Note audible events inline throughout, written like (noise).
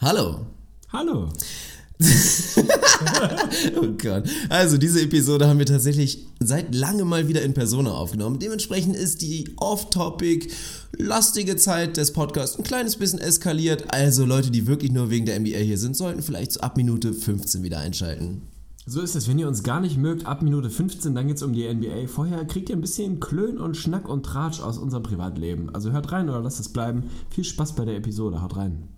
Hallo. Hallo. (laughs) oh Gott. Also diese Episode haben wir tatsächlich seit langem mal wieder in Persona aufgenommen. Dementsprechend ist die off-topic lastige Zeit des Podcasts ein kleines bisschen eskaliert. Also Leute, die wirklich nur wegen der NBA hier sind, sollten vielleicht ab Minute 15 wieder einschalten. So ist es, wenn ihr uns gar nicht mögt, ab Minute 15, dann geht's um die NBA. Vorher kriegt ihr ein bisschen Klön und Schnack und Tratsch aus unserem Privatleben. Also hört rein oder lasst es bleiben. Viel Spaß bei der Episode, haut rein.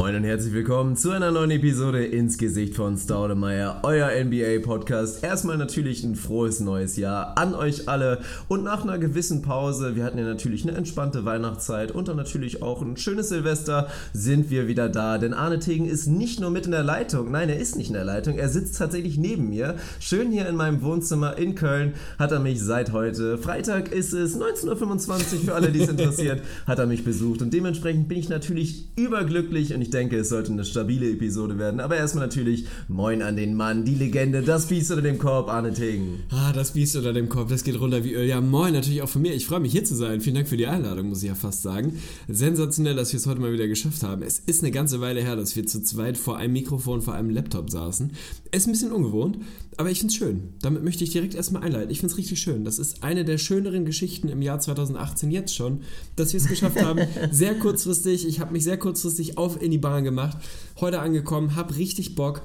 Moin und herzlich willkommen zu einer neuen Episode ins Gesicht von Staudemeyer, euer NBA-Podcast. Erstmal natürlich ein frohes neues Jahr an euch alle und nach einer gewissen Pause, wir hatten ja natürlich eine entspannte Weihnachtszeit und dann natürlich auch ein schönes Silvester, sind wir wieder da. Denn Arne Tegen ist nicht nur mit in der Leitung, nein, er ist nicht in der Leitung, er sitzt tatsächlich neben mir. Schön hier in meinem Wohnzimmer in Köln hat er mich seit heute, Freitag ist es 19.25 Uhr, für alle, die es interessiert, hat er mich besucht und dementsprechend bin ich natürlich überglücklich und ich ich denke, es sollte eine stabile Episode werden. Aber erstmal natürlich Moin an den Mann, die Legende, das Biest unter dem Korb, Arne Tegen. Ah, das Biest unter dem Korb, das geht runter wie Öl. Ja, moin natürlich auch von mir. Ich freue mich hier zu sein. Vielen Dank für die Einladung, muss ich ja fast sagen. Sensationell, dass wir es heute mal wieder geschafft haben. Es ist eine ganze Weile her, dass wir zu zweit vor einem Mikrofon, vor einem Laptop saßen. Ist ein bisschen ungewohnt, aber ich finde es schön. Damit möchte ich direkt erstmal einleiten. Ich finde es richtig schön. Das ist eine der schöneren Geschichten im Jahr 2018 jetzt schon, dass wir es geschafft haben. (laughs) Sehr kurzfristig. Ich habe mich sehr kurzfristig auf in die Bahn gemacht. Heute angekommen, hab richtig Bock.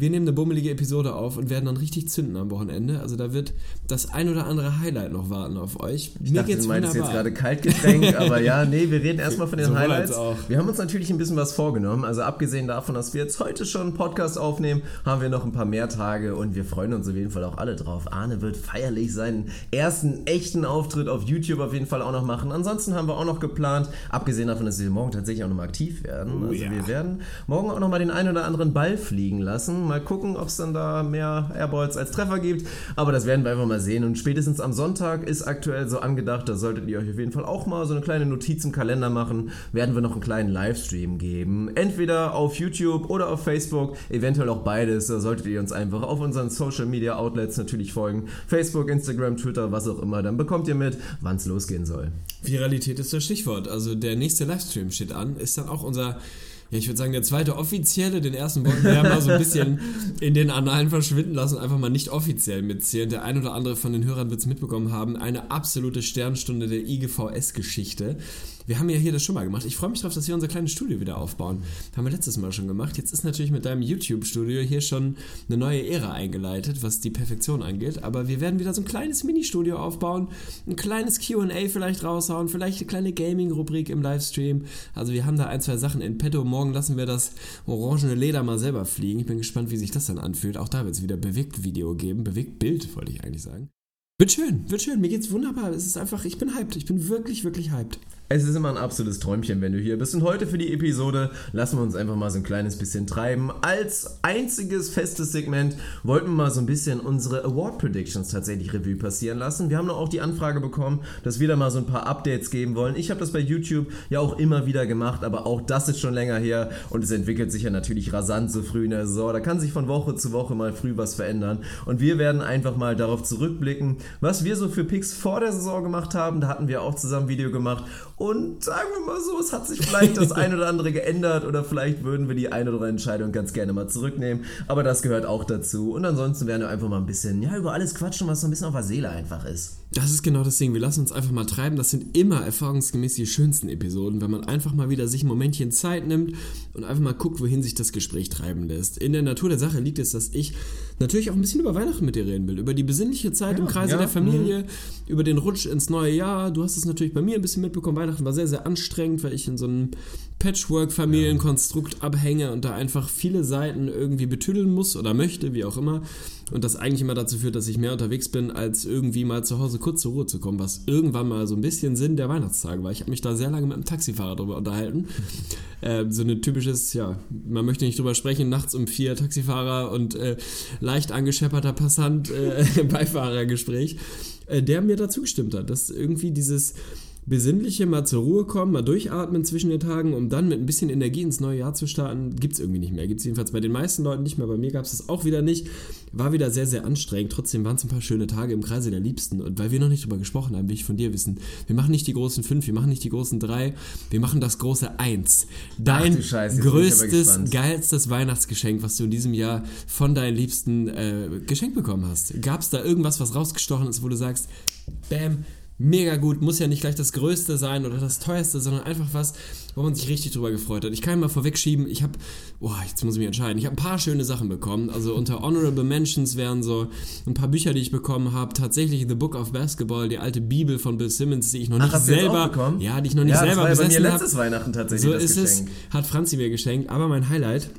Wir nehmen eine bummelige Episode auf und werden dann richtig zünden am Wochenende. Also da wird das ein oder andere Highlight noch warten auf euch. Ich Mir dachte, geht's du meinst wunderbar. jetzt gerade Kaltgetränk, (laughs) aber ja, nee, wir reden erstmal von den so Highlights. Wir haben uns natürlich ein bisschen was vorgenommen. Also abgesehen davon, dass wir jetzt heute schon einen Podcast aufnehmen, haben wir noch ein paar mehr Tage und wir freuen uns auf jeden Fall auch alle drauf. Arne wird feierlich seinen ersten echten Auftritt auf YouTube auf jeden Fall auch noch machen. Ansonsten haben wir auch noch geplant, abgesehen davon, dass wir morgen tatsächlich auch noch mal aktiv werden. Oh, also ja. wir werden morgen auch noch mal den einen oder anderen Ball fliegen lassen Mal gucken, ob es dann da mehr Airballs als Treffer gibt. Aber das werden wir einfach mal sehen. Und spätestens am Sonntag ist aktuell so angedacht, da solltet ihr euch auf jeden Fall auch mal so eine kleine Notiz im Kalender machen. Werden wir noch einen kleinen Livestream geben. Entweder auf YouTube oder auf Facebook. Eventuell auch beides. Da solltet ihr uns einfach auf unseren Social Media Outlets natürlich folgen. Facebook, Instagram, Twitter, was auch immer. Dann bekommt ihr mit, wann es losgehen soll. Viralität ist das Stichwort. Also der nächste Livestream steht an. Ist dann auch unser ja, ich würde sagen, der zweite offizielle, den ersten wollten wir mal so ein bisschen in den Annalen verschwinden lassen, einfach mal nicht offiziell mitzählen. Der ein oder andere von den Hörern wird es mitbekommen haben, eine absolute Sternstunde der IGVS-Geschichte. Wir haben ja hier das schon mal gemacht. Ich freue mich darauf, dass wir unser kleines Studio wieder aufbauen. Haben wir letztes Mal schon gemacht. Jetzt ist natürlich mit deinem YouTube-Studio hier schon eine neue Ära eingeleitet, was die Perfektion angeht. Aber wir werden wieder so ein kleines Mini-Studio aufbauen, ein kleines QA vielleicht raushauen, vielleicht eine kleine Gaming-Rubrik im Livestream. Also wir haben da ein, zwei Sachen in petto. Morgen lassen wir das orangene Leder mal selber fliegen. Ich bin gespannt, wie sich das dann anfühlt. Auch da wird es wieder bewegt Video geben. Bewegt Bild, wollte ich eigentlich sagen. Wird schön, wird schön. Mir geht's wunderbar. Es ist einfach, ich bin hyped. Ich bin wirklich, wirklich hyped. Es ist immer ein absolutes Träumchen, wenn du hier bist. Und heute für die Episode lassen wir uns einfach mal so ein kleines bisschen treiben. Als einziges festes Segment wollten wir mal so ein bisschen unsere Award Predictions tatsächlich Revue passieren lassen. Wir haben auch die Anfrage bekommen, dass wir da mal so ein paar Updates geben wollen. Ich habe das bei YouTube ja auch immer wieder gemacht, aber auch das ist schon länger her und es entwickelt sich ja natürlich rasant so früh in der Saison. Da kann sich von Woche zu Woche mal früh was verändern. Und wir werden einfach mal darauf zurückblicken, was wir so für Picks vor der Saison gemacht haben. Da hatten wir auch zusammen ein Video gemacht und sagen wir mal so, es hat sich vielleicht das (laughs) ein oder andere geändert oder vielleicht würden wir die eine oder andere Entscheidung ganz gerne mal zurücknehmen. Aber das gehört auch dazu. Und ansonsten werden wir einfach mal ein bisschen, ja, über alles quatschen, was so ein bisschen auf der Seele einfach ist. Das ist genau das Ding. Wir lassen uns einfach mal treiben. Das sind immer erfahrungsgemäß die schönsten Episoden, wenn man einfach mal wieder sich ein Momentchen Zeit nimmt und einfach mal guckt, wohin sich das Gespräch treiben lässt. In der Natur der Sache liegt es, dass ich natürlich auch ein bisschen über Weihnachten mit dir reden will. Über die besinnliche Zeit ja, im Kreise ja, der Familie, mh. über den Rutsch ins neue Jahr. Du hast es natürlich bei mir ein bisschen mitbekommen. Weihnachten war sehr, sehr anstrengend, weil ich in so einem Patchwork-Familienkonstrukt abhänge und da einfach viele Seiten irgendwie betüdeln muss oder möchte, wie auch immer. Und das eigentlich immer dazu führt, dass ich mehr unterwegs bin, als irgendwie mal zu Hause kurz zur Ruhe zu kommen, was irgendwann mal so ein bisschen Sinn der Weihnachtstage war. Ich habe mich da sehr lange mit einem Taxifahrer drüber unterhalten. (laughs) äh, so ein typisches, ja, man möchte nicht drüber sprechen, nachts um vier Taxifahrer und äh, leicht angeschepperter Passant, äh, (laughs) Beifahrergespräch, äh, der mir dazu gestimmt hat, dass irgendwie dieses besinnliche, mal zur Ruhe kommen, mal durchatmen zwischen den Tagen, um dann mit ein bisschen Energie ins neue Jahr zu starten, gibt es irgendwie nicht mehr. Gibt es jedenfalls bei den meisten Leuten nicht mehr. Bei mir gab es das auch wieder nicht. War wieder sehr, sehr anstrengend. Trotzdem waren es ein paar schöne Tage im Kreise der Liebsten. Und weil wir noch nicht drüber gesprochen haben, will ich von dir wissen, wir machen nicht die großen fünf, wir machen nicht die großen drei, wir machen das große Eins. Dein Scheiße, größtes, geilstes Weihnachtsgeschenk, was du in diesem Jahr von deinen Liebsten äh, geschenkt bekommen hast. Gab es da irgendwas, was rausgestochen ist, wo du sagst, bam, mega gut, muss ja nicht gleich das Größte sein oder das Teuerste, sondern einfach was, wo man sich richtig drüber gefreut hat. Ich kann mal vorwegschieben, ich habe, boah, jetzt muss ich mich entscheiden, ich habe ein paar schöne Sachen bekommen. Also unter Honorable Mentions wären so ein paar Bücher, die ich bekommen habe. Tatsächlich The Book of Basketball, die alte Bibel von Bill Simmons, die ich noch Ach, nicht selber, ja, die ich noch nicht ja, selber das war ja bei mir letztes hab. Weihnachten tatsächlich so ist Geschenk. es, hat Franzi mir geschenkt. Aber mein Highlight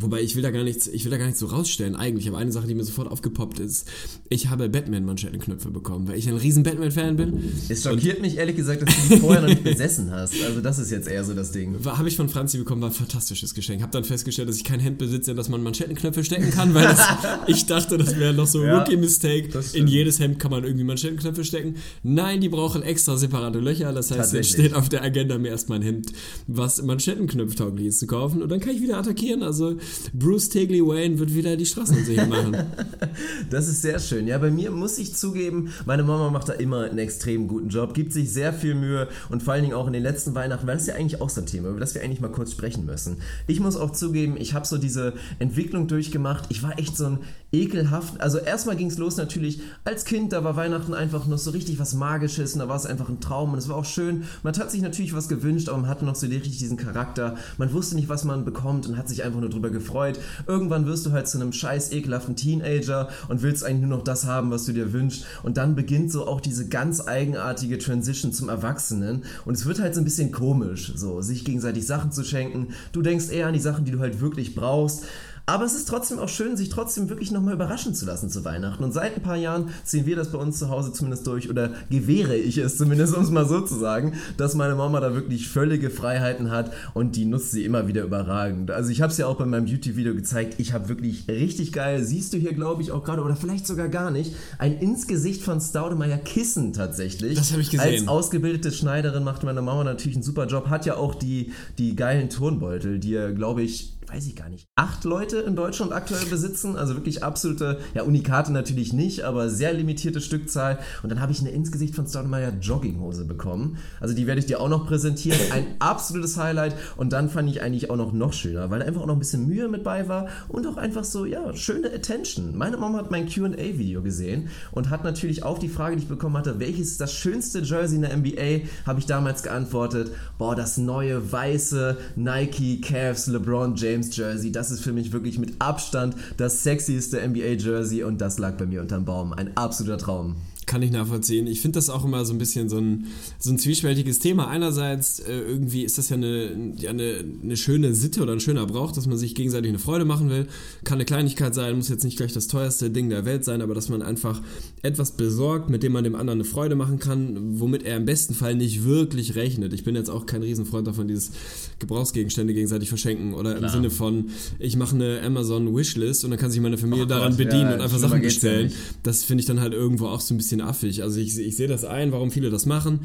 Wobei ich will da gar nichts, ich will da gar nichts so rausstellen eigentlich, aber eine Sache, die mir sofort aufgepoppt ist, ich habe Batman-Manschettenknöpfe bekommen, weil ich ein riesen Batman-Fan bin. Es schockiert mich ehrlich gesagt, dass du die vorher noch nicht besessen hast. Also das ist jetzt eher so das Ding. Habe ich von Franzi bekommen, war ein fantastisches Geschenk. Habe dann festgestellt, dass ich kein Hemd besitze, in das man Manschettenknöpfe stecken kann, weil das, (laughs) ich dachte, das wäre noch so ein ja, Rookie-Mistake. In jedes Hemd kann man irgendwie Manschettenknöpfe stecken. Nein, die brauchen extra separate Löcher. Das heißt, jetzt steht auf der Agenda mir erstmal ein Hemd, was Manschettenknöpftauglich ist, zu kaufen und dann kann ich wieder attackieren. Also Bruce Quigley Wayne wird wieder die Straßenserie machen. (laughs) das ist sehr schön. Ja, bei mir muss ich zugeben, meine Mama macht da immer einen extrem guten Job, gibt sich sehr viel Mühe und vor allen Dingen auch in den letzten Weihnachten, weil das ist ja eigentlich auch so ein Thema, über das wir eigentlich mal kurz sprechen müssen. Ich muss auch zugeben, ich habe so diese Entwicklung durchgemacht. Ich war echt so ein ekelhaft. Also erstmal ging es los natürlich als Kind, da war Weihnachten einfach noch so richtig was Magisches und da war es einfach ein Traum und es war auch schön. Man hat sich natürlich was gewünscht, aber man hatte noch so richtig diesen Charakter. Man wusste nicht, was man bekommt und hat sich einfach nur drüber gefreut. Irgendwann wirst du halt zu einem scheiß ekelhaften Teenager und willst eigentlich nur noch das haben, was du dir wünschst. Und dann beginnt so auch diese ganz eigenartige Transition zum Erwachsenen und es wird halt so ein bisschen komisch, so sich gegenseitig Sachen zu schenken. Du denkst eher an die Sachen, die du halt wirklich brauchst. Aber es ist trotzdem auch schön, sich trotzdem wirklich nochmal überraschen zu lassen zu Weihnachten. Und seit ein paar Jahren ziehen wir das bei uns zu Hause zumindest durch, oder gewähre ich es zumindest, um es mal so zu sagen, dass meine Mama da wirklich völlige Freiheiten hat und die nutzt sie immer wieder überragend. Also ich habe es ja auch bei meinem YouTube-Video gezeigt, ich habe wirklich richtig geil, siehst du hier glaube ich auch gerade, oder vielleicht sogar gar nicht, ein ins Gesicht von Staudemeyer Kissen tatsächlich. Das habe ich gesehen. Als ausgebildete Schneiderin macht meine Mama natürlich einen super Job, hat ja auch die, die geilen Turnbeutel, die er glaube ich weiß ich gar nicht, acht Leute in Deutschland aktuell besitzen. Also wirklich absolute, ja, Unikate natürlich nicht, aber sehr limitierte Stückzahl. Und dann habe ich eine Insgesicht von Stoudemire Jogginghose bekommen. Also die werde ich dir auch noch präsentieren. Ein absolutes Highlight. Und dann fand ich eigentlich auch noch noch schöner, weil da einfach auch noch ein bisschen Mühe mit bei war und auch einfach so, ja, schöne Attention. Meine Mama hat mein Q&A-Video gesehen und hat natürlich auf die Frage, die ich bekommen hatte, welches ist das schönste Jersey in der NBA, habe ich damals geantwortet, boah, das neue weiße Nike Cavs LeBron James James Jersey. Das ist für mich wirklich mit Abstand das sexieste NBA Jersey und das lag bei mir unterm Baum. Ein absoluter Traum. Kann ich nachvollziehen. Ich finde das auch immer so ein bisschen so ein, so ein zwiespältiges Thema. Einerseits äh, irgendwie ist das ja eine, ja eine, eine schöne Sitte oder ein schöner Brauch, dass man sich gegenseitig eine Freude machen will. Kann eine Kleinigkeit sein, muss jetzt nicht gleich das teuerste Ding der Welt sein, aber dass man einfach etwas besorgt, mit dem man dem anderen eine Freude machen kann, womit er im besten Fall nicht wirklich rechnet. Ich bin jetzt auch kein Riesenfreund davon, dieses Gebrauchsgegenstände gegenseitig verschenken oder Klar. im Sinne von, ich mache eine Amazon Wishlist und dann kann sich meine Familie oh daran Gott, bedienen ja, und einfach Sachen bestellen. Das finde ich dann halt irgendwo auch so ein bisschen bisschen affig. Also ich, ich sehe das ein, warum viele das machen.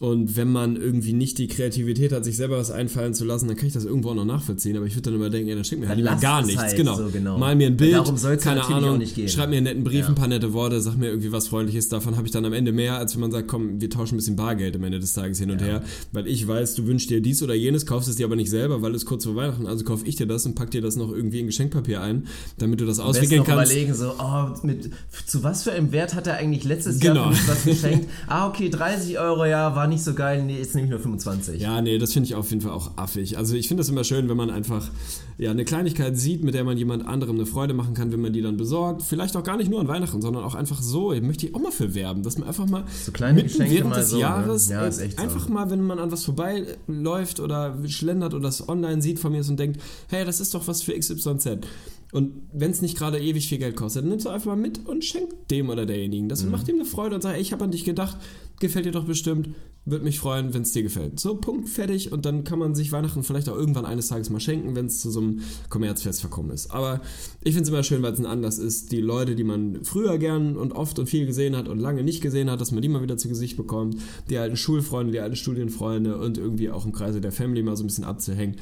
Und wenn man irgendwie nicht die Kreativität hat, sich selber was einfallen zu lassen, dann kann ich das irgendwo auch noch nachvollziehen. Aber ich würde dann immer denken, ja, dann schenk mir halt lieber gar nichts. Halt genau. So genau. Mal mir ein Bild, keine Ahnung, schreib mir einen netten Brief, ja. ein paar nette Worte, sag mir irgendwie was Freundliches. Davon habe ich dann am Ende mehr, als wenn man sagt, komm, wir tauschen ein bisschen Bargeld am Ende des Tages hin und ja. her. Weil ich weiß, du wünschst dir dies oder jenes, kaufst es dir aber nicht selber, weil es kurz vor Weihnachten, also kaufe ich dir das und pack dir das noch irgendwie in Geschenkpapier ein, damit du das auswickeln kannst. überlegen, so, oh, mit, zu was für einem Wert hat er eigentlich letztes genau. Jahr was geschenkt? ah, okay, 30 Euro, ja, war nicht so geil, nee, jetzt nehme ich nur 25. Ja, nee, das finde ich auf jeden Fall auch affig. Also ich finde das immer schön, wenn man einfach ja, eine Kleinigkeit sieht, mit der man jemand anderem eine Freude machen kann, wenn man die dann besorgt. Vielleicht auch gar nicht nur an Weihnachten, sondern auch einfach so. Ich möchte ich auch mal für werben, dass man einfach mal so kleine mitten Geschenke während des so, ne? Jahres ne? ja, einfach so. mal, wenn man an was vorbeiläuft oder schlendert oder das online sieht von mir und denkt, hey, das ist doch was für XYZ Und wenn es nicht gerade ewig viel Geld kostet, dann nimmst du einfach mal mit und schenk dem oder derjenigen. Das mhm. macht ihm eine Freude und sagt, ich habe an dich gedacht, gefällt dir doch bestimmt, würde mich freuen, wenn es dir gefällt. So, Punkt, fertig. Und dann kann man sich Weihnachten vielleicht auch irgendwann eines Tages mal schenken, wenn es zu so einem Kommerzfest verkommen ist. Aber ich finde es immer schön, weil es ein Anlass ist, die Leute, die man früher gern und oft und viel gesehen hat und lange nicht gesehen hat, dass man die mal wieder zu Gesicht bekommt. Die alten Schulfreunde, die alten Studienfreunde und irgendwie auch im Kreise der Family mal so ein bisschen abzuhängen.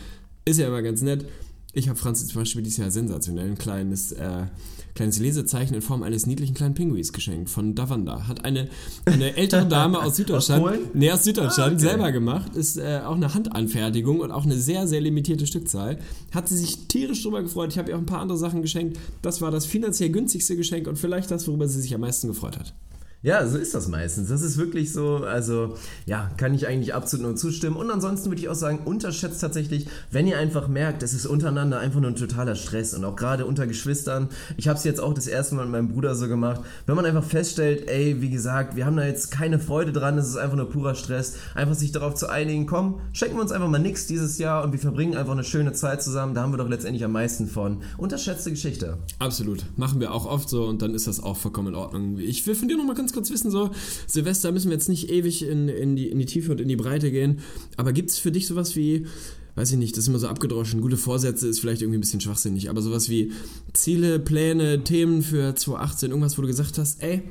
Ist ja immer ganz nett. Ich habe Franzi zum Beispiel dieses Jahr sensationell ein kleines, äh, kleines Lesezeichen in Form eines niedlichen kleinen Pinguis geschenkt von Davanda. Hat eine, eine ältere Dame (laughs) aus Süddeutschland, aus nee, aus Süddeutschland, ah, okay. selber gemacht. Ist äh, auch eine Handanfertigung und auch eine sehr, sehr limitierte Stückzahl. Hat sie sich tierisch drüber gefreut. Ich habe ihr auch ein paar andere Sachen geschenkt. Das war das finanziell günstigste Geschenk und vielleicht das, worüber sie sich am meisten gefreut hat. Ja, so ist das meistens. Das ist wirklich so, also ja, kann ich eigentlich absolut nur zustimmen. Und ansonsten würde ich auch sagen, unterschätzt tatsächlich, wenn ihr einfach merkt, es ist untereinander einfach nur ein totaler Stress und auch gerade unter Geschwistern. Ich habe es jetzt auch das erste Mal mit meinem Bruder so gemacht. Wenn man einfach feststellt, ey, wie gesagt, wir haben da jetzt keine Freude dran, es ist einfach nur purer Stress, einfach sich darauf zu einigen, komm, schenken wir uns einfach mal nichts dieses Jahr und wir verbringen einfach eine schöne Zeit zusammen. Da haben wir doch letztendlich am meisten von. Unterschätzte Geschichte. Absolut. Machen wir auch oft so und dann ist das auch vollkommen in Ordnung. Ich will von dir nochmal ganz ganz kurz wissen, so, Silvester müssen wir jetzt nicht ewig in, in, die, in die Tiefe und in die Breite gehen, aber gibt es für dich sowas wie, weiß ich nicht, das ist immer so abgedroschen, gute Vorsätze ist vielleicht irgendwie ein bisschen schwachsinnig, aber sowas wie Ziele, Pläne, Themen für 2018, irgendwas, wo du gesagt hast, ey,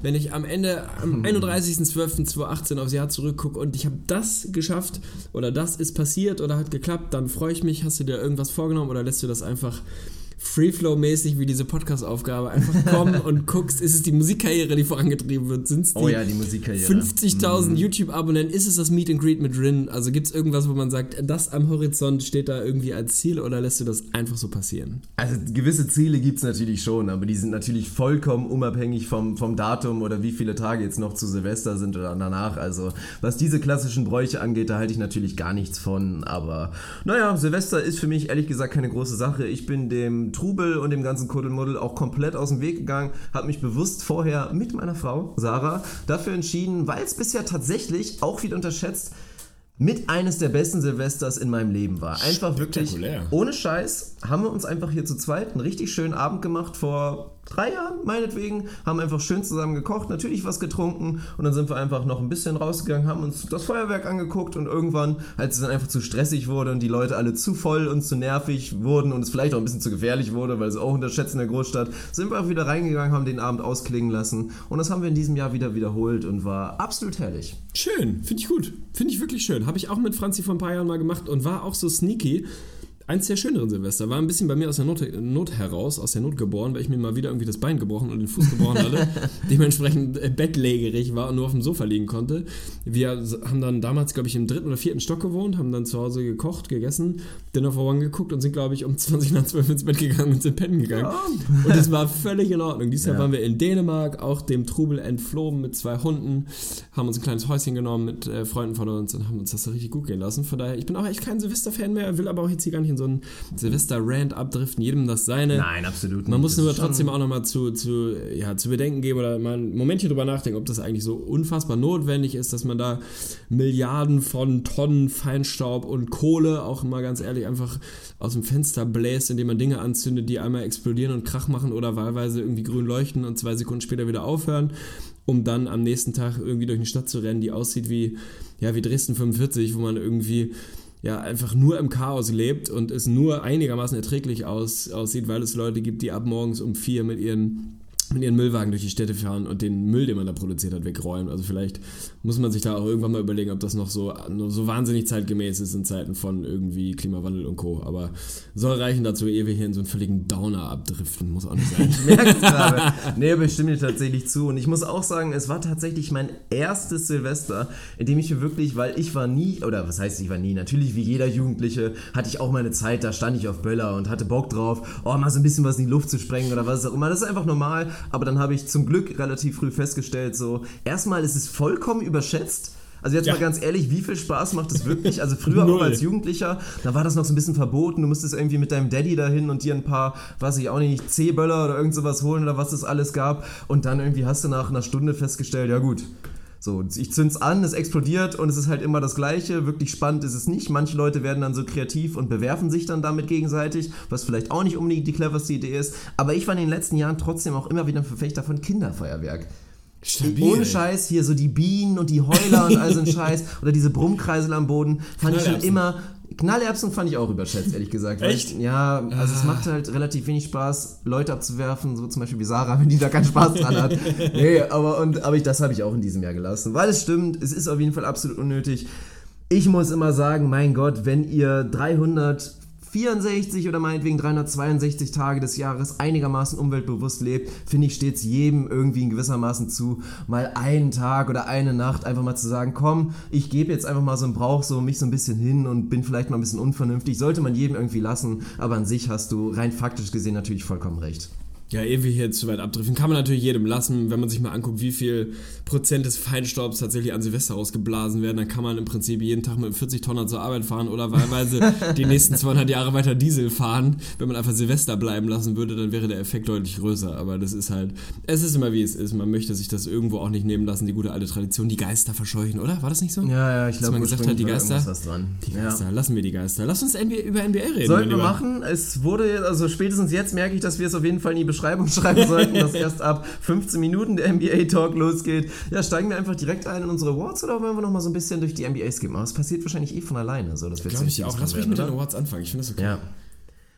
wenn ich am Ende, am 31.12.2018 aufs Jahr zurückgucke und ich habe das geschafft oder das ist passiert oder hat geklappt, dann freue ich mich. Hast du dir irgendwas vorgenommen oder lässt du das einfach Freeflow-mäßig wie diese Podcast-Aufgabe einfach kommen (laughs) und guckst, ist es die Musikkarriere, die vorangetrieben wird? Sind es die, oh ja, die 50.000 mhm. YouTube-Abonnenten? Ist es das Meet and Greet mit Rin? Also gibt es irgendwas, wo man sagt, das am Horizont steht da irgendwie als Ziel oder lässt du das einfach so passieren? Also gewisse Ziele gibt es natürlich schon, aber die sind natürlich vollkommen unabhängig vom, vom Datum oder wie viele Tage jetzt noch zu Silvester sind oder danach. Also was diese klassischen Bräuche angeht, da halte ich natürlich gar nichts von. Aber naja, Silvester ist für mich ehrlich gesagt keine große Sache. Ich bin dem Trubel und dem ganzen Kuddelmuddel auch komplett aus dem Weg gegangen, habe mich bewusst vorher mit meiner Frau Sarah dafür entschieden, weil es bisher tatsächlich auch viel unterschätzt mit eines der besten Silvesters in meinem Leben war. Einfach wirklich ohne Scheiß haben wir uns einfach hier zu zweit einen richtig schönen Abend gemacht vor drei Jahren, meinetwegen, haben einfach schön zusammen gekocht, natürlich was getrunken und dann sind wir einfach noch ein bisschen rausgegangen, haben uns das Feuerwerk angeguckt und irgendwann, als es dann einfach zu stressig wurde und die Leute alle zu voll und zu nervig wurden und es vielleicht auch ein bisschen zu gefährlich wurde, weil es auch unterschätzt in der Großstadt, sind wir auch wieder reingegangen, haben den Abend ausklingen lassen und das haben wir in diesem Jahr wieder wiederholt und war absolut herrlich. Schön, finde ich gut, finde ich wirklich schön. Habe ich auch mit Franzi vor ein paar Jahren mal gemacht und war auch so sneaky eins der schöneren Silvester. War ein bisschen bei mir aus der Not, Not, heraus, aus der Not geboren, weil ich mir mal wieder irgendwie das Bein gebrochen und den Fuß gebrochen hatte. (laughs) Dementsprechend äh, bettlägerig war und nur auf dem Sofa liegen konnte. Wir haben dann damals, glaube ich, im dritten oder vierten Stock gewohnt, haben dann zu Hause gekocht, gegessen, Dinner for One geguckt und sind, glaube ich, um 20 nach 12 ins Bett gegangen und sind pennen gegangen. Ja. Und es war völlig in Ordnung. Diesmal ja. waren wir in Dänemark, auch dem Trubel entflohen mit zwei Hunden, haben uns ein kleines Häuschen genommen mit äh, Freunden von uns und haben uns das richtig gut gehen lassen. Von daher, ich bin auch echt kein Silvester-Fan mehr, will aber auch jetzt hier gar nicht in so ein Silvester-Rant abdriften, jedem das seine. Nein, absolut nicht. Man muss nur trotzdem auch nochmal zu, zu, ja, zu bedenken geben oder mal ein Momentchen drüber nachdenken, ob das eigentlich so unfassbar notwendig ist, dass man da Milliarden von Tonnen Feinstaub und Kohle, auch mal ganz ehrlich, einfach aus dem Fenster bläst, indem man Dinge anzündet, die einmal explodieren und Krach machen oder wahlweise irgendwie grün leuchten und zwei Sekunden später wieder aufhören, um dann am nächsten Tag irgendwie durch eine Stadt zu rennen, die aussieht wie, ja, wie Dresden 45, wo man irgendwie ja einfach nur im Chaos lebt und es nur einigermaßen erträglich aus, aussieht, weil es Leute gibt, die ab morgens um vier mit ihren mit ihren Müllwagen durch die Städte fahren und den Müll, den man da produziert hat, wegräumen. Also vielleicht muss man sich da auch irgendwann mal überlegen, ob das noch so, so wahnsinnig zeitgemäß ist in Zeiten von irgendwie Klimawandel und Co. Aber soll reichen dazu, ehe wir hier in so einen völligen Downer abdriften. Muss auch nicht sein. ich merke es gerade. Nee, aber ich stimme dir tatsächlich zu. Und ich muss auch sagen, es war tatsächlich mein erstes Silvester, in dem ich mir wirklich, weil ich war nie, oder was heißt ich war nie, natürlich wie jeder Jugendliche hatte ich auch meine Zeit, da stand ich auf Böller und hatte Bock drauf, oh, mal so ein bisschen was in die Luft zu sprengen oder was auch immer. Das ist einfach normal aber dann habe ich zum Glück relativ früh festgestellt, so, erstmal ist es vollkommen überschätzt. Also jetzt ja. mal ganz ehrlich, wie viel Spaß macht es wirklich? Also (laughs) früher auch als Jugendlicher, da war das noch so ein bisschen verboten. Du musstest irgendwie mit deinem Daddy dahin und dir ein paar, weiß ich auch nicht, C-Böller oder irgend sowas holen oder was es alles gab. Und dann irgendwie hast du nach einer Stunde festgestellt, ja gut, So, ich zünd's an, es explodiert und es ist halt immer das Gleiche. Wirklich spannend ist es nicht. Manche Leute werden dann so kreativ und bewerfen sich dann damit gegenseitig, was vielleicht auch nicht unbedingt die cleverste Idee ist. Aber ich war in den letzten Jahren trotzdem auch immer wieder ein Verfechter von Kinderfeuerwerk. Stabil. Ohne Scheiß, hier so die Bienen und die Heuler und all so ein (laughs) Scheiß oder diese Brummkreisel am Boden, fand ich schon immer Knallerbsen fand ich auch überschätzt, ehrlich gesagt. Echt? Ich, ja, also ah. es macht halt relativ wenig Spaß, Leute abzuwerfen, so zum Beispiel wie Sarah, (laughs) wenn die da keinen Spaß dran hat. (laughs) nee, aber, und, aber ich, das habe ich auch in diesem Jahr gelassen. Weil es stimmt, es ist auf jeden Fall absolut unnötig. Ich muss immer sagen, mein Gott, wenn ihr 300 64 oder meinetwegen 362 Tage des Jahres einigermaßen umweltbewusst lebt, finde ich, steht es jedem irgendwie in gewissermaßen zu, mal einen Tag oder eine Nacht einfach mal zu sagen, komm, ich gebe jetzt einfach mal so einen Brauch, so mich so ein bisschen hin und bin vielleicht mal ein bisschen unvernünftig. Sollte man jedem irgendwie lassen, aber an sich hast du rein faktisch gesehen natürlich vollkommen recht. Ja, ehe wir hier zu weit abdriften, kann man natürlich jedem lassen. Wenn man sich mal anguckt, wie viel Prozent des Feinstaubs tatsächlich an Silvester ausgeblasen werden, dann kann man im Prinzip jeden Tag mit 40 Tonner zur Arbeit fahren oder wahlweise (laughs) die nächsten 200 Jahre weiter Diesel fahren. Wenn man einfach Silvester bleiben lassen würde, dann wäre der Effekt deutlich größer. Aber das ist halt, es ist immer wie es ist. Man möchte sich das irgendwo auch nicht nehmen lassen, die gute alte Tradition, die Geister verscheuchen, oder? War das nicht so? Ja, ja, ich glaube, man gesagt hat, die Geister. Die Geister, ja. lassen wir die Geister. Lass uns NBA, über NBA reden. Sollten wir machen. Es wurde, also spätestens jetzt merke ich, dass wir es auf jeden Fall in die Beschreibung (laughs) schreiben sollten, dass erst ab 15 Minuten der NBA-Talk losgeht. Ja, steigen wir einfach direkt ein in unsere Awards oder wollen wir noch mal so ein bisschen durch die NBA skippen? Aber das passiert wahrscheinlich eh von alleine. So, dass wir Glaube ich auch. Lass mich mit den Awards anfangen. Ich finde das okay. Ja.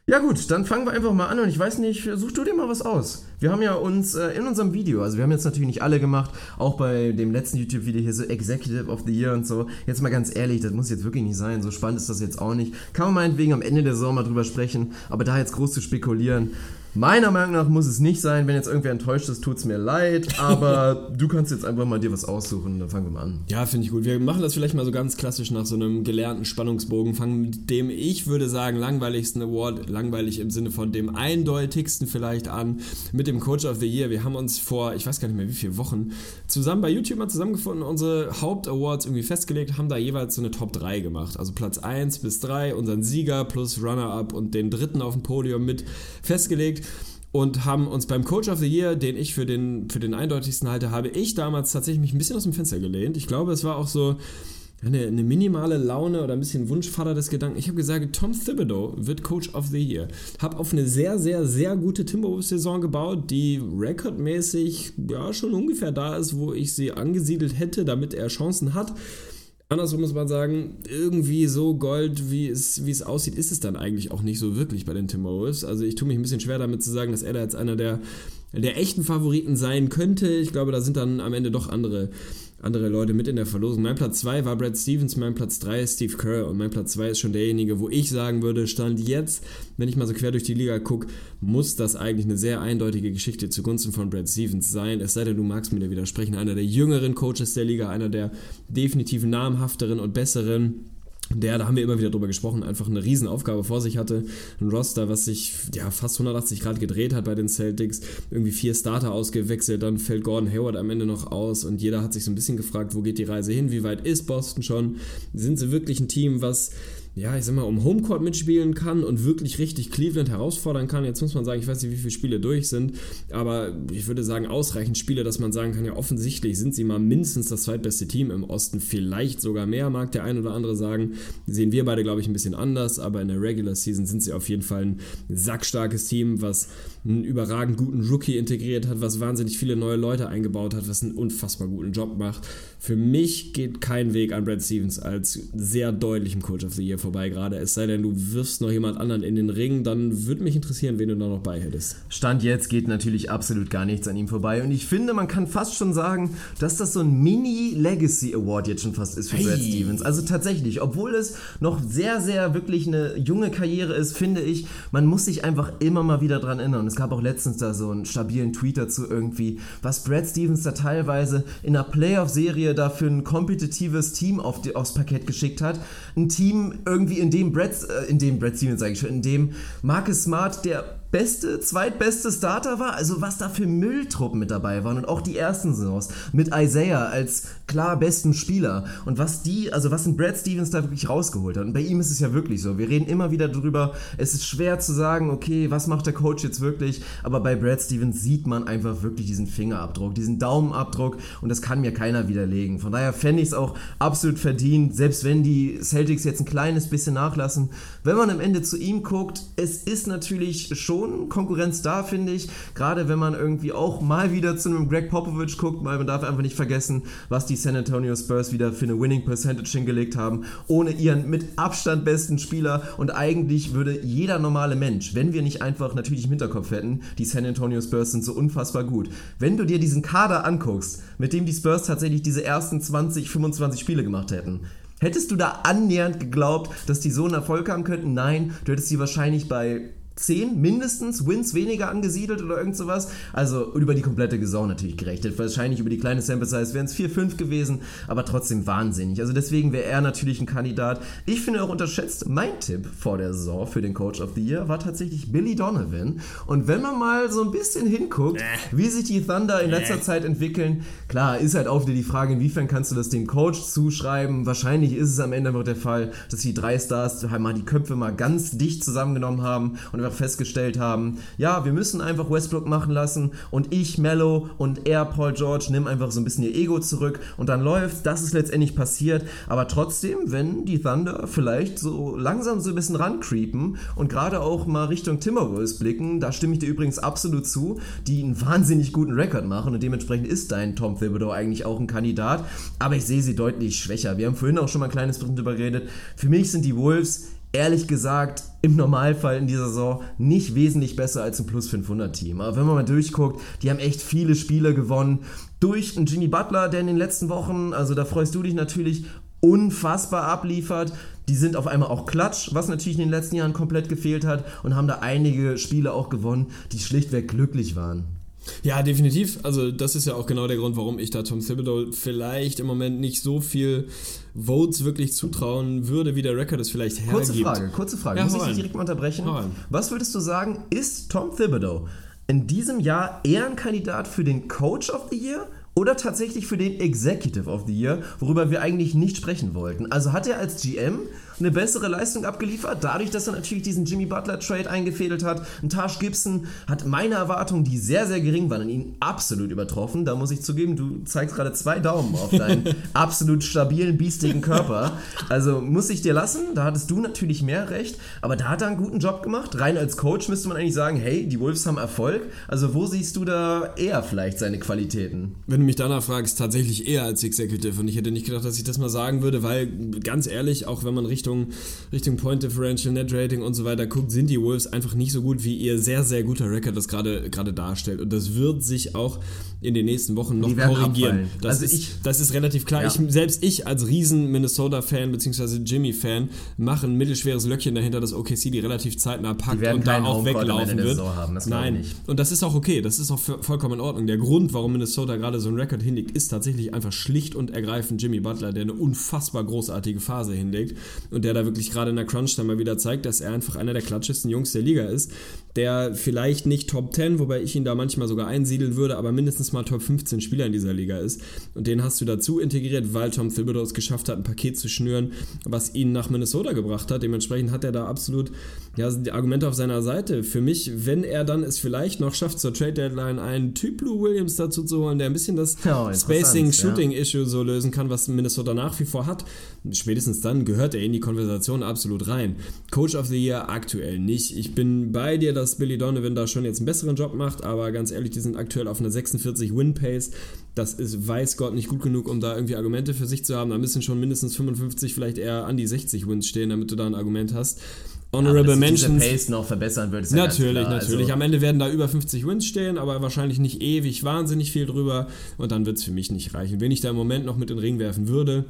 Ja gut, dann fangen wir einfach mal an und ich weiß nicht, such du dir mal was aus. Wir haben ja uns äh, in unserem Video, also wir haben jetzt natürlich nicht alle gemacht, auch bei dem letzten YouTube-Video hier so Executive of the Year und so. Jetzt mal ganz ehrlich, das muss jetzt wirklich nicht sein, so spannend ist das jetzt auch nicht. Kann man meinetwegen am Ende der Saison mal drüber sprechen, aber da jetzt groß zu spekulieren, Meiner Meinung nach muss es nicht sein. Wenn jetzt irgendwer enttäuscht ist, tut es mir leid. Aber (laughs) du kannst jetzt einfach mal dir was aussuchen. Dann fangen wir mal an. Ja, finde ich gut. Wir machen das vielleicht mal so ganz klassisch nach so einem gelernten Spannungsbogen. Fangen mit dem, ich würde sagen, langweiligsten Award. Langweilig im Sinne von dem eindeutigsten vielleicht an. Mit dem Coach of the Year. Wir haben uns vor, ich weiß gar nicht mehr wie viele Wochen, zusammen bei YouTube mal zusammengefunden, unsere Haupt-Awards irgendwie festgelegt, haben da jeweils so eine Top 3 gemacht. Also Platz 1 bis 3, unseren Sieger plus Runner-Up und den dritten auf dem Podium mit festgelegt und haben uns beim Coach of the Year, den ich für den, für den eindeutigsten halte, habe ich damals tatsächlich mich ein bisschen aus dem Fenster gelehnt. Ich glaube, es war auch so eine, eine minimale Laune oder ein bisschen Wunschvater des Gedanken. Ich habe gesagt, Tom Thibodeau wird Coach of the Year. Habe auf eine sehr, sehr, sehr gute Timberwolves-Saison gebaut, die rekordmäßig ja schon ungefähr da ist, wo ich sie angesiedelt hätte, damit er Chancen hat. Andersrum muss man sagen, irgendwie so Gold, wie es, wie es aussieht, ist es dann eigentlich auch nicht so wirklich bei den Timberwolves. Also ich tue mich ein bisschen schwer damit zu sagen, dass er da jetzt einer der, der echten Favoriten sein könnte. Ich glaube, da sind dann am Ende doch andere andere Leute mit in der Verlosung. Mein Platz 2 war Brad Stevens, mein Platz 3 ist Steve Kerr und mein Platz 2 ist schon derjenige, wo ich sagen würde, Stand jetzt, wenn ich mal so quer durch die Liga gucke, muss das eigentlich eine sehr eindeutige Geschichte zugunsten von Brad Stevens sein. Es sei denn, du magst mir da widersprechen. Einer der jüngeren Coaches der Liga, einer der definitiv namhafteren und besseren der, da haben wir immer wieder drüber gesprochen, einfach eine Riesenaufgabe vor sich hatte. Ein Roster, was sich ja fast 180 Grad gedreht hat bei den Celtics. Irgendwie vier Starter ausgewechselt, dann fällt Gordon Hayward am Ende noch aus und jeder hat sich so ein bisschen gefragt, wo geht die Reise hin, wie weit ist Boston schon? Sind sie wirklich ein Team, was ja, ich sag mal, um Homecourt mitspielen kann und wirklich richtig Cleveland herausfordern kann. Jetzt muss man sagen, ich weiß nicht, wie viele Spiele durch sind, aber ich würde sagen, ausreichend Spiele, dass man sagen kann, ja, offensichtlich sind sie mal mindestens das zweitbeste Team im Osten, vielleicht sogar mehr, mag der ein oder andere sagen. Sehen wir beide, glaube ich, ein bisschen anders, aber in der Regular Season sind sie auf jeden Fall ein sackstarkes Team, was einen überragend guten Rookie integriert hat, was wahnsinnig viele neue Leute eingebaut hat, was einen unfassbar guten Job macht. Für mich geht kein Weg an Brad Stevens als sehr deutlichem Coach of the Year vorbei gerade. Es sei denn, du wirfst noch jemand anderen in den Ring, dann würde mich interessieren, wen du da noch bei hättest. Stand jetzt geht natürlich absolut gar nichts an ihm vorbei. Und ich finde, man kann fast schon sagen, dass das so ein Mini-Legacy Award jetzt schon fast ist für hey. Brad Stevens. Also tatsächlich, obwohl es noch sehr, sehr wirklich eine junge Karriere ist, finde ich, man muss sich einfach immer mal wieder dran erinnern. Und es gab auch letztens da so einen stabilen Tweet dazu irgendwie, was Brad Stevens da teilweise in einer Playoff-Serie da für ein kompetitives Team auf die, aufs Parkett geschickt hat. Ein Team irgendwie in dem Brad, äh, in dem Brad Stevens sage ich schon, in dem Marcus Smart, der beste, zweitbeste Starter war. Also was da für Mülltruppen mit dabei waren und auch die ersten Saisons mit Isaiah als klar besten Spieler und was die, also was ein Brad Stevens da wirklich rausgeholt hat. Und bei ihm ist es ja wirklich so. Wir reden immer wieder drüber. Es ist schwer zu sagen, okay, was macht der Coach jetzt wirklich? Aber bei Brad Stevens sieht man einfach wirklich diesen Fingerabdruck, diesen Daumenabdruck und das kann mir keiner widerlegen. Von daher fände ich es auch absolut verdient, selbst wenn die Celtics jetzt ein kleines bisschen nachlassen. Wenn man am Ende zu ihm guckt, es ist natürlich schon Konkurrenz da, finde ich. Gerade wenn man irgendwie auch mal wieder zu einem Greg Popovich guckt, weil man darf einfach nicht vergessen, was die San Antonio Spurs wieder für eine Winning Percentage hingelegt haben, ohne ihren mit Abstand besten Spieler. Und eigentlich würde jeder normale Mensch, wenn wir nicht einfach natürlich im Hinterkopf hätten, die San Antonio Spurs sind so unfassbar gut. Wenn du dir diesen Kader anguckst, mit dem die Spurs tatsächlich diese ersten 20, 25 Spiele gemacht hätten, Hättest du da annähernd geglaubt, dass die so einen Erfolg haben könnten? Nein, du hättest sie wahrscheinlich bei 10 mindestens Wins weniger angesiedelt oder irgend sowas. Also über die komplette Saison natürlich gerechnet. Wahrscheinlich über die kleine Sample Size wären es 4, 5 gewesen, aber trotzdem wahnsinnig. Also deswegen wäre er natürlich ein Kandidat. Ich finde auch unterschätzt, mein Tipp vor der Saison für den Coach of the Year war tatsächlich Billy Donovan. Und wenn man mal so ein bisschen hinguckt, äh. wie sich die Thunder in letzter äh. Zeit entwickeln, klar, ist halt auch wieder die Frage, inwiefern kannst du das dem Coach zuschreiben. Wahrscheinlich ist es am Ende einfach der Fall, dass die drei Stars mal die Köpfe mal ganz dicht zusammengenommen haben und einfach festgestellt haben, ja, wir müssen einfach Westbrook machen lassen und ich, Mello und er, Paul George, nimm einfach so ein bisschen ihr Ego zurück und dann läuft. Das ist letztendlich passiert. Aber trotzdem, wenn die Thunder vielleicht so langsam so ein bisschen rancreepen und gerade auch mal Richtung Timberwolves blicken, da stimme ich dir übrigens absolut zu, die einen wahnsinnig guten Rekord machen und dementsprechend ist dein Tom Thibodeau eigentlich auch ein Kandidat. Aber ich sehe sie deutlich schwächer. Wir haben vorhin auch schon mal ein kleines bisschen drüber geredet. Für mich sind die Wolves ehrlich gesagt im Normalfall in dieser Saison nicht wesentlich besser als ein Plus 500 Team. Aber wenn man mal durchguckt, die haben echt viele Spiele gewonnen durch einen Jimmy Butler, der in den letzten Wochen, also da freust du dich natürlich, unfassbar abliefert. Die sind auf einmal auch klatsch, was natürlich in den letzten Jahren komplett gefehlt hat und haben da einige Spiele auch gewonnen, die schlichtweg glücklich waren. Ja, definitiv. Also das ist ja auch genau der Grund, warum ich da Tom Thibodeau vielleicht im Moment nicht so viel Votes wirklich zutrauen würde, wie der Record es vielleicht hergibt. Kurze Frage, kurze Frage. Ja, Muss ich dich direkt mal unterbrechen? Was würdest du sagen, ist Tom Thibodeau in diesem Jahr eher ein Kandidat für den Coach of the Year oder tatsächlich für den Executive of the Year, worüber wir eigentlich nicht sprechen wollten? Also hat er als GM eine bessere Leistung abgeliefert, dadurch, dass er natürlich diesen Jimmy Butler Trade eingefädelt hat. Ein Taj Gibson hat meine Erwartungen, die sehr, sehr gering waren, an ihn absolut übertroffen. Da muss ich zugeben, du zeigst gerade zwei Daumen auf deinen (laughs) absolut stabilen, biestigen Körper. Also muss ich dir lassen, da hattest du natürlich mehr recht, aber da hat er einen guten Job gemacht. Rein als Coach müsste man eigentlich sagen, hey, die Wolves haben Erfolg. Also wo siehst du da eher vielleicht seine Qualitäten? Wenn du mich danach fragst, tatsächlich eher als Executive und ich hätte nicht gedacht, dass ich das mal sagen würde, weil ganz ehrlich, auch wenn man richtig Richtung, Richtung Point Differential, Net Rating und so weiter guckt, sind die Wolves einfach nicht so gut, wie ihr sehr, sehr guter Record das gerade darstellt. Und das wird sich auch in den nächsten Wochen noch korrigieren. Das, also ist, ich, das ist relativ klar. Ja. Ich, selbst ich als riesen Minnesota-Fan bzw. Jimmy-Fan mache ein mittelschweres Löckchen dahinter, dass OKC die relativ zeitnah packt und da auch weglaufen wird. Nein, und das ist auch okay. Das ist auch vollkommen in Ordnung. Der Grund, warum Minnesota gerade so einen Rekord hinlegt, ist tatsächlich einfach schlicht und ergreifend Jimmy Butler, der eine unfassbar großartige Phase hinlegt und der da wirklich gerade in der Crunch-Time mal wieder zeigt, dass er einfach einer der klatschesten Jungs der Liga ist, der vielleicht nicht Top 10, wobei ich ihn da manchmal sogar einsiedeln würde, aber mindestens mal Top 15 Spieler in dieser Liga ist. Und den hast du dazu integriert, weil Tom Thibodeau es geschafft hat, ein Paket zu schnüren, was ihn nach Minnesota gebracht hat. Dementsprechend hat er da absolut ja, die Argumente auf seiner Seite. Für mich, wenn er dann es vielleicht noch schafft, zur Trade Deadline einen Typ Lou Williams dazu zu holen, der ein bisschen das oh, Spacing-Shooting-Issue ja. so lösen kann, was Minnesota nach wie vor hat, spätestens dann gehört er in die Konversation absolut rein. Coach of the Year aktuell nicht. Ich bin bei dir, dass Billy Donovan da schon jetzt einen besseren Job macht, aber ganz ehrlich, die sind aktuell auf einer 46 Win-Pace. Das ist, weiß Gott, nicht gut genug, um da irgendwie Argumente für sich zu haben. Da müssen schon mindestens 55, vielleicht eher an die 60 Wins stehen, damit du da ein Argument hast. Honorable ja, Mentions. Pace noch verbessern würde, ja Natürlich, natürlich. Also Am Ende werden da über 50 Wins stehen, aber wahrscheinlich nicht ewig wahnsinnig viel drüber und dann wird es für mich nicht reichen. Wen ich da im Moment noch mit in den Ring werfen würde,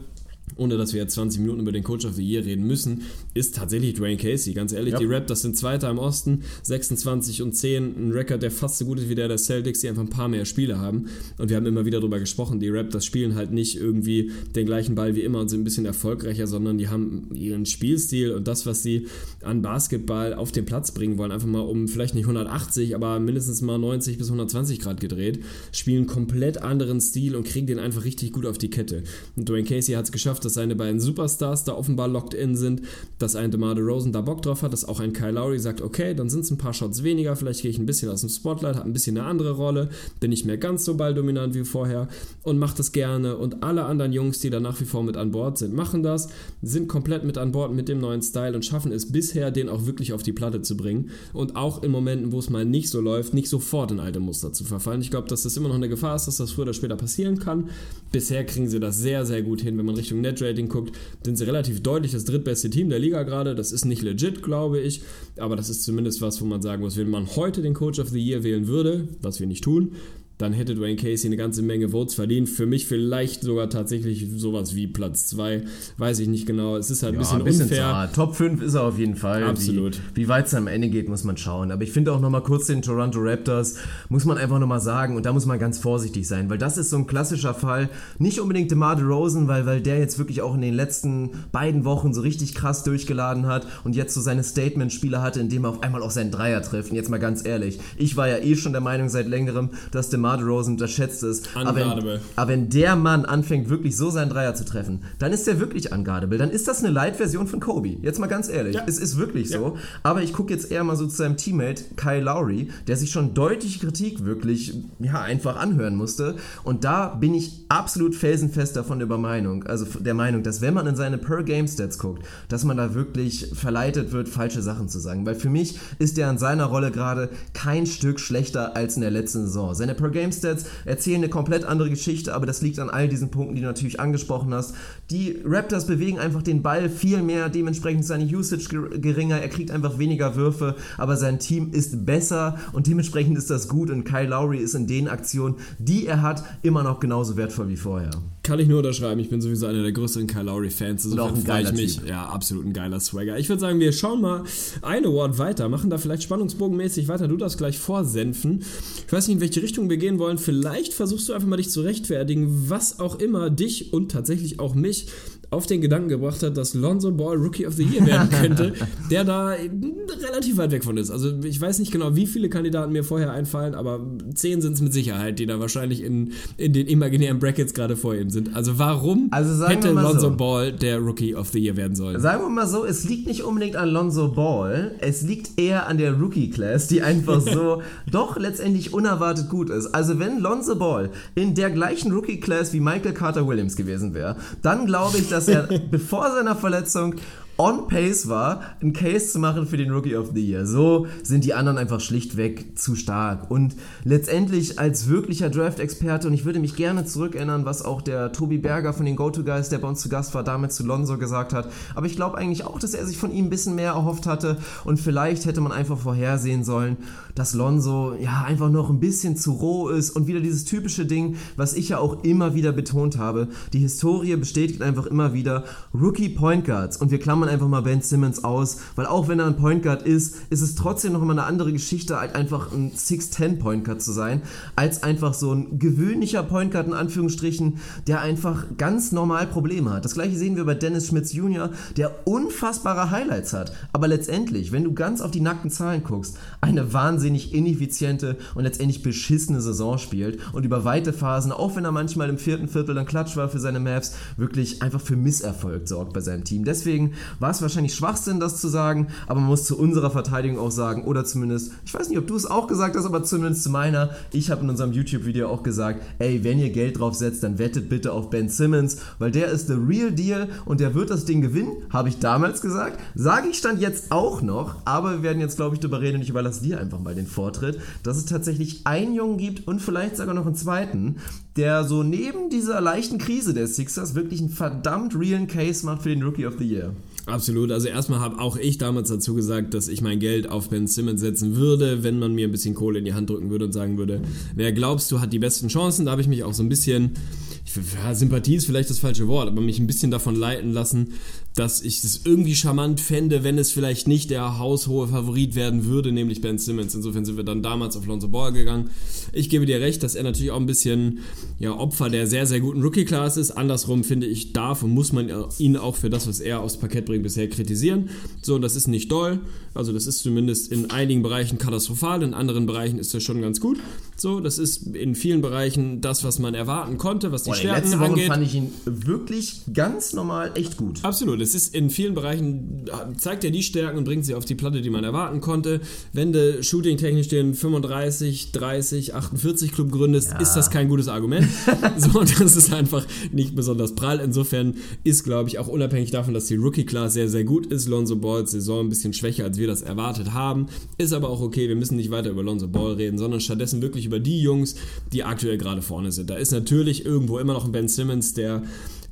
ohne dass wir jetzt 20 Minuten über den Coach of the Year reden müssen, ist tatsächlich Dwayne Casey. Ganz ehrlich, ja. die Raptors sind Zweiter im Osten, 26 und 10, ein Rekord, der fast so gut ist wie der der Celtics, die einfach ein paar mehr Spiele haben. Und wir haben immer wieder darüber gesprochen, die Raptors spielen halt nicht irgendwie den gleichen Ball wie immer und sind ein bisschen erfolgreicher, sondern die haben ihren Spielstil und das, was sie an Basketball auf den Platz bringen wollen, einfach mal um vielleicht nicht 180, aber mindestens mal 90 bis 120 Grad gedreht, spielen komplett anderen Stil und kriegen den einfach richtig gut auf die Kette. Und Dwayne Casey hat es geschafft, dass seine beiden Superstars da offenbar locked in sind, dass ein DeMar DeRozan da Bock drauf hat, dass auch ein Kyle Lowry sagt, okay, dann sind es ein paar Shots weniger, vielleicht gehe ich ein bisschen aus dem Spotlight, habe ein bisschen eine andere Rolle, bin nicht mehr ganz so balldominant wie vorher und mache das gerne und alle anderen Jungs, die da nach wie vor mit an Bord sind, machen das, sind komplett mit an Bord mit dem neuen Style und schaffen es bisher, den auch wirklich auf die Platte zu bringen und auch in Momenten, wo es mal nicht so läuft, nicht sofort in alte Muster zu verfallen. Ich glaube, dass das immer noch eine Gefahr ist, dass das früher oder später passieren kann. Bisher kriegen sie das sehr, sehr gut hin, wenn man Richtung Net-Rating guckt, sind sie relativ deutlich das drittbeste Team der Liga gerade. Das ist nicht legit, glaube ich, aber das ist zumindest was, wo man sagen muss, wenn man heute den Coach of the Year wählen würde, was wir nicht tun, dann hätte Dwayne Casey eine ganze Menge Votes verdient. Für mich vielleicht sogar tatsächlich sowas wie Platz 2. Weiß ich nicht genau. Es ist halt ja, ein bisschen, ein bisschen unfair. Zart. Top 5 ist er auf jeden Fall. Absolut. Wie, wie weit es am Ende geht, muss man schauen. Aber ich finde auch nochmal kurz den Toronto Raptors, muss man einfach nochmal sagen, und da muss man ganz vorsichtig sein, weil das ist so ein klassischer Fall. Nicht unbedingt DeMar DeRozan, weil, weil der jetzt wirklich auch in den letzten beiden Wochen so richtig krass durchgeladen hat und jetzt so seine Statement-Spiele hatte, indem er auf einmal auch seinen Dreier trifft. Und jetzt mal ganz ehrlich, ich war ja eh schon der Meinung seit längerem, dass DeMar DeMar DeRozan unterschätzt ist. Aber wenn, aber wenn, der Mann anfängt, wirklich so seinen Dreier zu treffen, dann ist der wirklich unguardable. Dann ist das eine Light-Version von Kobe. Jetzt mal ganz ehrlich. Ja. Es ist wirklich ja. so. Aber ich gucke jetzt eher mal so zu seinem Teammate Kyle Lowry, der sich schon deutliche Kritik wirklich ja, einfach anhören musste. Und da bin ich absolut felsenfest davon der Meinung, also der Meinung, dass wenn man in seine Per-Game-Stats guckt, dass man da wirklich verleitet wird, falsche Sachen zu sagen. Weil für mich ist er in seiner Rolle gerade kein Stück schlechter als in der letzten Saison. Seine Per-Game-Stats erzählen eine komplett andere Geschichte, aber das liegt an all diesen Punkten, die du natürlich angesprochen hast. Die Raptors bewegen einfach den Ball viel mehr, dementsprechend ist seine Usage geringer, er kriegt einfach weniger Würfe, aber sein Team ist besser und dementsprechend ist das gut und Kyle Lowry ist in den Aktionen, die er hat, immer noch genauso wertvoll wie vorher. Kann ich nur unterschreiben, ich bin sowieso einer der größten Kyle Lowry-Fans. Ein geiler ich mich. Typ. Ja, absolut ein geiler Swagger. Ich würde sagen, wir schauen mal ein Award weiter, machen da vielleicht spannungsbogenmäßig weiter. Du das gleich vorsenfen. Ich weiß nicht, in welche Richtung wir gehen wollen. Vielleicht versuchst du einfach mal dich zu rechtfertigen, was auch immer dich und tatsächlich auch mich auf den Gedanken gebracht hat, dass Lonzo Ball Rookie of the Year werden (laughs) könnte, der da relativ weit weg von ist. Also ich weiß nicht genau, wie viele Kandidaten mir vorher einfallen, aber zehn sind es mit Sicherheit, die da wahrscheinlich in, in den imaginären Brackets gerade vor ihm sind. Also warum also hätte Lonzo so. Ball der Rookie of the Year werden sollen? Sagen wir mal so, es liegt nicht unbedingt an Lonzo Ball, es liegt eher an der Rookie-Class, die einfach (laughs) so doch letztendlich unerwartet gut ist. Also wenn Lonzo Ball in der gleichen Rookie-Class wie Michael Carter Williams gewesen wäre, dann glaube ich, dass dass er bevor seiner Verletzung on pace war, einen Case zu machen für den Rookie of the Year. So sind die anderen einfach schlichtweg zu stark. Und letztendlich als wirklicher Draft-Experte, und ich würde mich gerne zurückerinnern, was auch der Tobi Berger von den Go-To-Guys, der bei uns zu Gast war, damals zu Lonzo gesagt hat. Aber ich glaube eigentlich auch, dass er sich von ihm ein bisschen mehr erhofft hatte. Und vielleicht hätte man einfach vorhersehen sollen, dass Lonzo ja einfach noch ein bisschen zu roh ist. Und wieder dieses typische Ding, was ich ja auch immer wieder betont habe. Die Historie bestätigt einfach immer wieder Rookie Point Guards. Und wir klammern man einfach mal Ben Simmons aus, weil auch wenn er ein Point Guard ist, ist es trotzdem noch immer eine andere Geschichte, als einfach ein 6'10 Point Guard zu sein, als einfach so ein gewöhnlicher Point Guard in Anführungsstrichen, der einfach ganz normal Probleme hat. Das gleiche sehen wir bei Dennis Schmitz Jr., der unfassbare Highlights hat, aber letztendlich, wenn du ganz auf die nackten Zahlen guckst, eine wahnsinnig ineffiziente und letztendlich beschissene Saison spielt und über weite Phasen, auch wenn er manchmal im vierten Viertel dann Klatsch war für seine Mavs, wirklich einfach für Misserfolg sorgt bei seinem Team. Deswegen war es wahrscheinlich Schwachsinn, das zu sagen, aber man muss zu unserer Verteidigung auch sagen, oder zumindest, ich weiß nicht, ob du es auch gesagt hast, aber zumindest zu meiner, ich habe in unserem YouTube-Video auch gesagt, ey, wenn ihr Geld drauf setzt, dann wettet bitte auf Ben Simmons, weil der ist the real deal und der wird das Ding gewinnen, habe ich damals gesagt, sage ich stand jetzt auch noch, aber wir werden jetzt, glaube ich, darüber reden und ich überlasse dir einfach mal den Vortritt, dass es tatsächlich einen Jungen gibt und vielleicht sogar noch einen zweiten, der so neben dieser leichten Krise der Sixers wirklich einen verdammt realen Case macht für den Rookie of the Year. Absolut. Also erstmal habe auch ich damals dazu gesagt, dass ich mein Geld auf Ben Simmons setzen würde, wenn man mir ein bisschen Kohle in die Hand drücken würde und sagen würde, wer glaubst du hat die besten Chancen? Da habe ich mich auch so ein bisschen, ja, Sympathie ist vielleicht das falsche Wort, aber mich ein bisschen davon leiten lassen, dass ich es irgendwie charmant fände, wenn es vielleicht nicht der haushohe Favorit werden würde, nämlich Ben Simmons. Insofern sind wir dann damals auf Lonzo Ball gegangen. Ich gebe dir recht, dass er natürlich auch ein bisschen ja, Opfer der sehr, sehr guten Rookie-Class ist. Andersrum finde ich, darf und muss man ihn auch für das, was er aufs Parkett bringt, bisher kritisieren. So, das ist nicht doll. Also das ist zumindest in einigen Bereichen katastrophal, in anderen Bereichen ist er schon ganz gut. So, das ist in vielen Bereichen das, was man erwarten konnte, was die Boah, Stärken letzte Woche angeht. fand ich ihn wirklich ganz normal echt gut. Absolut, es ist in vielen Bereichen zeigt er die Stärken und bringt sie auf die Platte, die man erwarten konnte. Wenn du shooting-technisch den 35, 30, 48 Club gründest, ja. ist das kein gutes Argument. (laughs) so, das ist einfach nicht besonders prall. Insofern ist, glaube ich, auch unabhängig davon, dass die Rookie-Class sehr, sehr gut ist, Lonzo Balls Saison ein bisschen schwächer, als wir das erwartet haben. Ist aber auch okay, wir müssen nicht weiter über Lonzo Ball reden, sondern stattdessen wirklich wirklich über die Jungs, die aktuell gerade vorne sind. Da ist natürlich irgendwo immer noch ein Ben Simmons, der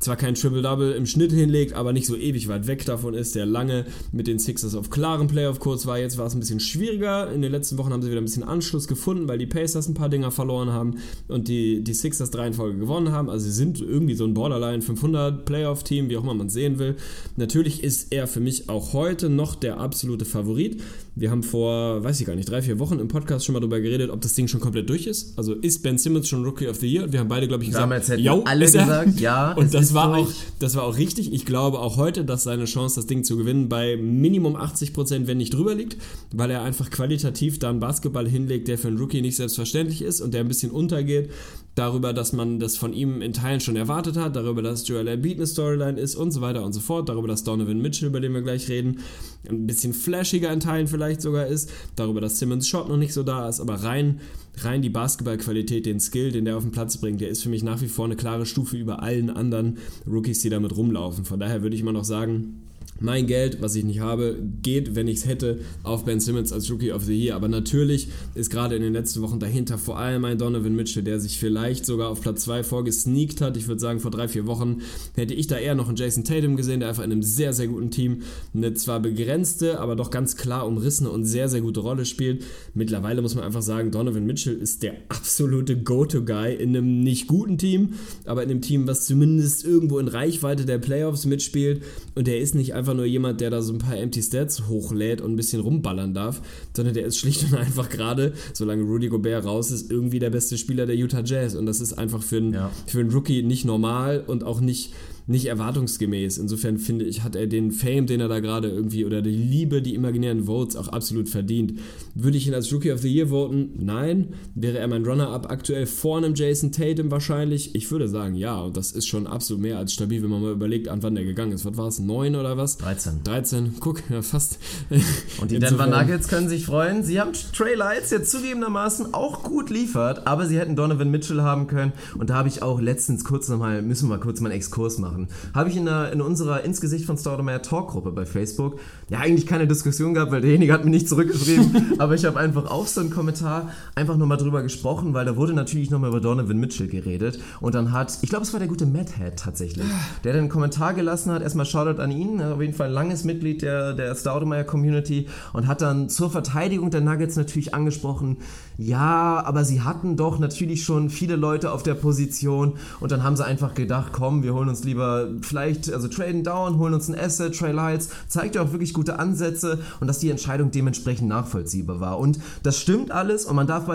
zwar kein Triple-Double im Schnitt hinlegt, aber nicht so ewig weit weg davon ist, der lange mit den Sixers auf klaren Playoff-Courts war. Jetzt war es ein bisschen schwieriger. In den letzten Wochen haben sie wieder ein bisschen Anschluss gefunden, weil die Pacers ein paar Dinger verloren haben und die, die Sixers drei in Folge gewonnen haben. Also sie sind irgendwie so ein Borderline 500 Playoff-Team, wie auch immer man es sehen will. Natürlich ist er für mich auch heute noch der absolute Favorit. Wir haben vor, weiß ich gar nicht, drei, vier Wochen im Podcast schon mal darüber geredet, ob das Ding schon komplett durch ist. Also ist Ben Simmons schon Rookie of the Year? Und wir haben beide, glaube ich, gesagt, Damals hätten alle gesagt, ja. (laughs) Und das war, auch, das war auch richtig. Ich glaube auch heute, dass seine Chance, das Ding zu gewinnen, bei Minimum 80 Prozent, wenn nicht drüber liegt, weil er einfach qualitativ da einen Basketball hinlegt, der für einen Rookie nicht selbstverständlich ist und der ein bisschen untergeht darüber, dass man das von ihm in Teilen schon erwartet hat, darüber, dass Joel Embiid eine Storyline ist und so weiter und so fort, darüber, dass Donovan Mitchell, über den wir gleich reden, ein bisschen flashiger in Teilen vielleicht sogar ist, darüber, dass Simmons Shot noch nicht so da ist, aber rein, rein die Basketballqualität, den Skill, den der auf den Platz bringt, der ist für mich nach wie vor eine klare Stufe über allen anderen Rookies, die damit rumlaufen. Von daher würde ich immer noch sagen, mein Geld, was ich nicht habe, geht, wenn ich es hätte, auf Ben Simmons als Rookie of the Year. Aber natürlich ist gerade in den letzten Wochen dahinter vor allem ein Donovan Mitchell, der sich vielleicht sogar auf Platz 2 vorgesneakt hat. Ich würde sagen, vor drei, vier Wochen hätte ich da eher noch einen Jason Tatum gesehen, der einfach in einem sehr, sehr guten Team eine zwar begrenzte, aber doch ganz klar umrissene und sehr, sehr gute Rolle spielt. Mittlerweile muss man einfach sagen, Donovan Mitchell ist der absolute Go-To-Guy in einem nicht guten Team, aber in einem Team, was zumindest irgendwo in Reichweite der Playoffs mitspielt. Und der ist nicht einfach einfach nur jemand, der da so ein paar Empty Stats hochlädt und ein bisschen rumballern darf, sondern der ist schlicht und einfach gerade, solange Rudy Gobert raus ist, irgendwie der beste Spieler der Utah Jazz. Und das ist einfach für einen, ja. für einen Rookie nicht normal und auch nicht nicht erwartungsgemäß. Insofern finde ich, hat er den Fame, den er da gerade irgendwie, oder die Liebe, die imaginären Votes auch absolut verdient. Würde ich ihn als Rookie of the Year voten? Nein. Wäre er mein Runner-up aktuell vor einem Jason Tatum wahrscheinlich? Ich würde sagen, ja. Und das ist schon absolut mehr als stabil, wenn man mal überlegt, an wann der gegangen ist. Was war es? Neun oder was? 13. 13. Guck, ja, fast. (laughs) Und die Denver Nuggets können sich freuen. Sie haben Trey Lights jetzt zugegebenermaßen auch gut liefert, aber sie hätten Donovan Mitchell haben können. Und da habe ich auch letztens kurz nochmal, müssen wir mal kurz mal einen Exkurs machen machen. Habe ich in, der, in unserer Ins Gesicht von Staudemeyer Talkgruppe bei Facebook ja eigentlich keine Diskussion gehabt, weil derjenige hat mir nicht zurückgeschrieben, (laughs) aber ich habe einfach auf so einen Kommentar einfach nochmal drüber gesprochen, weil da wurde natürlich nochmal über Donovan Mitchell geredet und dann hat, ich glaube es war der gute Matt Head tatsächlich, der dann einen Kommentar gelassen hat, erstmal Shoutout an ihn, auf jeden Fall ein langes Mitglied der, der Staudemeyer Community und hat dann zur Verteidigung der Nuggets natürlich angesprochen, ja, aber sie hatten doch natürlich schon viele Leute auf der Position und dann haben sie einfach gedacht, komm, wir holen uns lieber vielleicht, also traden down, holen uns ein Asset, Trey Lights, zeigt ja auch wirklich gute Ansätze und dass die Entscheidung dementsprechend nachvollziehbar war. Und das stimmt alles und man darf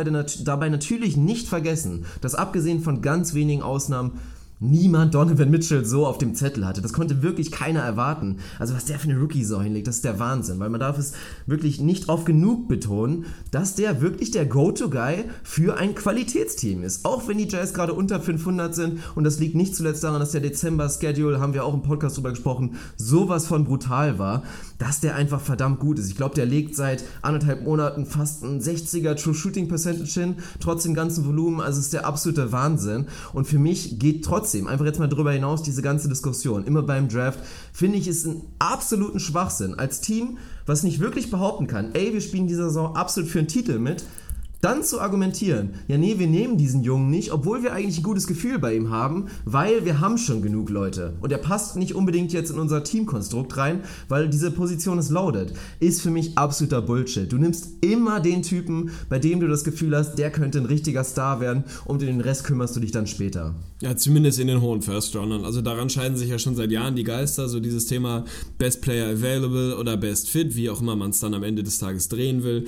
dabei natürlich nicht vergessen, dass abgesehen von ganz wenigen Ausnahmen niemand Donovan Mitchell so auf dem Zettel hatte. Das konnte wirklich keiner erwarten. Also was der für eine Rookie-Saison hinlegt, das ist der Wahnsinn. Weil man darf es wirklich nicht oft genug betonen, dass der wirklich der Go-To-Guy für ein Qualitätsteam ist. Auch wenn die Jazz gerade unter 500 sind. Und das liegt nicht zuletzt daran, dass der Dezember-Schedule, haben wir auch im Podcast drüber gesprochen, sowas von brutal war, dass der einfach verdammt gut ist. Ich glaube, der legt seit anderthalb Monaten fast ein 60er True Shooting Percentage hin, trotz dem ganzen Volumen. Also ist der absolute Wahnsinn. Und für mich geht trotzdem einfach jetzt mal drüber hinaus, diese ganze Diskussion, immer beim Draft, finde ich, ist ein absoluten Schwachsinn. Als Team, was nicht wirklich behaupten kann, ey, wir spielen diese Saison absolut für einen Titel mit, dann zu argumentieren, ja nee, wir nehmen diesen Jungen nicht, obwohl wir eigentlich ein gutes Gefühl bei ihm haben, weil wir haben schon genug Leute. Und er passt nicht unbedingt jetzt in unser Teamkonstrukt rein, weil diese Position ist loaded. Ist für mich absoluter Bullshit. Du nimmst immer den Typen, bei dem du das Gefühl hast, der könnte ein richtiger Star werden und um den Rest kümmerst du dich dann später. Ja, zumindest in den hohen First-Roundern. Also daran scheiden sich ja schon seit Jahren die Geister, so dieses Thema Best Player Available oder Best Fit, wie auch immer man es dann am Ende des Tages drehen will.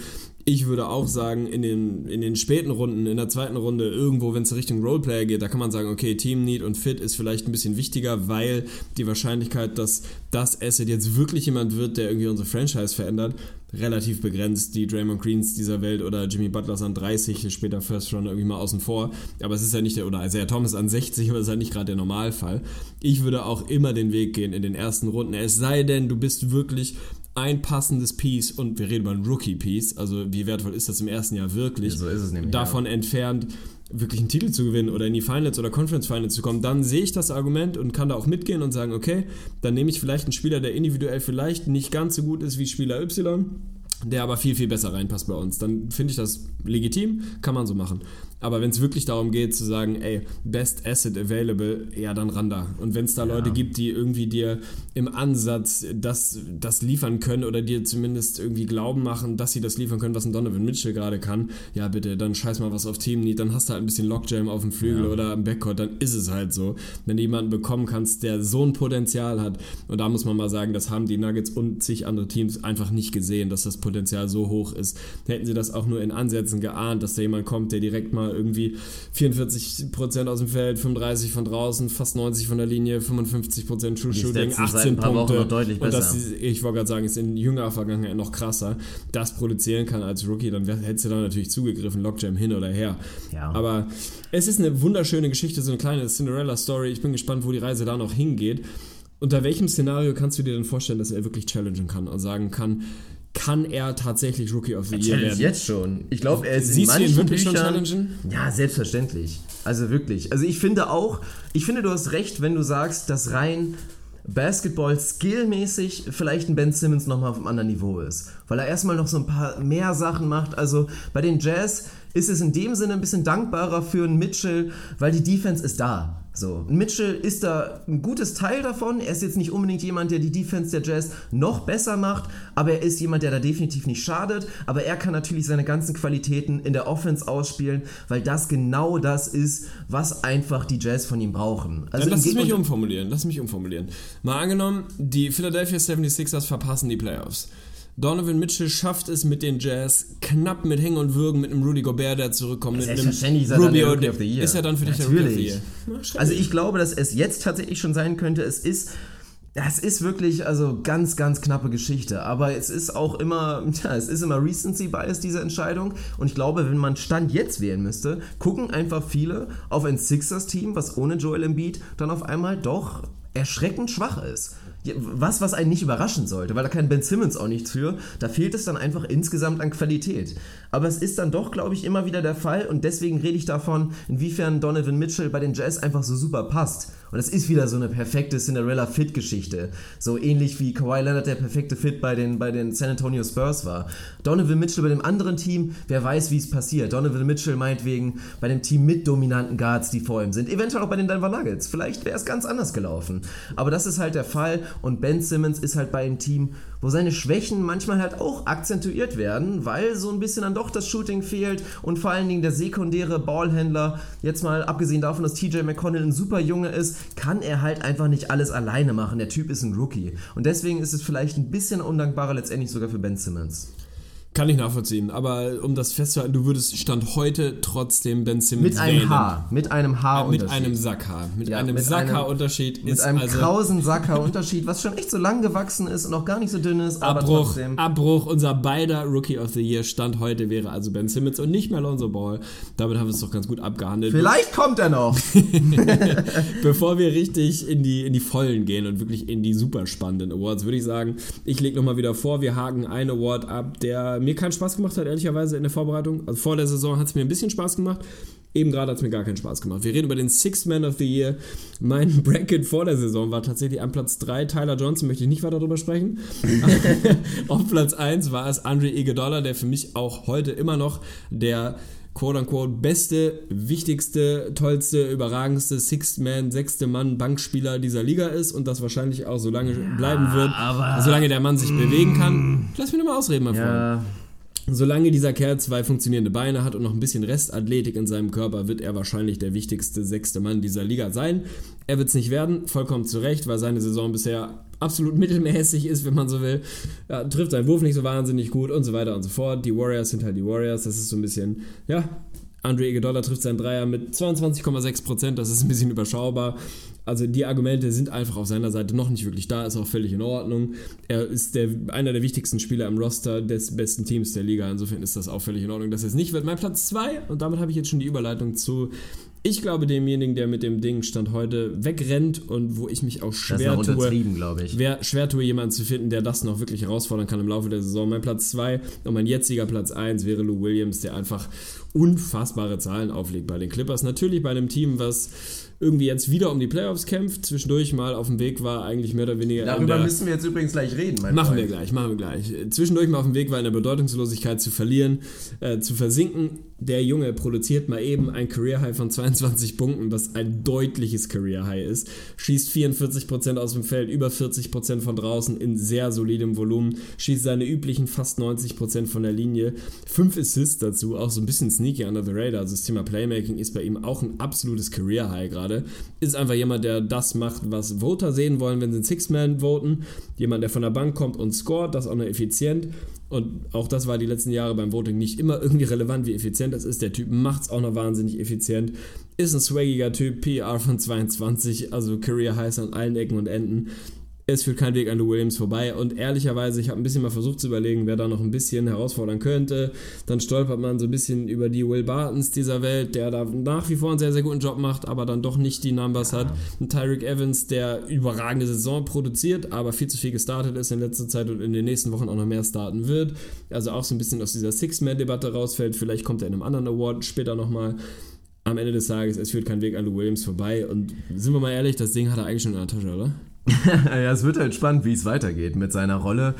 Ich würde auch sagen, in den, in den späten Runden, in der zweiten Runde, irgendwo, wenn es Richtung Roleplayer geht, da kann man sagen, okay, Team Need und Fit ist vielleicht ein bisschen wichtiger, weil die Wahrscheinlichkeit, dass das Asset jetzt wirklich jemand wird, der irgendwie unsere Franchise verändert, relativ begrenzt. Die Draymond Greens dieser Welt oder Jimmy Butlers an 30, später First Round irgendwie mal außen vor. Aber es ist ja nicht der, oder Isaiah Thomas an 60, aber es ist halt nicht gerade der Normalfall. Ich würde auch immer den Weg gehen in den ersten Runden. Es sei denn, du bist wirklich ein passendes Piece und wir reden über ein Rookie-Piece, also wie wertvoll ist das im ersten Jahr wirklich, so ist es nämlich, davon ja. entfernt, wirklich einen Titel zu gewinnen oder in die Finals oder Conference Finals zu kommen, dann sehe ich das Argument und kann da auch mitgehen und sagen, okay, dann nehme ich vielleicht einen Spieler, der individuell vielleicht nicht ganz so gut ist wie Spieler Y, der aber viel, viel besser reinpasst bei uns. Dann finde ich das legitim, kann man so machen. Aber wenn es wirklich darum geht zu sagen, ey, Best Asset Available, ja, dann ran da. Und wenn es da ja. Leute gibt, die irgendwie dir im Ansatz das, das liefern können oder dir zumindest irgendwie glauben machen, dass sie das liefern können, was ein Donovan Mitchell gerade kann, ja, bitte, dann scheiß mal was auf Team Need, dann hast du halt ein bisschen Lockjam auf dem Flügel ja. oder am Backcourt, dann ist es halt so. Wenn du jemanden bekommen kannst, der so ein Potenzial hat, und da muss man mal sagen, das haben die Nuggets und zig andere Teams einfach nicht gesehen, dass das Potenzial so hoch ist. Hätten sie das auch nur in Ansätzen geahnt, dass da jemand kommt, der direkt mal irgendwie 44% aus dem Feld, 35 von draußen, fast 90 von der Linie, 55% True Shooting, 18 Punkte. und das, ich wollte gerade sagen, ist in jüngerer Vergangenheit noch krasser, das produzieren kann als Rookie, dann hättest du da natürlich zugegriffen, Lockjam hin oder her. Ja. Aber es ist eine wunderschöne Geschichte, so eine kleine Cinderella-Story. Ich bin gespannt, wo die Reise da noch hingeht. Unter welchem Szenario kannst du dir denn vorstellen, dass er wirklich challengen kann und sagen kann, kann er tatsächlich Rookie of the Year Challenge werden. jetzt schon. Ich glaube, er ist Siehst in manchen du ihn wirklich Büchern, schon challengen? Ja, selbstverständlich. Also wirklich. Also ich finde auch, ich finde, du hast recht, wenn du sagst, dass rein Basketball skillmäßig vielleicht ein Ben Simmons nochmal auf einem anderen Niveau ist. Weil er erstmal noch so ein paar mehr Sachen macht. Also bei den Jazz ist es in dem Sinne ein bisschen dankbarer für einen Mitchell, weil die Defense ist da. So, Mitchell ist da ein gutes Teil davon. Er ist jetzt nicht unbedingt jemand, der die Defense der Jazz noch besser macht, aber er ist jemand, der da definitiv nicht schadet. Aber er kann natürlich seine ganzen Qualitäten in der Offense ausspielen, weil das genau das ist, was einfach die Jazz von ihm brauchen. Also lass mich umformulieren. Lass mich umformulieren. Mal angenommen, die Philadelphia 76ers verpassen die Playoffs. Donovan Mitchell schafft es mit den Jazz knapp mit Hängen und Würgen mit einem Rudy Gobert, der zurückkommt. Mit einem ist er Rubio, dann der Ist er dann für dich Natürlich. der Rookie of the Year? also ich glaube, dass es jetzt tatsächlich schon sein könnte. Es ist es ist wirklich also ganz, ganz knappe Geschichte. Aber es ist auch immer, (laughs) ja, es ist immer Recency Bias, diese Entscheidung. Und ich glaube, wenn man Stand jetzt wählen müsste, gucken einfach viele auf ein Sixers-Team, was ohne Joel Embiid dann auf einmal doch erschreckend schwach ist was, was einen nicht überraschen sollte, weil da kann Ben Simmons auch nichts für. Da fehlt es dann einfach insgesamt an Qualität. Aber es ist dann doch, glaube ich, immer wieder der Fall und deswegen rede ich davon, inwiefern Donovan Mitchell bei den Jazz einfach so super passt. Und es ist wieder so eine perfekte Cinderella-Fit-Geschichte. So ähnlich wie Kawhi Leonard der perfekte Fit bei den, bei den San Antonio Spurs war. Donovan Mitchell bei dem anderen Team, wer weiß, wie es passiert. Donovan Mitchell meinetwegen bei dem Team mit dominanten Guards, die vor ihm sind. Eventuell auch bei den Denver Nuggets. Vielleicht wäre es ganz anders gelaufen. Aber das ist halt der Fall und Ben Simmons ist halt bei einem Team, wo seine Schwächen manchmal halt auch akzentuiert werden, weil so ein bisschen dann doch das Shooting fehlt und vor allen Dingen der sekundäre Ballhändler, jetzt mal abgesehen davon, dass TJ McConnell ein super Junge ist, kann er halt einfach nicht alles alleine machen. Der Typ ist ein Rookie. Und deswegen ist es vielleicht ein bisschen undankbarer letztendlich sogar für Ben Simmons. Kann ich nachvollziehen, aber um das festzuhalten, du würdest Stand heute trotzdem Ben Simmons Mit einem wählen. Haar, mit einem Haar Mit einem Sackhaar, mit ja, einem Sackhaar-Unterschied. Mit einem also krausen Sackhaar-Unterschied, was schon echt so lang gewachsen ist und auch gar nicht so dünn ist, aber Abbruch, trotzdem. Abbruch, unser beider Rookie of the Year Stand heute wäre also Ben Simmons und nicht mehr Lonzo Ball. Damit haben wir es doch ganz gut abgehandelt. Vielleicht kommt er noch! (laughs) Bevor wir richtig in die, in die Vollen gehen und wirklich in die super spannenden Awards, würde ich sagen, ich lege nochmal wieder vor, wir haken einen Award ab, der der mir keinen Spaß gemacht hat, ehrlicherweise in der Vorbereitung. Also vor der Saison hat es mir ein bisschen Spaß gemacht. Eben gerade hat es mir gar keinen Spaß gemacht. Wir reden über den Sixth Man of the Year. Mein (laughs) Bracket vor der Saison war tatsächlich an Platz 3 Tyler Johnson, möchte ich nicht weiter darüber sprechen. (laughs) Auf Platz 1 war es Andre Iguodala, der für mich auch heute immer noch der quote-unquote beste, wichtigste, tollste, überragendste Sixth Man, sechste Mann Bankspieler dieser Liga ist und das wahrscheinlich auch so lange ja, bleiben wird, solange der Mann sich mm, bewegen kann. Lass mich nur mal ausreden, mein ja. Freund. Solange dieser Kerl zwei funktionierende Beine hat und noch ein bisschen Restathletik in seinem Körper, wird er wahrscheinlich der wichtigste sechste Mann dieser Liga sein. Er wird es nicht werden, vollkommen zu Recht, weil seine Saison bisher absolut mittelmäßig ist, wenn man so will. Ja, trifft seinen Wurf nicht so wahnsinnig gut und so weiter und so fort. Die Warriors sind halt die Warriors. Das ist so ein bisschen, ja, Andre Iguodala trifft seinen Dreier mit 22,6%, das ist ein bisschen überschaubar. Also die Argumente sind einfach auf seiner Seite noch nicht wirklich da, ist auch völlig in Ordnung. Er ist der, einer der wichtigsten Spieler im Roster des besten Teams der Liga, insofern ist das auch völlig in Ordnung, dass es nicht wird. Mein Platz 2, und damit habe ich jetzt schon die Überleitung zu ich glaube, demjenigen, der mit dem Ding stand heute wegrennt und wo ich mich auch schwer tue, glaube ich. Wer, schwer tue, jemanden zu finden, der das noch wirklich herausfordern kann im Laufe der Saison. Mein Platz 2 und mein jetziger Platz 1 wäre Lou Williams, der einfach unfassbare Zahlen auflegt bei den Clippers. Natürlich bei einem Team, was irgendwie jetzt wieder um die Playoffs kämpft, zwischendurch mal auf dem Weg war, eigentlich mehr oder weniger. Darüber der, müssen wir jetzt übrigens gleich reden, Machen Freund. wir gleich, machen wir gleich. Zwischendurch mal auf dem Weg war, in der Bedeutungslosigkeit zu verlieren, äh, zu versinken. Der Junge produziert mal eben ein Career High von 22 Punkten, was ein deutliches Career High ist. Schießt 44% aus dem Feld, über 40% von draußen in sehr solidem Volumen. Schießt seine üblichen fast 90% von der Linie. Fünf Assists dazu, auch so ein bisschen sneaky under the radar. Also das Thema Playmaking ist bei ihm auch ein absolutes Career High gerade gerade, ist einfach jemand, der das macht, was Voter sehen wollen, wenn sie einen Six-Man voten. Jemand, der von der Bank kommt und scoret, das auch noch effizient. Und auch das war die letzten Jahre beim Voting nicht immer irgendwie relevant, wie effizient das ist. Der Typ macht es auch noch wahnsinnig effizient. Ist ein swaggiger Typ, PR von 22, also Career Highs an allen Ecken und Enden es führt kein Weg an Lou Williams vorbei. Und ehrlicherweise, ich habe ein bisschen mal versucht zu überlegen, wer da noch ein bisschen herausfordern könnte. Dann stolpert man so ein bisschen über die Will Bartons dieser Welt, der da nach wie vor einen sehr, sehr guten Job macht, aber dann doch nicht die Numbers hat. Ein Tyreek Evans, der überragende Saison produziert, aber viel zu viel gestartet ist in letzter Zeit und in den nächsten Wochen auch noch mehr starten wird. Also auch so ein bisschen aus dieser Six-Man-Debatte rausfällt. Vielleicht kommt er in einem anderen Award später nochmal am Ende des Tages, es führt kein Weg an Lou Williams vorbei. Und sind wir mal ehrlich, das Ding hat er eigentlich schon in der Tasche, oder? (laughs) ja, es wird halt spannend, wie es weitergeht mit seiner Rolle.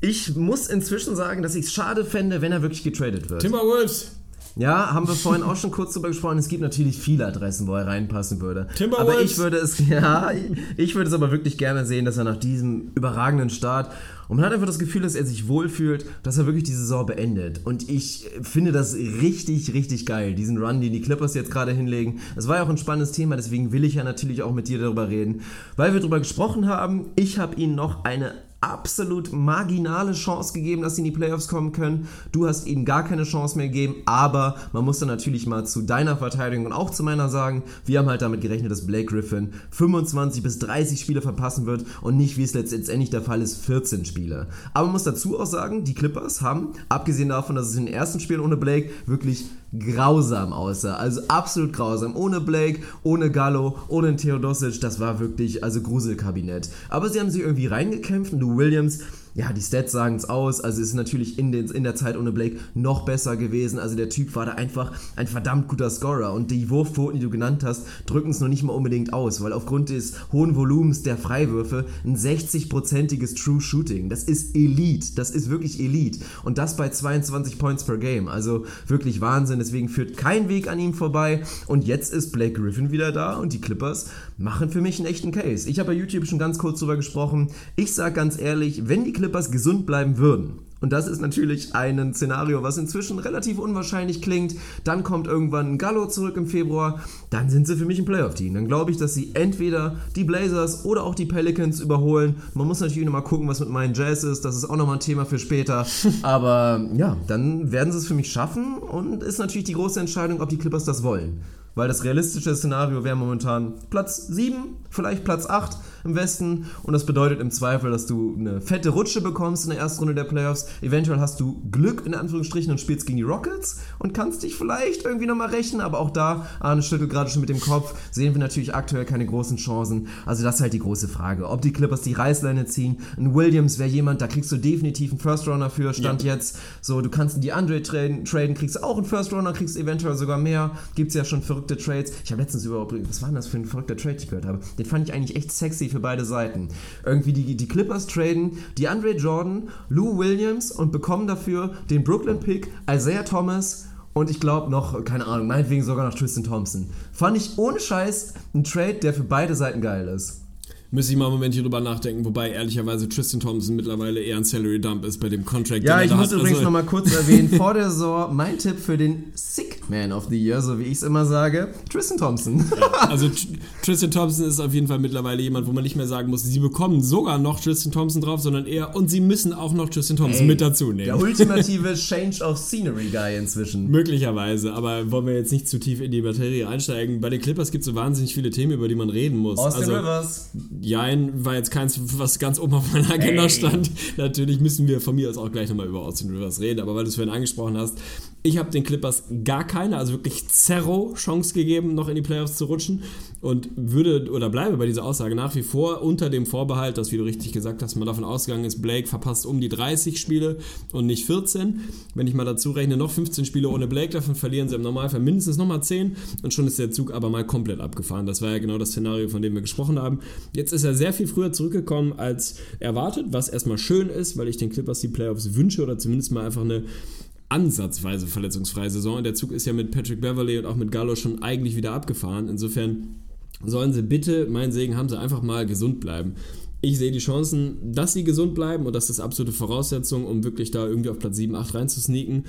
Ich muss inzwischen sagen, dass ich es schade fände, wenn er wirklich getradet wird. Timberwolves! Ja, haben wir vorhin auch schon kurz drüber gesprochen. Es gibt natürlich viele Adressen, wo er reinpassen würde. Timberwolves. Aber ich würde es, (laughs) ja, ich würde es aber wirklich gerne sehen, dass er nach diesem überragenden Start und man hat einfach das Gefühl, dass er sich wohlfühlt, dass er wirklich die Saison beendet. Und ich finde das richtig, richtig geil, diesen Run, den die Clippers jetzt gerade hinlegen. Das war ja auch ein spannendes Thema, deswegen will ich ja natürlich auch mit dir darüber reden, weil wir darüber gesprochen haben. Ich habe ihnen noch eine absolut marginale Chance gegeben, dass sie in die Playoffs kommen können. Du hast ihnen gar keine Chance mehr gegeben, aber man muss dann natürlich mal zu deiner Verteidigung und auch zu meiner sagen, wir haben halt damit gerechnet, dass Blake Griffin 25 bis 30 Spiele verpassen wird und nicht, wie es letztendlich der Fall ist, 14 Spiele. Aber man muss dazu auch sagen, die Clippers haben, abgesehen davon, dass es in den ersten Spielen ohne Blake wirklich grausam aussah. Also absolut grausam. Ohne Blake, ohne Gallo, ohne Theodosic. Das war wirklich, also Gruselkabinett. Aber sie haben sich irgendwie reingekämpft und du Williams ja, die Stats sagen es aus. Also ist natürlich in, den, in der Zeit ohne Blake noch besser gewesen. Also der Typ war da einfach ein verdammt guter Scorer. Und die Wurfquoten, die du genannt hast, drücken es noch nicht mal unbedingt aus, weil aufgrund des hohen Volumens der Freiwürfe ein 60-prozentiges True Shooting. Das ist Elite. Das ist wirklich Elite. Und das bei 22 Points per Game. Also wirklich Wahnsinn. Deswegen führt kein Weg an ihm vorbei. Und jetzt ist Blake Griffin wieder da und die Clippers machen für mich einen echten Case. Ich habe bei YouTube schon ganz kurz drüber gesprochen. Ich sage ganz ehrlich, wenn die Clippers gesund bleiben würden, und das ist natürlich ein Szenario, was inzwischen relativ unwahrscheinlich klingt. Dann kommt irgendwann ein Gallo zurück im Februar. Dann sind sie für mich ein Playoff-Team. Dann glaube ich, dass sie entweder die Blazers oder auch die Pelicans überholen. Man muss natürlich nochmal gucken, was mit meinen Jazz ist. Das ist auch nochmal ein Thema für später. (laughs) Aber ja, dann werden sie es für mich schaffen. Und ist natürlich die große Entscheidung, ob die Clippers das wollen. weil das realistische Szenario wäre momentan Platz 7, vielleicht Platz 8 im Westen und das bedeutet im Zweifel, dass du eine fette Rutsche bekommst in der ersten Runde der Playoffs. Eventuell hast du Glück in Anführungsstrichen und spielst gegen die Rockets und kannst dich vielleicht irgendwie nochmal rächen, aber auch da, Arne schüttelt gerade schon mit dem Kopf, sehen wir natürlich aktuell keine großen Chancen. Also das ist halt die große Frage, ob die Clippers die Reißleine ziehen. Ein Williams wäre jemand, da kriegst du definitiv einen First Runner für, stand ja. jetzt. So, du kannst die Andre traden, traden, kriegst auch einen First Runner, kriegst eventuell sogar mehr. Gibt es ja schon verrückte Trades. Ich habe letztens überhaupt, was war denn das für ein verrückter Trade, den ich gehört habe? Den fand ich eigentlich echt sexy für beide Seiten. Irgendwie die, die Clippers traden die Andre Jordan, Lou Williams und bekommen dafür den Brooklyn Pick, Isaiah Thomas und ich glaube noch, keine Ahnung, meinetwegen sogar noch Tristan Thompson. Fand ich ohne Scheiß ein Trade, der für beide Seiten geil ist. Müsste ich mal ein Moment hier drüber nachdenken, wobei ehrlicherweise Tristan Thompson mittlerweile eher ein Salary Dump ist bei dem Contract. Ja, ich muss übrigens also nochmal kurz (laughs) erwähnen, vor der Saison mein Tipp für den Sick Man of the Year, so wie ich es immer sage, Tristan Thompson. Ja, also Tristan Thompson ist auf jeden Fall mittlerweile jemand, wo man nicht mehr sagen muss, sie bekommen sogar noch Tristan Thompson drauf, sondern eher, und sie müssen auch noch Tristan Thompson Ey, mit dazu nehmen. Der ultimative (laughs) Change of Scenery Guy inzwischen. Möglicherweise, aber wollen wir jetzt nicht zu tief in die Materie einsteigen. Bei den Clippers gibt es so wahnsinnig viele Themen, über die man reden muss. Austin also, Rivers. Jein war jetzt keins, was ganz oben auf meiner Agenda stand. Natürlich müssen wir von mir aus auch gleich nochmal über Austin Rivers reden, aber weil du es vorhin angesprochen hast, ich habe den Clippers gar keine, also wirklich zero Chance gegeben, noch in die Playoffs zu rutschen und würde oder bleibe bei dieser Aussage nach wie vor unter dem Vorbehalt, dass, wie du richtig gesagt hast, man davon ausgegangen ist, Blake verpasst um die 30 Spiele und nicht 14. Wenn ich mal dazu rechne, noch 15 Spiele ohne Blake, davon verlieren sie im Normalfall mindestens nochmal 10 und schon ist der Zug aber mal komplett abgefahren. Das war ja genau das Szenario, von dem wir gesprochen haben. Jetzt ist er sehr viel früher zurückgekommen als erwartet, was erstmal schön ist, weil ich den Clippers die Playoffs wünsche oder zumindest mal einfach eine ansatzweise verletzungsfreie Saison. Der Zug ist ja mit Patrick Beverley und auch mit Gallo schon eigentlich wieder abgefahren. Insofern sollen sie bitte, mein Segen haben sie, einfach mal gesund bleiben. Ich sehe die Chancen, dass sie gesund bleiben und das ist absolute Voraussetzung, um wirklich da irgendwie auf Platz 7, 8 reinzusneaken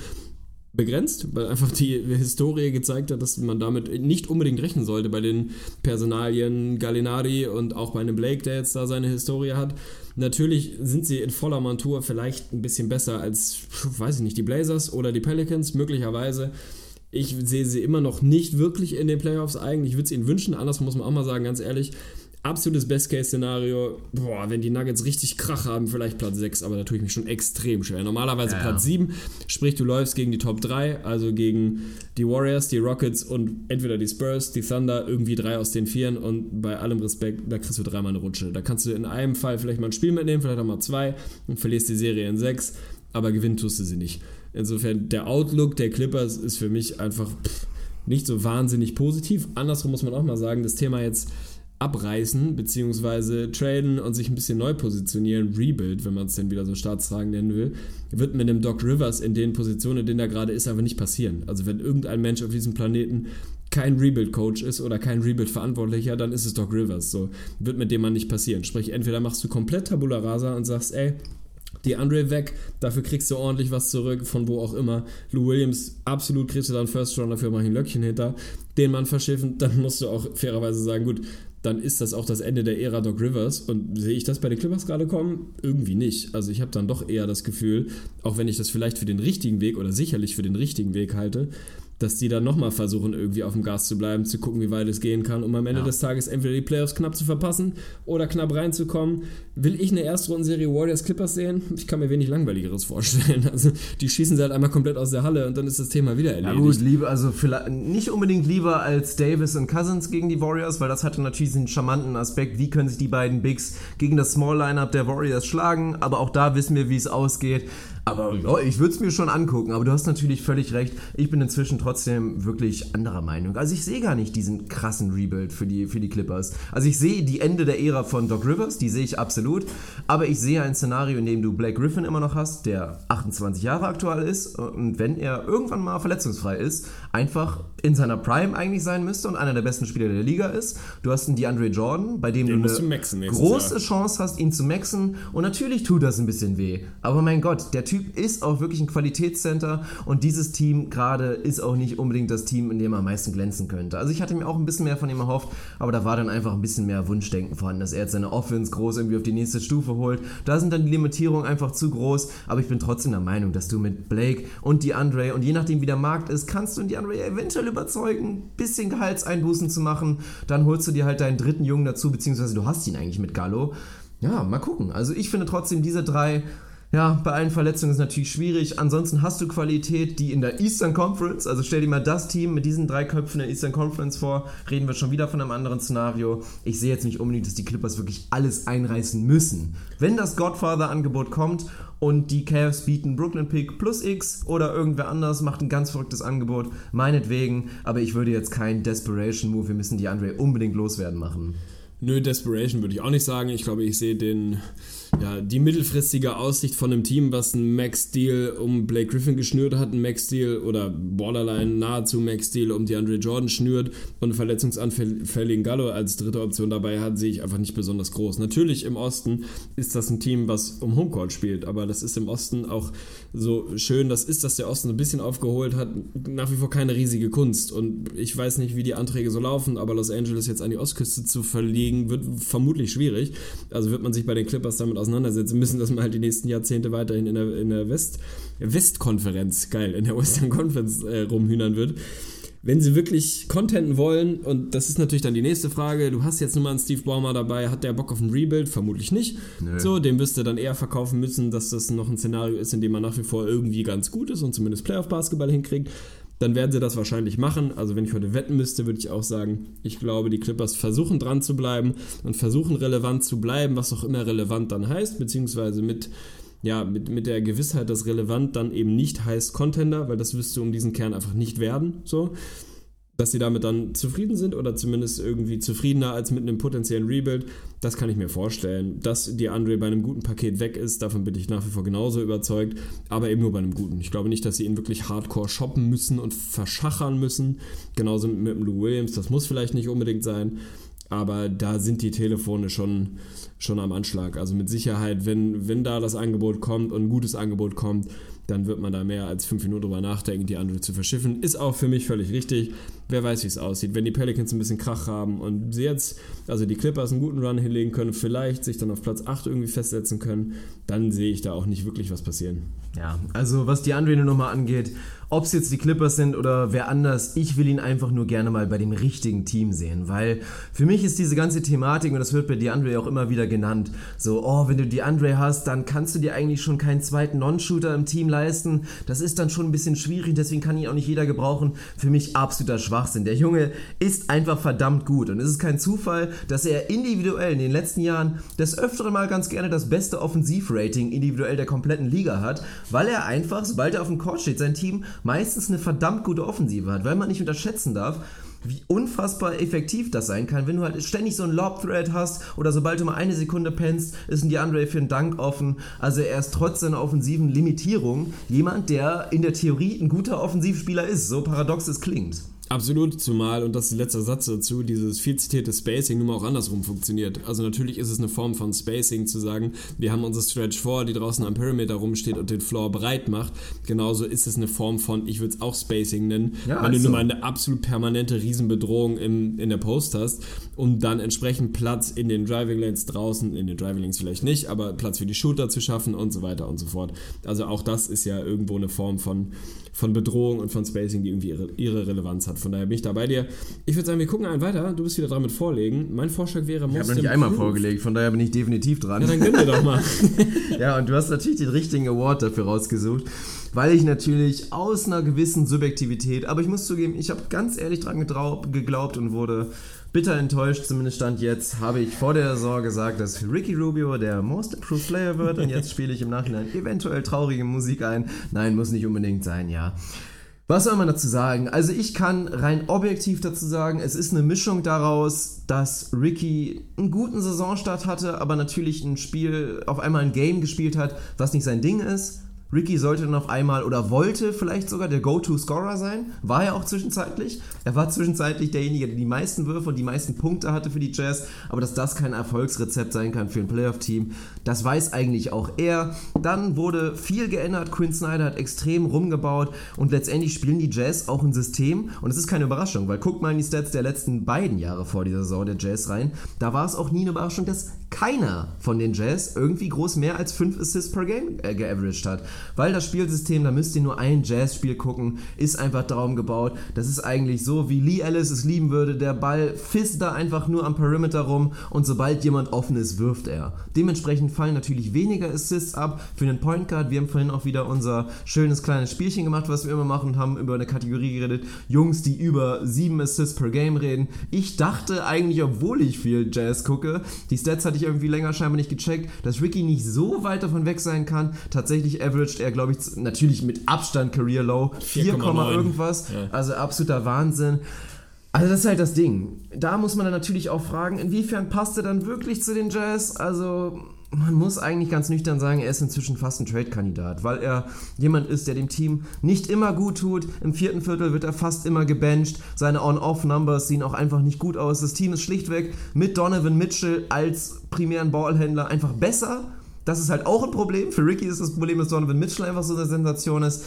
begrenzt, weil einfach die Historie gezeigt hat, dass man damit nicht unbedingt rechnen sollte bei den Personalien Gallinari und auch bei einem Blake, der jetzt da seine Historie hat. Natürlich sind sie in voller Montur vielleicht ein bisschen besser als, weiß ich nicht, die Blazers oder die Pelicans, möglicherweise. Ich sehe sie immer noch nicht wirklich in den Playoffs eigentlich. Ich würde es ihnen wünschen, anders muss man auch mal sagen, ganz ehrlich absolutes Best-Case-Szenario, boah, wenn die Nuggets richtig Krach haben, vielleicht Platz 6, aber da tue ich mich schon extrem schwer. Normalerweise ja, Platz ja. 7, sprich du läufst gegen die Top 3, also gegen die Warriors, die Rockets und entweder die Spurs, die Thunder, irgendwie drei aus den Vieren und bei allem Respekt, da kriegst du dreimal eine Rutsche. Da kannst du in einem Fall vielleicht mal ein Spiel mitnehmen, vielleicht auch mal zwei und verlierst die Serie in 6, aber gewinnen tust du sie nicht. Insofern, der Outlook der Clippers ist für mich einfach pff, nicht so wahnsinnig positiv. Andersrum muss man auch mal sagen, das Thema jetzt abreißen, beziehungsweise traden und sich ein bisschen neu positionieren, Rebuild, wenn man es denn wieder so staatstragend nennen will, wird mit dem Doc Rivers in den Positionen, in denen er gerade ist, einfach nicht passieren. Also wenn irgendein Mensch auf diesem Planeten kein Rebuild-Coach ist oder kein Rebuild-Verantwortlicher, dann ist es Doc Rivers. So wird mit dem man nicht passieren. Sprich, entweder machst du komplett Tabula Rasa und sagst, ey, die Andre weg, dafür kriegst du ordentlich was zurück, von wo auch immer. Lou Williams, absolut kriegst du dann First Round, dafür mach ich ein Löckchen hinter. Den Mann verschiffen, dann musst du auch fairerweise sagen, gut, dann ist das auch das Ende der Ära Doc Rivers. Und sehe ich das bei den Clippers gerade kommen? Irgendwie nicht. Also ich habe dann doch eher das Gefühl, auch wenn ich das vielleicht für den richtigen Weg oder sicherlich für den richtigen Weg halte, dass die dann nochmal versuchen, irgendwie auf dem Gas zu bleiben, zu gucken, wie weit es gehen kann, um am Ende ja. des Tages entweder die Playoffs knapp zu verpassen oder knapp reinzukommen. Will ich eine Erstrundenserie Warriors Clippers sehen? Ich kann mir wenig langweiligeres vorstellen. (laughs) Also die schießen sie halt einmal komplett aus der Halle und dann ist das Thema wieder erledigt. Ja gut, lieber, also vielleicht nicht unbedingt lieber als Davis und Cousins gegen die Warriors, weil das hatte natürlich diesen charmanten Aspekt, wie können sich die beiden Bigs gegen das Small Lineup der Warriors schlagen, aber auch da wissen wir, wie es ausgeht. Aber ja, ich würde es mir schon angucken. Aber du hast natürlich völlig recht. Ich bin inzwischen trotzdem wirklich anderer Meinung. Also ich sehe gar nicht diesen krassen Rebuild für die, für die Clippers. Also ich sehe die Ende der Ära von Doc Rivers, die sehe ich absolut. Aber ich sehe ein Szenario, in dem du Blake Griffin immer noch hast, der 28 Jahre aktuell ist. Und wenn er irgendwann mal verletzungsfrei ist, einfach in seiner Prime eigentlich sein müsste und einer der besten Spieler der Liga ist. Du hast einen DeAndre Jordan, bei dem Den du eine große Jahr. Chance hast, ihn zu maxen. Und natürlich tut das ein bisschen weh. Aber mein Gott, der Typ ist auch wirklich ein Qualitätscenter und dieses Team gerade ist auch nicht unbedingt das Team, in dem er am meisten glänzen könnte. Also ich hatte mir auch ein bisschen mehr von ihm erhofft, aber da war dann einfach ein bisschen mehr Wunschdenken vorhanden, dass er jetzt seine Offense groß irgendwie auf die nächste Stufe holt. Da sind dann die Limitierungen einfach zu groß, aber ich bin trotzdem der Meinung, dass du mit Blake und die Andre und je nachdem wie der Markt ist, kannst du die Andre eventuell überzeugen, ein bisschen Gehaltseinbußen zu machen. Dann holst du dir halt deinen dritten Jungen dazu, beziehungsweise du hast ihn eigentlich mit Gallo. Ja, mal gucken. Also ich finde trotzdem diese drei ja, bei allen Verletzungen ist natürlich schwierig. Ansonsten hast du Qualität, die in der Eastern Conference, also stell dir mal das Team mit diesen drei Köpfen der Eastern Conference vor, reden wir schon wieder von einem anderen Szenario. Ich sehe jetzt nicht unbedingt, dass die Clippers wirklich alles einreißen müssen. Wenn das Godfather-Angebot kommt und die Cavs bieten Brooklyn Pick plus X oder irgendwer anders macht ein ganz verrücktes Angebot, meinetwegen, aber ich würde jetzt keinen Desperation Move, wir müssen die Andre unbedingt loswerden machen. Nö, Desperation würde ich auch nicht sagen. Ich glaube, ich sehe den ja, die mittelfristige Aussicht von einem Team, was einen Max-Deal um Blake Griffin geschnürt hat, einen Max-Deal oder borderline nahezu Max-Deal um die Andre Jordan schnürt und einen verletzungsanfälligen Gallo als dritte Option dabei hat, sehe ich einfach nicht besonders groß. Natürlich im Osten ist das ein Team, was um Homecourt spielt, aber das ist im Osten auch so schön, das ist, dass der Osten ein bisschen aufgeholt hat, nach wie vor keine riesige Kunst und ich weiß nicht, wie die Anträge so laufen, aber Los Angeles jetzt an die Ostküste zu verlegen, wird vermutlich schwierig. Also wird man sich bei den Clippers damit auseinandersetzen müssen, dass man halt die nächsten Jahrzehnte weiterhin in der, in der West, Westkonferenz, geil, in der Western Conference äh, rumhühnern wird. Wenn sie wirklich contenten wollen, und das ist natürlich dann die nächste Frage, du hast jetzt nur mal einen Steve Baumer dabei, hat der Bock auf ein Rebuild? Vermutlich nicht. Nö. So, dem wirst du dann eher verkaufen müssen, dass das noch ein Szenario ist, in dem man nach wie vor irgendwie ganz gut ist und zumindest Playoff-Basketball hinkriegt dann werden sie das wahrscheinlich machen. Also wenn ich heute wetten müsste, würde ich auch sagen, ich glaube, die Clippers versuchen dran zu bleiben und versuchen relevant zu bleiben, was auch immer relevant dann heißt, beziehungsweise mit, ja, mit, mit der Gewissheit, dass relevant dann eben nicht heißt Contender, weil das wirst du um diesen Kern einfach nicht werden. So dass sie damit dann zufrieden sind oder zumindest irgendwie zufriedener als mit einem potenziellen Rebuild, das kann ich mir vorstellen. Dass die Andre bei einem guten Paket weg ist, davon bin ich nach wie vor genauso überzeugt, aber eben nur bei einem guten. Ich glaube nicht, dass sie ihn wirklich hardcore shoppen müssen und verschachern müssen. Genauso mit, mit Lou Williams, das muss vielleicht nicht unbedingt sein, aber da sind die Telefone schon, schon am Anschlag. Also mit Sicherheit, wenn, wenn da das Angebot kommt und ein gutes Angebot kommt, dann wird man da mehr als fünf Minuten drüber nachdenken, die andere zu verschiffen. Ist auch für mich völlig richtig. Wer weiß, wie es aussieht. Wenn die Pelicans ein bisschen Krach haben und sie jetzt, also die Clippers einen guten Run hinlegen können, vielleicht sich dann auf Platz 8 irgendwie festsetzen können, dann sehe ich da auch nicht wirklich was passieren. Ja, also was die Andre nochmal angeht, ob es jetzt die Clippers sind oder wer anders, ich will ihn einfach nur gerne mal bei dem richtigen Team sehen, weil für mich ist diese ganze Thematik, und das wird bei DeAndre auch immer wieder genannt, so, oh, wenn du DeAndre hast, dann kannst du dir eigentlich schon keinen zweiten Non-Shooter im Team leisten. Das ist dann schon ein bisschen schwierig, deswegen kann ihn auch nicht jeder gebrauchen. Für mich absoluter Schwachsinn. Der Junge ist einfach verdammt gut und es ist kein Zufall, dass er individuell in den letzten Jahren das öftere Mal ganz gerne das beste Offensivrating individuell der kompletten Liga hat, weil er einfach, sobald er auf dem Court steht, sein Team meistens eine verdammt gute Offensive hat, weil man nicht unterschätzen darf, wie unfassbar effektiv das sein kann, wenn du halt ständig so einen Lob-Thread hast oder sobald du mal eine Sekunde pennst, ist ein DeAndre für einen Dank offen. Also er ist trotz seiner offensiven Limitierung jemand, der in der Theorie ein guter Offensivspieler ist, so paradox es klingt. Absolut, zumal, und das ist der letzte Satz dazu, dieses viel zitierte Spacing nun mal auch andersrum funktioniert. Also natürlich ist es eine Form von Spacing zu sagen, wir haben unsere Stretch 4, die draußen am Perimeter rumsteht und den Floor breit macht. Genauso ist es eine Form von, ich würde es auch Spacing nennen, ja, wenn also. du nun mal eine absolut permanente Riesenbedrohung im, in der Post hast und dann entsprechend Platz in den Driving Lanes draußen, in den Driving Lanes vielleicht nicht, aber Platz für die Shooter zu schaffen und so weiter und so fort. Also auch das ist ja irgendwo eine Form von, von Bedrohung und von Spacing, die irgendwie ihre, ihre Relevanz hat. Von daher bin ich da bei dir. Ich würde sagen, wir gucken einen weiter. Du bist wieder dran mit Vorlegen. Mein Vorschlag wäre Ich habe noch nicht einmal vorgelegt, von daher bin ich definitiv dran. Ja, dann gönn dir doch mal. (laughs) ja, und du hast natürlich den richtigen Award dafür rausgesucht, weil ich natürlich aus einer gewissen Subjektivität, aber ich muss zugeben, ich habe ganz ehrlich dran geglaubt und wurde bitter enttäuscht, zumindest stand jetzt, habe ich vor der Saison gesagt, dass Ricky Rubio der Most Improved Player wird und jetzt spiele ich im Nachhinein eventuell traurige Musik ein. Nein, muss nicht unbedingt sein, ja. Was soll man dazu sagen? Also ich kann rein objektiv dazu sagen, es ist eine Mischung daraus, dass Ricky einen guten Saisonstart hatte, aber natürlich ein Spiel, auf einmal ein Game gespielt hat, was nicht sein Ding ist Ricky sollte auf einmal oder wollte vielleicht sogar der Go-To-Scorer sein. War er auch zwischenzeitlich. Er war zwischenzeitlich derjenige, der die meisten Würfe und die meisten Punkte hatte für die Jazz. Aber dass das kein Erfolgsrezept sein kann für ein Playoff-Team, das weiß eigentlich auch er. Dann wurde viel geändert. Quinn Snyder hat extrem rumgebaut und letztendlich spielen die Jazz auch ein System. Und es ist keine Überraschung, weil guckt mal in die Stats der letzten beiden Jahre vor dieser Saison der Jazz rein. Da war es auch nie eine Überraschung, dass keiner von den Jazz irgendwie groß mehr als 5 Assists per Game äh, geaveraged hat. Weil das Spielsystem, da müsst ihr nur ein Jazz-Spiel gucken, ist einfach darum gebaut. Das ist eigentlich so, wie Lee Ellis es lieben würde. Der Ball fisst da einfach nur am Perimeter rum und sobald jemand offen ist, wirft er. Dementsprechend fallen natürlich weniger Assists ab für den Point Guard. Wir haben vorhin auch wieder unser schönes kleines Spielchen gemacht, was wir immer machen und haben über eine Kategorie geredet. Jungs, die über 7 Assists per Game reden. Ich dachte eigentlich, obwohl ich viel Jazz gucke, die Stats hatte ich irgendwie länger scheinbar nicht gecheckt, dass Ricky nicht so weit davon weg sein kann. Tatsächlich averaged er, glaube ich, natürlich mit Abstand Career Low 4, irgendwas. Ja. Also absoluter Wahnsinn. Also das ist halt das Ding. Da muss man dann natürlich auch fragen, inwiefern passt er dann wirklich zu den Jazz? Also man muss eigentlich ganz nüchtern sagen, er ist inzwischen fast ein Trade-Kandidat, weil er jemand ist, der dem Team nicht immer gut tut. Im vierten Viertel wird er fast immer gebencht. Seine On-Off-Numbers sehen auch einfach nicht gut aus. Das Team ist schlichtweg mit Donovan Mitchell als primären Ballhändler einfach besser. Das ist halt auch ein Problem. Für Ricky ist das Problem, dass Donovan Mitchell einfach so eine Sensation ist.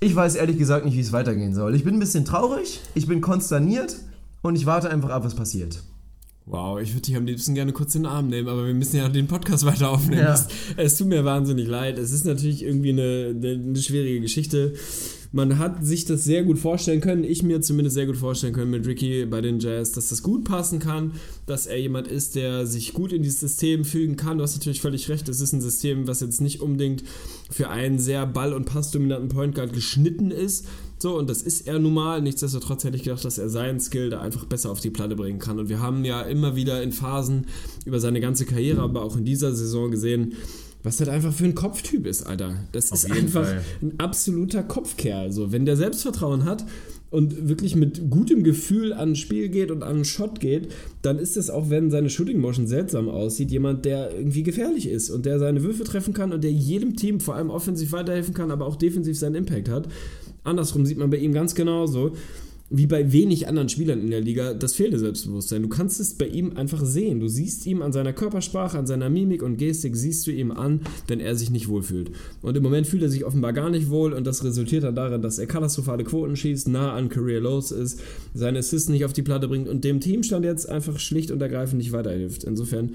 Ich weiß ehrlich gesagt nicht, wie es weitergehen soll. Ich bin ein bisschen traurig, ich bin konsterniert und ich warte einfach ab, was passiert. Wow, ich würde dich am liebsten gerne kurz in den Arm nehmen, aber wir müssen ja den Podcast (laughs) weiter aufnehmen. Ja. Es, es, tut mir wahnsinnig leid. Es ist natürlich irgendwie eine, eine, eine, schwierige Geschichte. Man hat sich das sehr gut vorstellen können, ich mir zumindest sehr gut vorstellen können mit Ricky bei den Jazz, dass das gut passen kann, dass er jemand ist, der sich gut in dieses System fügen kann. Du hast natürlich völlig recht, es ist ein System, was jetzt nicht unbedingt für einen sehr ball- und passdominanten Point Guard geschnitten ist, so, und das ist er nun mal. Nichtsdestotrotz hätte ich gedacht, dass er seinen Skill da einfach besser auf die Platte bringen kann. Und wir haben ja immer wieder in Phasen über seine ganze Karriere, aber auch in dieser Saison gesehen, was das einfach für ein Kopftyp ist, Alter. Das auf ist einfach Fall. ein absoluter Kopfkerl. So, wenn der Selbstvertrauen hat und wirklich mit gutem Gefühl an ein Spiel geht und an einen Shot geht, dann ist es auch, wenn seine Shooting Motion seltsam aussieht, jemand, der irgendwie gefährlich ist und der seine Würfe treffen kann und der jedem Team vor allem offensiv weiterhelfen kann, aber auch defensiv seinen Impact hat. Andersrum sieht man bei ihm ganz genauso wie bei wenig anderen Spielern in der Liga das fehlende Selbstbewusstsein. Du kannst es bei ihm einfach sehen. Du siehst ihm an seiner Körpersprache, an seiner Mimik und Gestik, siehst du ihm an, wenn er sich nicht wohlfühlt. Und im Moment fühlt er sich offenbar gar nicht wohl und das resultiert dann darin, dass er katastrophale Quoten schießt, nah an Career Lows ist, seine Assists nicht auf die Platte bringt und dem Teamstand jetzt einfach schlicht und ergreifend nicht weiterhilft. Insofern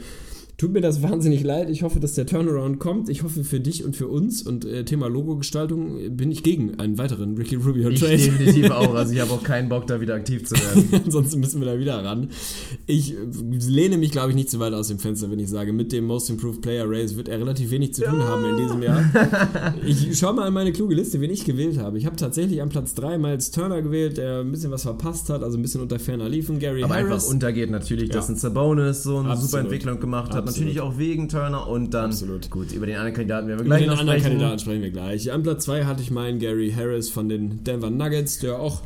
Tut mir das wahnsinnig leid. Ich hoffe, dass der Turnaround kommt. Ich hoffe für dich und für uns. Und äh, Thema Logo-Gestaltung bin ich gegen einen weiteren Ricky Rubio Trade. Ich definitiv (laughs) auch. Also ich habe auch keinen Bock, da wieder aktiv zu werden. (laughs) Ansonsten müssen wir da wieder ran. Ich äh, lehne mich, glaube ich, nicht zu weit aus dem Fenster, wenn ich sage, mit dem Most Improved Player Race wird er relativ wenig zu tun ja. haben in diesem Jahr. (laughs) Ich schaue mal an meine kluge Liste, wen ich gewählt habe. Ich habe tatsächlich an Platz 3 Miles Turner gewählt, der ein bisschen was verpasst hat, also ein bisschen unter ferner liefen. Gary Aber Harris. einfach untergeht natürlich, ja. dass ein Sabonis so eine Absolut. super Entwicklung gemacht hat. Natürlich auch wegen Turner und dann. Absolut. Gut, über den anderen Kandidaten werden wir gleich über den anderen sprechen. Kandidaten sprechen wir gleich. An Platz 2 hatte ich meinen Gary Harris von den Denver Nuggets, der auch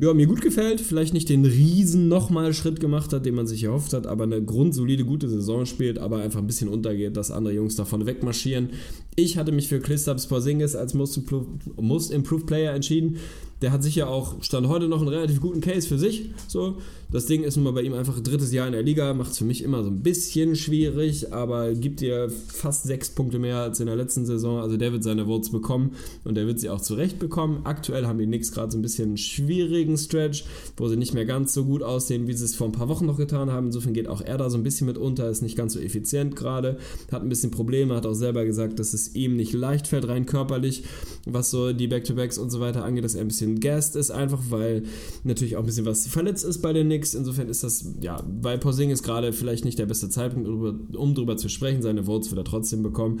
ja, mir gut gefällt, vielleicht nicht den riesen nochmal Schritt gemacht hat, den man sich erhofft hat, aber eine grundsolide, gute Saison spielt, aber einfach ein bisschen untergeht, dass andere Jungs davon wegmarschieren. Ich hatte mich für Kristaps Porzingis als Most Improved, Most Improved Player entschieden. Der hat sicher auch, stand heute noch einen relativ guten Case für sich. So, das Ding ist nun mal bei ihm einfach drittes Jahr in der Liga, macht es für mich immer so ein bisschen schwierig, aber gibt dir fast sechs Punkte mehr als in der letzten Saison. Also der wird seine Votes bekommen und der wird sie auch zurecht bekommen. Aktuell haben die Knicks gerade so ein bisschen einen schwierigen Stretch, wo sie nicht mehr ganz so gut aussehen, wie sie es vor ein paar Wochen noch getan haben. Insofern geht auch er da so ein bisschen mit unter, ist nicht ganz so effizient gerade, hat ein bisschen Probleme, hat auch selber gesagt, dass es ihm nicht leicht fällt, rein körperlich, was so die Back-to-Backs und so weiter angeht, dass er ein bisschen bisschen Guest ist, einfach weil natürlich auch ein bisschen was verletzt ist bei den Knicks. Insofern ist das, ja, bei Porzingis gerade vielleicht nicht der beste Zeitpunkt, um drüber zu sprechen. Seine Votes wird er trotzdem bekommen.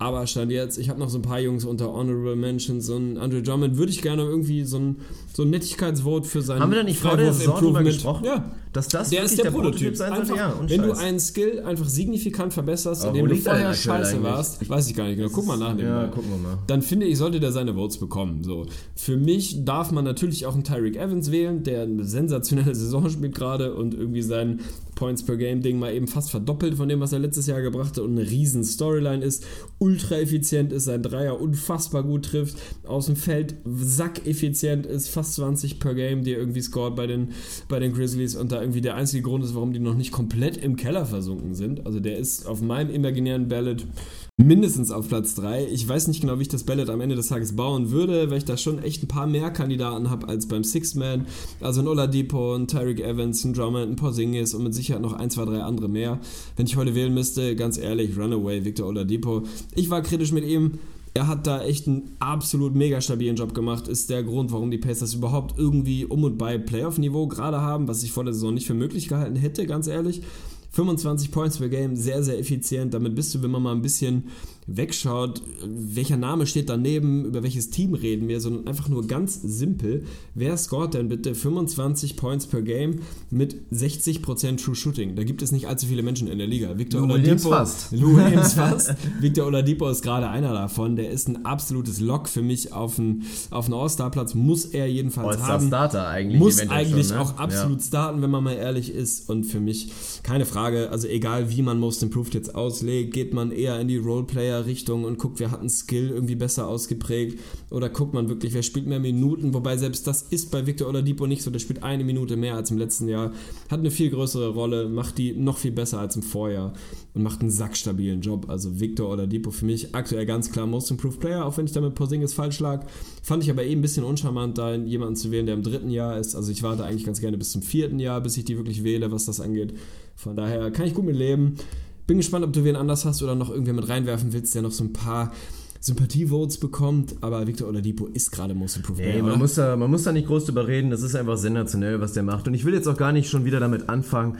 Aber stand jetzt, ich habe noch so ein paar Jungs unter Honorable Mentions und Andrew Drummond würde ich gerne irgendwie so ein, so ein Nettigkeitsvote für seinen Haben wir da nicht vor der Saison drüber gesprochen? Ja. Dass das der ist der, der Prototyp. Prototyp sein einfach, ja, wenn du einen Skill einfach signifikant verbesserst, oh, indem du vorher scheiße warst, weiß ich gar nicht genau, guck mal nach. Ja, gucken wir mal. Dann finde ich, sollte der seine Votes bekommen. So. Für mich darf man natürlich auch einen Tyreek Evans wählen, der eine sensationelle Saison spielt gerade und irgendwie sein Points per Game Ding mal eben fast verdoppelt von dem, was er letztes Jahr gebracht hat und eine riesen Storyline ist, ultra effizient ist, sein Dreier unfassbar gut trifft, aus dem Feld sackeffizient ist, fast 20 per Game, die er irgendwie scored bei den, bei den Grizzlies und da irgendwie der einzige Grund ist, warum die noch nicht komplett im Keller versunken sind. Also der ist auf meinem imaginären Ballot mindestens auf Platz 3. Ich weiß nicht genau, wie ich das Ballot am Ende des Tages bauen würde, weil ich da schon echt ein paar mehr Kandidaten habe als beim Sixth Man. Also ein Oladipo, ein Tyreek Evans, ein Drummond, ein Porzingis und mit Sicherheit noch ein, zwei, drei andere mehr. Wenn ich heute wählen müsste, ganz ehrlich, Runaway, Victor Oladipo. Ich war kritisch mit ihm. Er hat da echt einen absolut mega stabilen Job gemacht. Ist der Grund, warum die Pacers überhaupt irgendwie um und bei Playoff-Niveau gerade haben, was ich vor der Saison nicht für möglich gehalten hätte, ganz ehrlich. 25 Points per Game, sehr, sehr effizient. Damit bist du, wenn man mal ein bisschen wegschaut, welcher Name steht daneben, über welches Team reden wir, sondern einfach nur ganz simpel. Wer scoret denn bitte 25 Points per Game mit 60% True Shooting? Da gibt es nicht allzu viele Menschen in der Liga. Victor Lou Oladipo, fast. Lou Williams (laughs) fast. Victor Oladipo ist gerade einer davon. Der ist ein absolutes Lock für mich auf einen, auf einen All-Star-Platz. Muss er jedenfalls All-Star haben. Starter eigentlich. Muss eigentlich schon, ne? auch absolut ja. starten, wenn man mal ehrlich ist. Und für mich keine Frage, also egal wie man Most Improved jetzt auslegt, geht man eher in die Roleplayer Richtung und guckt, wer hat einen Skill irgendwie besser ausgeprägt oder guckt man wirklich, wer spielt mehr Minuten, wobei selbst das ist bei Victor Oladipo nicht so, der spielt eine Minute mehr als im letzten Jahr, hat eine viel größere Rolle, macht die noch viel besser als im Vorjahr und macht einen sackstabilen Job. Also Victor Oladipo für mich aktuell ganz klar Most Improved Player, auch wenn ich damit Porzingis falsch lag, fand ich aber eben ein bisschen uncharmant, da jemanden zu wählen, der im dritten Jahr ist. Also ich warte eigentlich ganz gerne bis zum vierten Jahr, bis ich die wirklich wähle, was das angeht. Von daher kann ich gut mit leben. Bin gespannt, ob du wen anders hast oder noch irgendwer mit reinwerfen willst, der noch so ein paar Sympathievotes bekommt, aber Victor Oladipo ist gerade Most Improved. Nee, man, muss da, man muss da nicht groß drüber reden, das ist einfach sensationell, was der macht. Und ich will jetzt auch gar nicht schon wieder damit anfangen,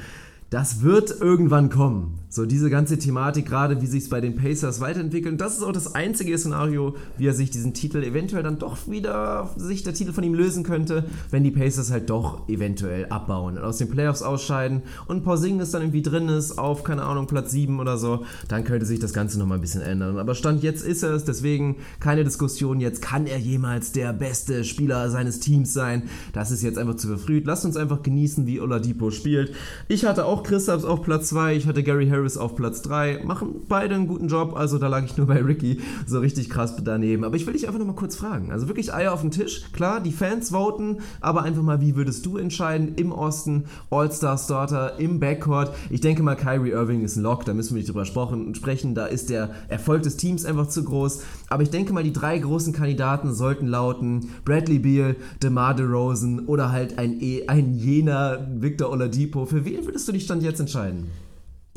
das wird irgendwann kommen. So diese ganze Thematik, gerade wie sich es bei den Pacers weiterentwickelt. Das ist auch das einzige Szenario, wie er sich diesen Titel eventuell dann doch wieder, sich der Titel von ihm lösen könnte, wenn die Pacers halt doch eventuell abbauen und aus den Playoffs ausscheiden und Porzingis dann irgendwie drin ist auf, keine Ahnung, Platz 7 oder so, dann könnte sich das Ganze nochmal ein bisschen ändern. Aber Stand jetzt ist er es, deswegen keine Diskussion jetzt, kann er jemals der beste Spieler seines Teams sein? Das ist jetzt einfach zu verfrüht. Lasst uns einfach genießen, wie Oladipo spielt. Ich hatte auch Christaps auf Platz 2, ich hatte Gary Harris Harris auf Platz 3. Machen beide einen guten Job. Also da lag ich nur bei Ricky so richtig krass daneben. Aber ich will dich einfach nochmal kurz fragen. Also wirklich Eier auf den Tisch. Klar, die Fans voten, aber einfach mal, wie würdest du entscheiden im Osten? All-Star-Starter im Backcourt. Ich denke mal, Kyrie Irving ist ein Lock. Da müssen wir nicht drüber sprechen. Da ist der Erfolg des Teams einfach zu groß. Aber ich denke mal, die drei großen Kandidaten sollten lauten Bradley Beal, DeMar DeRozan oder halt ein, e, ein jener Victor Oladipo. Für wen würdest du dich dann jetzt entscheiden?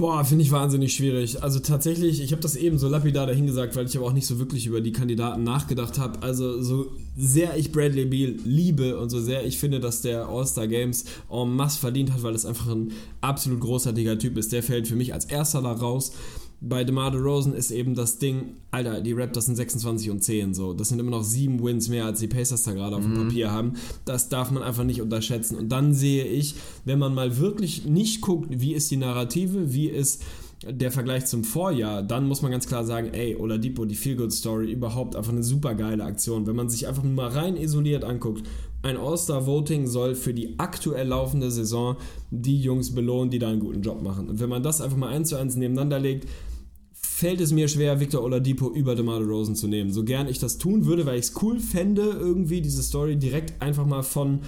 Boah, finde ich wahnsinnig schwierig. Also tatsächlich, ich habe das eben so lapidar dahingesagt, weil ich aber auch nicht so wirklich über die Kandidaten nachgedacht habe. Also so sehr ich Bradley Beal liebe und so sehr ich finde, dass der All-Star Games en masse verdient hat, weil das einfach ein absolut großartiger Typ ist. Der fällt für mich als erster da raus bei DeMar DeRozan ist eben das Ding, Alter, die Raptors sind 26 und 10, so. Das sind immer noch sieben Wins mehr, als die Pacers da gerade auf dem mhm. Papier haben. Das darf man einfach nicht unterschätzen. Und dann sehe ich, wenn man mal wirklich nicht guckt, wie ist die Narrative, wie ist der Vergleich zum Vorjahr, dann muss man ganz klar sagen, ey, Oladipo, die Feel-Good-Story, überhaupt einfach eine super geile Aktion. Wenn man sich einfach mal rein isoliert anguckt, ein All-Star-Voting soll für die aktuell laufende Saison die Jungs belohnen, die da einen guten Job machen. Und wenn man das einfach mal eins zu eins nebeneinander legt, fällt es mir schwer, Victor Oladipo über DeMar Rosen zu nehmen. So gern ich das tun würde, weil ich es cool fände, irgendwie diese Story direkt einfach mal von,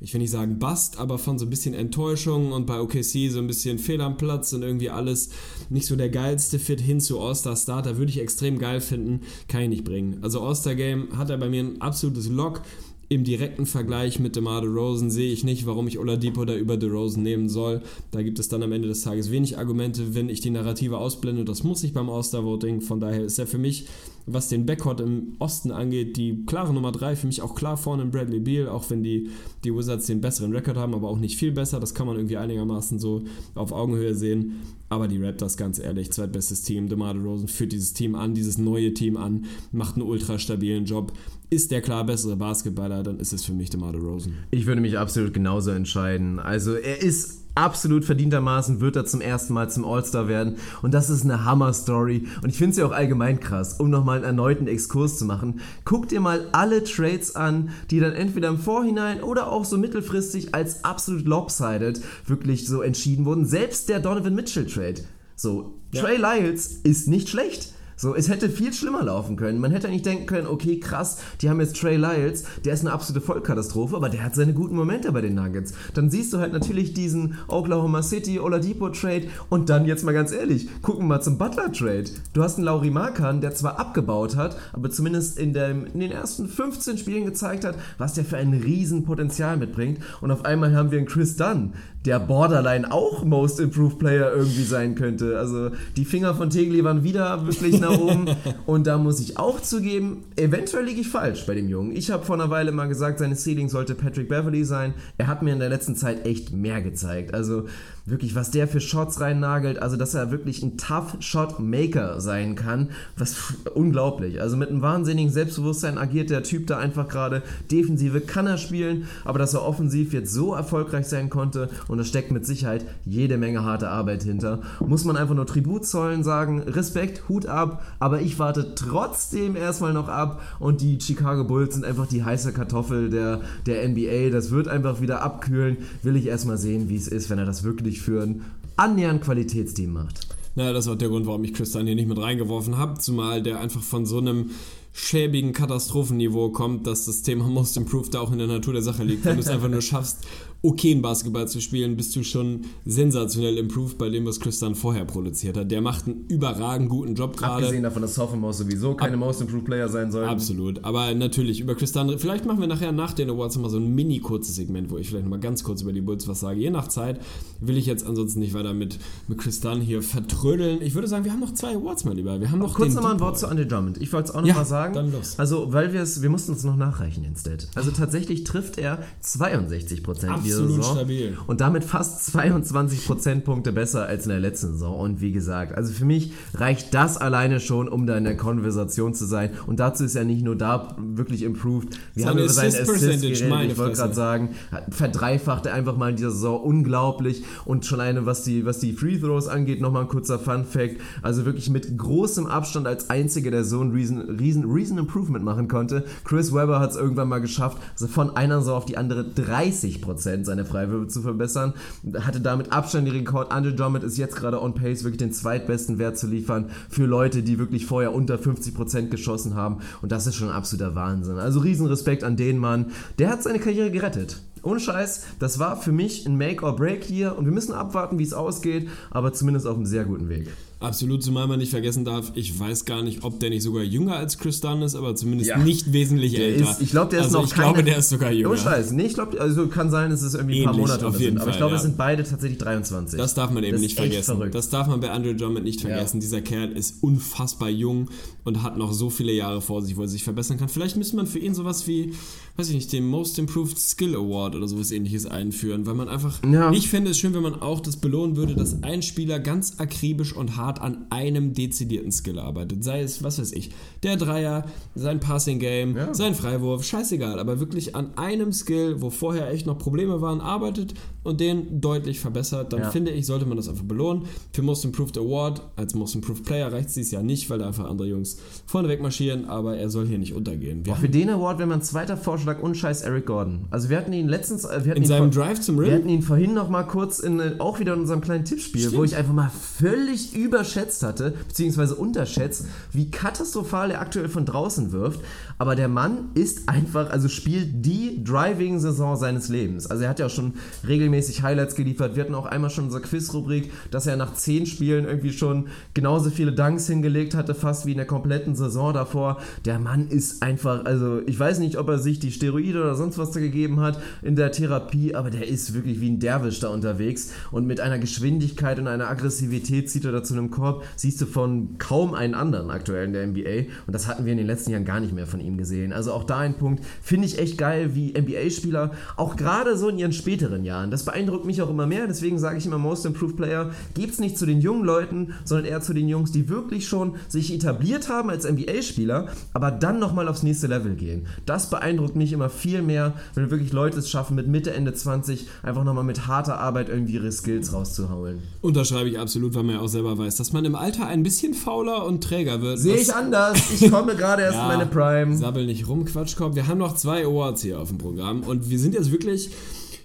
ich will nicht sagen Bast, aber von so ein bisschen Enttäuschung und bei OKC so ein bisschen Fehl am Platz und irgendwie alles nicht so der geilste Fit hin zu All-Star Starter, würde ich extrem geil finden, kann ich nicht bringen. Also All-Star Game hat er bei mir ein absolutes Lock im direkten Vergleich mit DeMar DeRozan sehe ich nicht, warum ich Oladipo da über DeRozan nehmen soll. Da gibt es dann am Ende des Tages wenig Argumente, wenn ich die Narrative ausblende. Das muss ich beim All-Star-Voting. Von daher ist er für mich was den Backcourt im Osten angeht, die klare Nummer 3, für mich auch klar vorne in Bradley Beal, auch wenn die, die Wizards den besseren Rekord haben, aber auch nicht viel besser. Das kann man irgendwie einigermaßen so auf Augenhöhe sehen. Aber die Raptors, ganz ehrlich, zweitbestes Team. DeMar DeRozan führt dieses Team an, dieses neue Team an, macht einen ultra stabilen Job. Ist der klar bessere Basketballer, dann ist es für mich DeMar DeRozan. Ich würde mich absolut genauso entscheiden. Also er ist absolut verdientermaßen wird er zum ersten Mal zum All-Star werden. Und das ist eine Hammer-Story. Und ich finde es ja auch allgemein krass, um nochmal einen erneuten Exkurs zu machen. Guck dir mal alle Trades an, die dann entweder im Vorhinein oder auch so mittelfristig als absolut lopsided wirklich so entschieden wurden. Selbst der Donovan Mitchell-Trade. So, ja. Trey Lyles ist nicht schlecht. So, es hätte viel schlimmer laufen können. Man hätte nicht denken können, okay, krass, die haben jetzt Trey Lyles, der ist eine absolute Vollkatastrophe, aber der hat seine guten Momente bei den Nuggets. Dann siehst du halt natürlich diesen Oklahoma City Oladipo Trade und dann jetzt mal ganz ehrlich, gucken wir mal zum Butler Trade. Du hast einen Lauri Markan, der zwar abgebaut hat, aber zumindest in, dem, in den ersten 15 Spielen gezeigt hat, was der für ein Riesenpotenzial mitbringt. Und auf einmal haben wir einen Chris Dunn, der borderline auch Most Improved Player irgendwie sein könnte. Also die Finger von Tegli waren wieder wirklich nach oben. (laughs) Und da muss ich auch zugeben, eventuell liege ich falsch bei dem Jungen. Ich habe vor einer Weile mal gesagt, seine Ceiling sollte Patrick Beverly sein. Er hat mir in der letzten Zeit echt mehr gezeigt. Also wirklich, was der für Shots reinnagelt, also dass er wirklich ein Tough Shot Maker sein kann, was unglaublich. Also mit einem wahnsinnigen Selbstbewusstsein agiert der Typ da einfach gerade. Defensive kann er spielen, aber dass er offensiv jetzt so erfolgreich sein konnte und da steckt mit Sicherheit jede Menge harte Arbeit hinter, muss man einfach nur Tribut zollen, sagen, Respekt, Hut ab, aber ich warte trotzdem erstmal noch ab und die Chicago Bulls sind einfach die heiße Kartoffel der, der NBA. Das wird einfach wieder abkühlen. Will ich erstmal sehen, wie es ist, wenn er das wirklich ein annähernd Qualitätsteam macht. Naja, das war der Grund, warum ich Christian hier nicht mit reingeworfen habe, zumal der einfach von so einem schäbigen Katastrophenniveau kommt, dass das Thema (laughs) Most Improved da auch in der Natur der Sache liegt. Wenn du es einfach nur schaffst, okayen Basketball zu spielen, bist du schon sensationell improved bei dem, was Chris dann vorher produziert hat. Der macht einen überragend guten Job gerade. Abgesehen davon, dass Sophomores sowieso keine Ab Most Improved Player sein sollen. Absolut. Aber natürlich, über Chris Dunn, vielleicht machen wir nachher nach den Awards nochmal so ein mini kurzes Segment, wo ich vielleicht nochmal ganz kurz über die Bulls was sage. Je nach Zeit will ich jetzt ansonsten nicht weiter mit, mit Chris Dunn hier vertrödeln. Ich würde sagen, wir haben noch zwei Awards, mein Lieber. Wir haben noch Kurz nochmal ein Wort zu Andy Drummond. Ich wollte es auch nochmal ja, sagen. Dann los. Also, weil wir es, wir mussten es noch nachreichen, Stat. Also tatsächlich trifft er 62 Prozent Absolut stabil. Und damit fast 22 Prozentpunkte besser als in der letzten Saison. Und wie gesagt, also für mich reicht das alleine schon, um da in der Konversation zu sein. Und dazu ist er nicht nur da wirklich improved. Wir Seine haben über seinen Assist geredet. Ich wollte gerade sagen, verdreifacht er einfach mal in dieser Saison unglaublich. Und schon alleine, was die, was die Free Throws angeht, nochmal ein kurzer Fun Fact. Also wirklich mit großem Abstand als einziger, der so ein Reason, Reason, Reason Improvement machen konnte. Chris Webber hat es irgendwann mal geschafft, also von einer Saison auf die andere 30% seine Freiwürfe zu verbessern. Hatte damit Abstand den Rekord. Andre Drummond ist jetzt gerade on pace, wirklich den zweitbesten Wert zu liefern für Leute, die wirklich vorher unter 50% geschossen haben. Und das ist schon ein absoluter Wahnsinn. Also Riesenrespekt an den Mann. Der hat seine Karriere gerettet. Ohne Scheiß, das war für mich ein Make or Break hier und wir müssen abwarten, wie es ausgeht, aber zumindest auf einem sehr guten Weg. Absolut, zumal man nicht vergessen darf, ich weiß gar nicht, ob der nicht sogar jünger als Chris Dunn ist, aber zumindest ja. nicht wesentlich der älter. Ist, ich glaube, der ist also noch ich keine, glaube, der ist sogar jünger. Oh Scheiß, nee, ich glaube, also kann sein, dass es irgendwie Ähnlich, ein paar Monate auf jeden sind, aber ich glaube, ja. es sind beide tatsächlich 23. Das darf man eben das nicht vergessen. Verrückt. Das darf man bei Andrew Drummond nicht vergessen. Ja. Dieser Kerl ist unfassbar jung und hat noch so viele Jahre vor sich, wo er sich verbessern kann. Vielleicht müsste man für ihn sowas wie, weiß ich nicht, den Most Improved Skill Award oder sowas ähnliches einführen, weil man einfach, ich fände es schön, wenn man auch das belohnen würde, dass ein Spieler ganz akribisch und hart an einem dezidierten Skill arbeitet. Sei es, was weiß ich, der Dreier, sein Passing Game, ja. sein Freiwurf, scheißegal, aber wirklich an einem Skill, wo vorher echt noch Probleme waren, arbeitet und den deutlich verbessert, dann ja. finde ich, sollte man das einfach belohnen. Für Most Improved Award als Most Improved Player reicht es dieses Jahr nicht, weil da einfach andere Jungs vorneweg marschieren, aber er soll hier nicht untergehen. Wir für den Award wäre mein zweiter Vorschlag unscheiß Eric Gordon. Also wir hatten ihn letztens, äh, wir hatten in seinem vor, Drive zum Rim? Wir hatten ihn vorhin noch mal kurz in, äh, auch wieder in unserem kleinen Tippspiel, Stimmt. wo ich einfach mal völlig überschätzt hatte, beziehungsweise unterschätzt, wie katastrophal er aktuell von draußen wirft. Aber der Mann ist einfach, also spielt die Driving-Saison seines Lebens. Also er hat ja auch schon regelmäßig Highlights geliefert. Wir hatten auch einmal schon unsere Quiz-Rubrik, dass er nach zehn Spielen irgendwie schon genauso viele Dunks hingelegt hatte, fast wie in der kompletten Saison davor. Der Mann ist einfach, also ich weiß nicht, ob er sich die Steroide oder sonst was da gegeben hat in der Therapie, aber der ist wirklich wie ein Derwisch da unterwegs und mit einer Geschwindigkeit und einer Aggressivität zieht er da zu einem im Korb siehst du von kaum einen anderen aktuell in der NBA. Und das hatten wir in den letzten Jahren gar nicht mehr von ihm gesehen. Also auch da ein Punkt, finde ich echt geil, wie NBA-Spieler, auch gerade so in ihren späteren Jahren, das beeindruckt mich auch immer mehr. Deswegen sage ich immer, Most Improved Player, es nicht zu den jungen Leuten, sondern eher zu den Jungs, die wirklich schon sich etabliert haben als NBA-Spieler, aber dann nochmal aufs nächste Level gehen. Das beeindruckt mich immer viel mehr, wenn wirklich Leute es schaffen, mit Mitte, Ende 20 einfach nochmal mit harter Arbeit irgendwie ihre Skills rauszuhauen. Unterschreibe ich absolut, weil man ja auch selber weiß, dass man im Alter ein bisschen fauler und träger wird. Sehe ich anders. Ich komme gerade erst (laughs) ja, in meine Prime. Sabbel nicht rum, Quatschkorb. Wir haben noch zwei Awards hier auf dem Programm und wir sind jetzt wirklich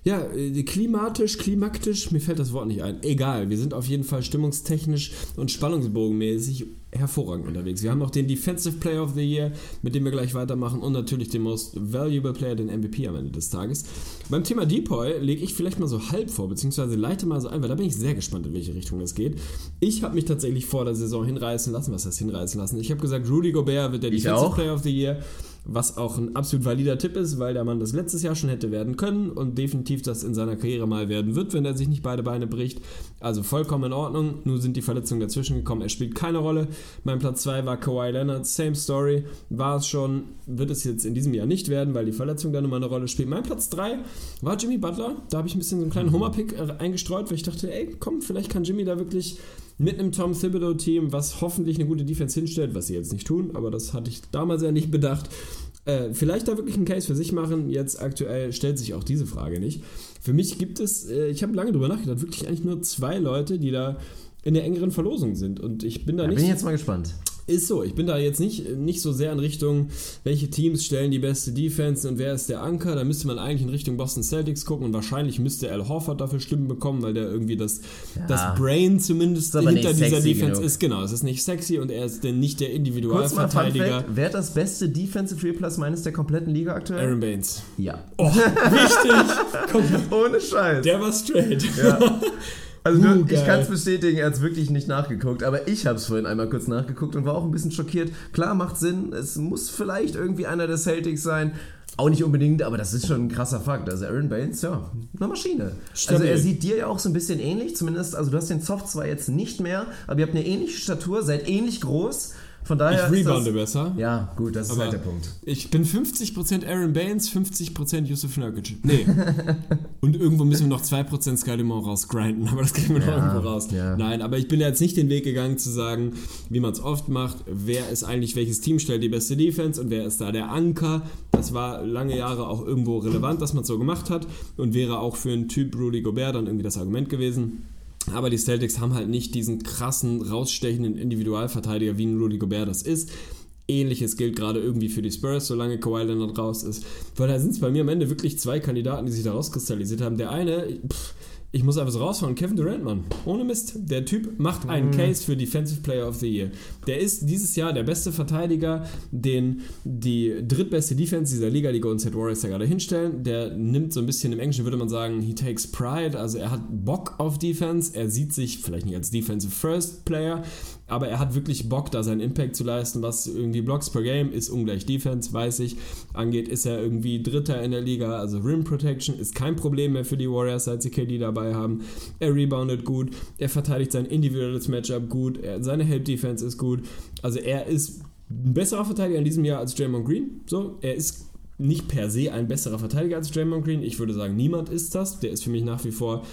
ja, äh, klimatisch, klimaktisch, mir fällt das Wort nicht ein. Egal, wir sind auf jeden Fall stimmungstechnisch und spannungsbogenmäßig hervorragend unterwegs. Wir haben noch den Defensive Player of the Year, mit dem wir gleich weitermachen und natürlich den Most Valuable Player, den MVP am Ende des Tages. Beim Thema Depoy lege ich vielleicht mal so halb vor, beziehungsweise leite mal so ein, weil da bin ich sehr gespannt, in welche Richtung das geht. Ich habe mich tatsächlich vor der Saison hinreißen lassen, was heißt hinreißen lassen? Ich habe gesagt, Rudy Gobert wird der ich Defensive auch. Player of the Year was auch ein absolut valider Tipp ist, weil der Mann das letztes Jahr schon hätte werden können und definitiv das in seiner Karriere mal werden wird, wenn er sich nicht beide Beine bricht. Also vollkommen in Ordnung. Nur sind die Verletzungen dazwischen gekommen. Er spielt keine Rolle. Mein Platz 2 war Kawhi Leonard. Same Story. War es schon. Wird es jetzt in diesem Jahr nicht werden, weil die Verletzung dann immer eine Rolle spielt. Mein Platz 3 war Jimmy Butler. Da habe ich ein bisschen so einen kleinen Homer-Pick äh, eingestreut, weil ich dachte, ey, komm, vielleicht kann Jimmy da wirklich mit einem Tom Thibodeau-Team, was hoffentlich eine gute Defense hinstellt, was sie jetzt nicht tun, aber das hatte ich damals ja nicht bedacht, äh, vielleicht da wirklich einen Case für sich machen. Jetzt aktuell stellt sich auch diese Frage nicht. Für mich gibt es, äh, ich habe lange drüber nachgedacht, wirklich eigentlich nur zwei Leute, die da in der engeren Verlosung sind. Und ich bin da ja, nicht. Bin ich jetzt mal gespannt. Ist so, ich bin da jetzt nicht, nicht so sehr in Richtung, welche Teams stellen die beste Defense und wer ist der Anker. Da müsste man eigentlich in Richtung Boston Celtics gucken und wahrscheinlich müsste Al Horford dafür Stimmen bekommen, weil der irgendwie das, ja. das Brain zumindest hinter dieser Defense genug. ist. Genau, es ist nicht sexy und er ist denn nicht der Individualverteidiger. Wer hat das beste Defensive Free Plus meines der kompletten Liga aktuell? Aaron Baines. Ja. Oh, wichtig. (laughs) Ohne Scheiß. Der war straight. Ja. (laughs) Also uh, ich kann es bestätigen, er hat es wirklich nicht nachgeguckt, aber ich habe es vorhin einmal kurz nachgeguckt und war auch ein bisschen schockiert. Klar, macht Sinn, es muss vielleicht irgendwie einer der Celtics sein. Auch nicht unbedingt, aber das ist schon ein krasser Fakt. Also Aaron Baines, ja, eine Maschine. Stabil. Also er sieht dir ja auch so ein bisschen ähnlich, zumindest, also du hast den Soft zwar jetzt nicht mehr, aber ihr habt eine ähnliche Statur, seid ähnlich groß von daher ich rebounde das, besser. Ja, gut, das ist halt der Punkt. Ich bin 50% Aaron Baines, 50% Yusuf Nurkic. Nee. (laughs) Und irgendwo müssen wir noch 2% Sky Limon rausgrinden, aber das kriegen wir ja, noch irgendwo raus. Ja. Nein, aber ich bin jetzt nicht den Weg gegangen zu sagen, wie man es oft macht, wer ist eigentlich, welches Team stellt die beste Defense und wer ist da der Anker. Das war lange Jahre auch irgendwo relevant, dass man es so gemacht hat und wäre auch für einen Typ Rudy Gobert dann irgendwie das Argument gewesen. Aber die Celtics haben halt nicht diesen krassen, rausstechenden Individualverteidiger, wie ein Rudy Gobert das ist. Ähnliches gilt gerade irgendwie für die Spurs, solange Kawhi Leonard raus ist. Weil da sind es bei mir am Ende wirklich zwei Kandidaten, die sich da rauskristallisiert haben. Der eine, pff, ich muss einfach so rausfahren. Kevin Durant, Mann. Ohne Mist. Der Typ macht einen mhm. Case für Defensive Player of the Year. Der ist dieses Jahr der beste Verteidiger, den die drittbeste Defense dieser Liga, die Golden State Warriors da gerade hinstellen. Der nimmt so ein bisschen, im Englischen würde man sagen, he takes pride. Also er hat Bock auf Defense. Er sieht sich vielleicht nicht als Defensive First Player, aber er hat wirklich Bock, da seinen Impact zu leisten, was irgendwie Blocks per Game ist ungleich Defense, weiß ich. Angeht, ist er irgendwie Dritter in der Liga, also Rim Protection ist kein Problem mehr für die Warriors, seit sie KD dabei haben. Er reboundet gut, er verteidigt sein individuelles Matchup gut, er, seine Help Defense ist gut. Also er ist ein besserer Verteidiger in diesem Jahr als Draymond Green. So, er ist nicht per se ein besserer Verteidiger als Draymond Green. Ich würde sagen, niemand ist das. Der ist für mich nach wie vor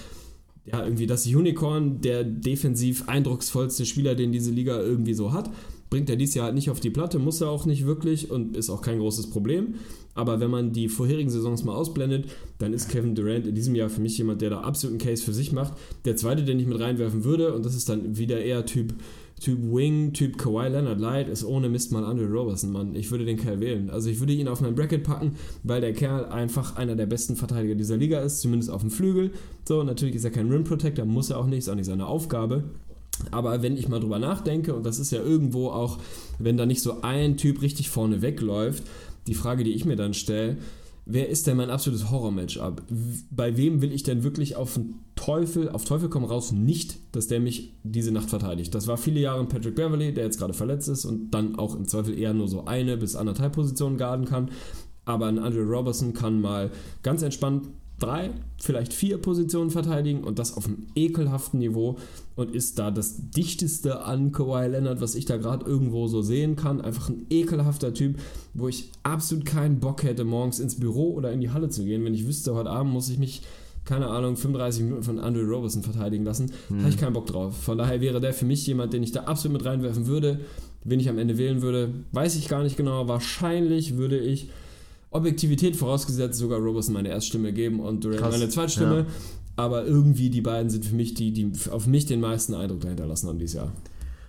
ja, irgendwie das Unicorn, der defensiv eindrucksvollste Spieler, den diese Liga irgendwie so hat. Bringt er dies Jahr halt nicht auf die Platte, muss er auch nicht wirklich und ist auch kein großes Problem. Aber wenn man die vorherigen Saisons mal ausblendet, dann ist Kevin Durant in diesem Jahr für mich jemand, der da absoluten Case für sich macht. Der zweite, den ich mit reinwerfen würde, und das ist dann wieder eher Typ Typ Wing, Typ Kawhi Leonard Light ist ohne Mist mal Andre Roberson, Mann. Ich würde den Kerl wählen. Also ich würde ihn auf mein Bracket packen, weil der Kerl einfach einer der besten Verteidiger dieser Liga ist, zumindest auf dem Flügel. So, natürlich ist er kein Rim Protector, muss er auch nicht, ist auch nicht seine Aufgabe. Aber wenn ich mal drüber nachdenke, und das ist ja irgendwo auch, wenn da nicht so ein Typ richtig vorne wegläuft, die Frage, die ich mir dann stelle, wer ist denn mein absolutes Horror-Matchup? Bei wem will ich denn wirklich auf Teufel, auf Teufel komm raus nicht, dass der mich diese Nacht verteidigt? Das war viele Jahre Patrick Beverly, der jetzt gerade verletzt ist und dann auch im Zweifel eher nur so eine bis anderthalb Positionen garden kann. Aber ein Andrew Robertson kann mal ganz entspannt drei, vielleicht vier Positionen verteidigen und das auf einem ekelhaften Niveau und ist da das dichteste an Kawhi Leonard, was ich da gerade irgendwo so sehen kann. Einfach ein ekelhafter Typ, wo ich absolut keinen Bock hätte, morgens ins Büro oder in die Halle zu gehen, wenn ich wüsste, heute Abend muss ich mich keine Ahnung, 35 Minuten von Andrew Robertson verteidigen lassen. Hm. Habe ich keinen Bock drauf. Von daher wäre der für mich jemand, den ich da absolut mit reinwerfen würde. Wen ich am Ende wählen würde, weiß ich gar nicht genau. Wahrscheinlich würde ich Objektivität vorausgesetzt sogar Robertson meine Erststimme geben und Durant Krass, meine Zweitstimme. Ja. Aber irgendwie die beiden sind für mich die, die auf mich den meisten Eindruck dahinter lassen haben dieses Jahr.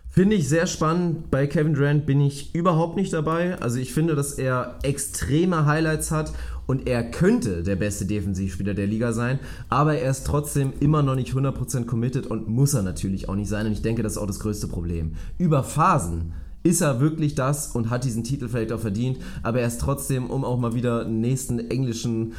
Finde ich sehr spannend. Bei Kevin Durant bin ich überhaupt nicht dabei. Also ich finde, dass er extreme Highlights hat und er könnte der beste Defensivspieler der Liga sein, aber er ist trotzdem immer noch nicht 100% committed und muss er natürlich auch nicht sein. Und ich denke, das ist auch das größte Problem. Über Phasen ist er wirklich das und hat diesen Titel vielleicht auch verdient, aber er ist trotzdem, um auch mal wieder einen nächsten englischen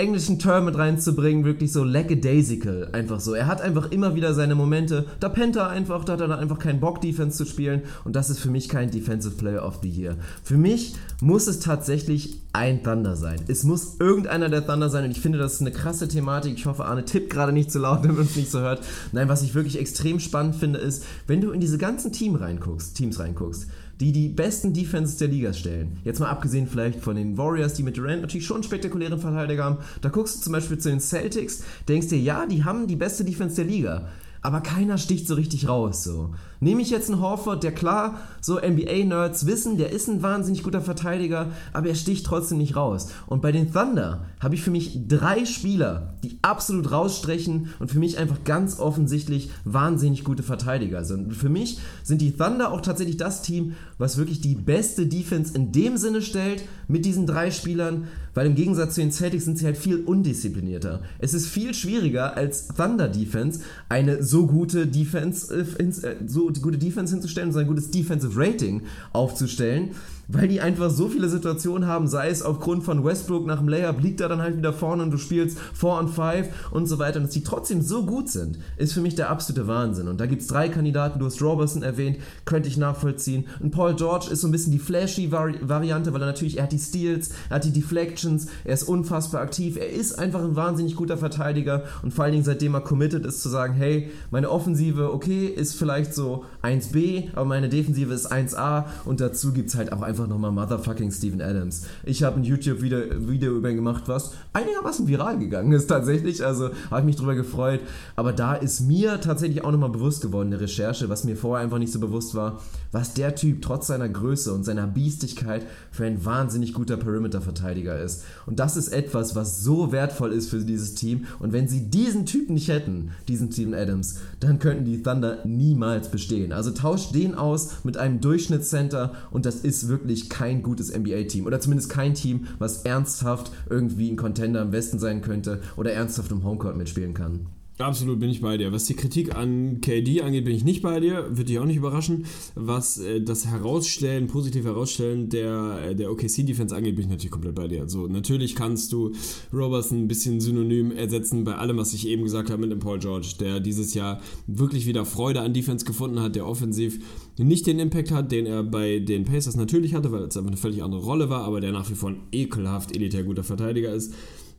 englischen Term mit reinzubringen, wirklich so lackadaisical, einfach so. Er hat einfach immer wieder seine Momente, da pennt er einfach, da hat er dann einfach keinen Bock, Defense zu spielen und das ist für mich kein Defensive Player of the Year. Für mich muss es tatsächlich ein Thunder sein. Es muss irgendeiner der Thunder sein und ich finde, das ist eine krasse Thematik. Ich hoffe, Arne tippt gerade nicht zu laut, (laughs) damit man es nicht so hört. Nein, was ich wirklich extrem spannend finde, ist, wenn du in diese ganzen Team reinguckst, Teams reinguckst, die die besten Defenses der Liga stellen. Jetzt mal abgesehen vielleicht von den Warriors, die mit Durant natürlich schon spektakulären Verteidiger haben. Da guckst du zum Beispiel zu den Celtics, denkst dir, ja, die haben die beste Defense der Liga aber keiner sticht so richtig raus. So. Nehme ich jetzt einen Horford, der klar, so NBA-Nerds wissen, der ist ein wahnsinnig guter Verteidiger, aber er sticht trotzdem nicht raus. Und bei den Thunder habe ich für mich drei Spieler, die absolut rausstrechen und für mich einfach ganz offensichtlich wahnsinnig gute Verteidiger sind. Und für mich sind die Thunder auch tatsächlich das Team, was wirklich die beste Defense in dem Sinne stellt, mit diesen drei Spielern, weil im Gegensatz zu den Celtics sind sie halt viel undisziplinierter. Es ist viel schwieriger als Thunder Defense eine so gute Defense, äh, so gute Defense hinzustellen, so ein gutes Defensive Rating aufzustellen weil die einfach so viele Situationen haben, sei es aufgrund von Westbrook nach dem Layup, liegt er dann halt wieder vorne und du spielst 4 on 5 und so weiter, und dass die trotzdem so gut sind, ist für mich der absolute Wahnsinn. Und da gibt es drei Kandidaten, du hast Robertson erwähnt, könnte ich nachvollziehen. Und Paul George ist so ein bisschen die flashy Vari Variante, weil er natürlich, er hat die Steals, er hat die Deflections, er ist unfassbar aktiv, er ist einfach ein wahnsinnig guter Verteidiger und vor allen Dingen seitdem er committed ist zu sagen, hey, meine Offensive, okay, ist vielleicht so 1b, aber meine Defensive ist 1a und dazu gibt es halt auch einfach nochmal Motherfucking Steven Adams. Ich habe ein YouTube-Video Video über ihn gemacht, was einigermaßen viral gegangen ist tatsächlich. Also habe ich mich drüber gefreut. Aber da ist mir tatsächlich auch nochmal bewusst geworden, in der Recherche, was mir vorher einfach nicht so bewusst war, was der Typ trotz seiner Größe und seiner Biestigkeit für ein wahnsinnig guter Perimeter-Verteidiger ist. Und das ist etwas, was so wertvoll ist für dieses Team. Und wenn sie diesen Typen nicht hätten, diesen Steven Adams, dann könnten die Thunder niemals bestehen. Also tauscht den aus mit einem Durchschnittscenter und das ist wirklich kein gutes NBA-Team. Oder zumindest kein Team, was ernsthaft irgendwie ein Contender im Westen sein könnte oder ernsthaft im Homecourt mitspielen kann. Absolut bin ich bei dir. Was die Kritik an KD angeht, bin ich nicht bei dir. Würde dich auch nicht überraschen. Was äh, das Herausstellen, positiv Herausstellen der, äh, der OKC-Defense angeht, bin ich natürlich komplett bei dir. Also natürlich kannst du Robertson ein bisschen synonym ersetzen bei allem, was ich eben gesagt habe mit dem Paul George, der dieses Jahr wirklich wieder Freude an Defense gefunden hat, der offensiv nicht den Impact hat, den er bei den Pacers natürlich hatte, weil es einfach eine völlig andere Rolle war, aber der nach wie vor ein ekelhaft elitär guter Verteidiger ist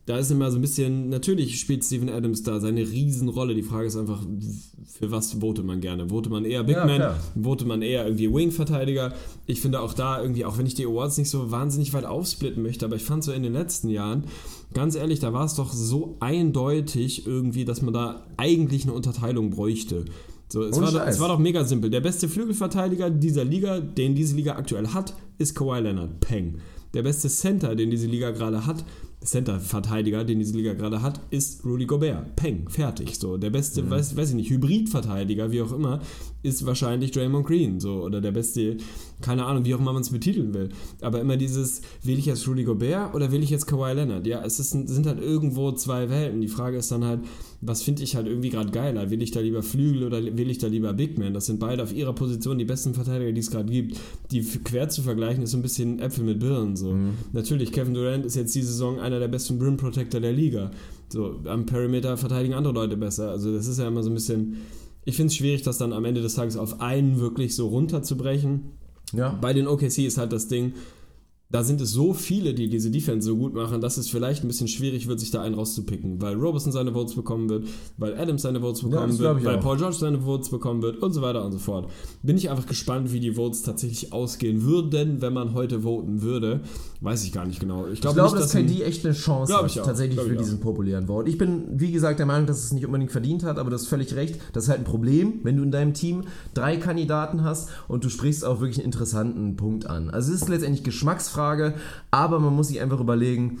da ist immer so ein bisschen, natürlich spielt Steven Adams da seine Riesenrolle. Die Frage ist einfach, für was votet man gerne? Votet man eher Big ja, Man? Klar. Votet man eher irgendwie Wing-Verteidiger? Ich finde auch da irgendwie, auch wenn ich die Awards nicht so wahnsinnig weit aufsplitten möchte, aber ich fand so in den letzten Jahren, ganz ehrlich, da war es doch so eindeutig irgendwie, dass man da eigentlich eine Unterteilung bräuchte. So, es, war, es war doch mega simpel. Der beste Flügelverteidiger dieser Liga, den diese Liga aktuell hat, ist Kawhi Leonard. Peng. Der beste Center, den diese Liga gerade hat, Center-Verteidiger, den diese Liga gerade hat, ist Rudy Gobert. Peng, fertig. So, der beste, mhm. weiß, weiß ich nicht, Hybrid-Verteidiger, wie auch immer, ist wahrscheinlich Draymond Green. So, oder der beste, keine Ahnung, wie auch immer man es betiteln will. Aber immer dieses, will ich jetzt Rudy Gobert oder will ich jetzt Kawhi Leonard? Ja, es ist, sind halt irgendwo zwei Welten. Die Frage ist dann halt, was finde ich halt irgendwie gerade geiler? Will ich da lieber Flügel oder will ich da lieber Big Man? Das sind beide auf ihrer Position die besten Verteidiger, die es gerade gibt. Die quer zu vergleichen ist so ein bisschen Äpfel mit Birnen. So. Mhm. Natürlich, Kevin Durant ist jetzt die Saison einer der besten Brim Protector der Liga. So, am Perimeter verteidigen andere Leute besser. Also das ist ja immer so ein bisschen. Ich finde es schwierig, das dann am Ende des Tages auf einen wirklich so runterzubrechen. Ja. Bei den OKC ist halt das Ding, da sind es so viele, die diese Defense so gut machen, dass es vielleicht ein bisschen schwierig wird, sich da einen rauszupicken, weil Robertson seine Votes bekommen wird, weil Adams seine Votes bekommen ja, wird, weil auch. Paul George seine Votes bekommen wird und so weiter und so fort. Bin ich einfach gespannt, wie die Votes tatsächlich ausgehen würden, wenn man heute voten würde. Weiß ich gar nicht genau. Ich, glaub ich glaube, dass KD echt eine Chance hat, tatsächlich für diesen populären Vote. Ich bin, wie gesagt, der Meinung, dass es nicht unbedingt verdient hat, aber das ist völlig recht. Das ist halt ein Problem, wenn du in deinem Team drei Kandidaten hast und du sprichst auch wirklich einen interessanten Punkt an. Also es ist letztendlich Geschmacksfrage, aber man muss sich einfach überlegen,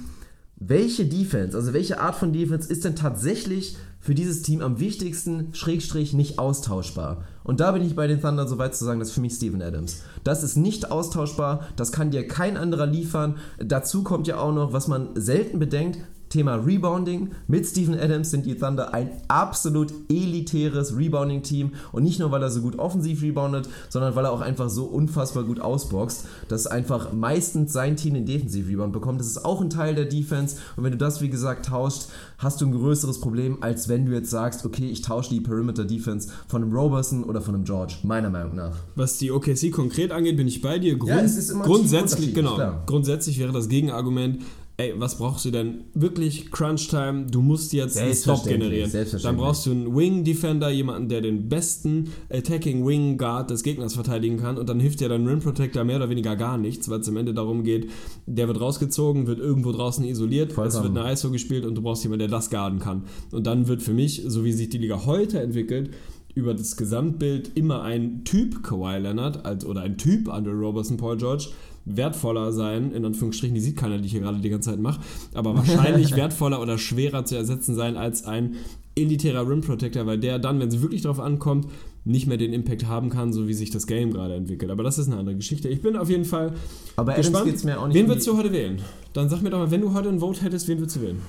welche Defense, also welche Art von Defense ist denn tatsächlich für dieses Team am wichtigsten, Schrägstrich, nicht austauschbar. Und da bin ich bei den Thunder so weit zu sagen, das ist für mich Steven Adams. Das ist nicht austauschbar, das kann dir kein anderer liefern. Dazu kommt ja auch noch, was man selten bedenkt, Thema Rebounding. Mit Steven Adams sind die Thunder ein absolut elitäres Rebounding-Team. Und nicht nur, weil er so gut offensiv reboundet, sondern weil er auch einfach so unfassbar gut ausboxt, dass einfach meistens sein Team den Defensiv-Rebound bekommt. Das ist auch ein Teil der Defense. Und wenn du das, wie gesagt, tauscht, hast du ein größeres Problem, als wenn du jetzt sagst, okay, ich tausche die Perimeter-Defense von einem Roberson oder von einem George, meiner Meinung nach. Was die OKC konkret angeht, bin ich bei dir. Grund, ja, es ist immer grundsätzlich, genau, grundsätzlich wäre das Gegenargument, ey, was brauchst du denn? Wirklich Crunch-Time, du musst jetzt einen Stop generieren. Dann brauchst du einen Wing-Defender, jemanden, der den besten Attacking Wing Guard des Gegners verteidigen kann und dann hilft dir dein Rim Protector mehr oder weniger gar nichts, weil es am Ende darum geht, der wird rausgezogen, wird irgendwo draußen isoliert, Vollkommen. es wird eine ISO gespielt und du brauchst jemanden, der das garden kann. Und dann wird für mich, so wie sich die Liga heute entwickelt, über das Gesamtbild immer ein Typ Kawhi Leonard als, oder ein Typ Andre Robertson Paul George wertvoller sein, in Anführungsstrichen, die sieht keiner, die ich hier gerade die ganze Zeit mache, aber wahrscheinlich (laughs) wertvoller oder schwerer zu ersetzen sein als ein elitärer Rim Protector, weil der dann, wenn es wirklich drauf ankommt, nicht mehr den Impact haben kann, so wie sich das Game gerade entwickelt. Aber das ist eine andere Geschichte. Ich bin auf jeden Fall aber gespannt. Geht's mir auch nicht wen würdest du heute wählen? Dann sag mir doch mal, wenn du heute ein Vote hättest, wen würdest du wählen?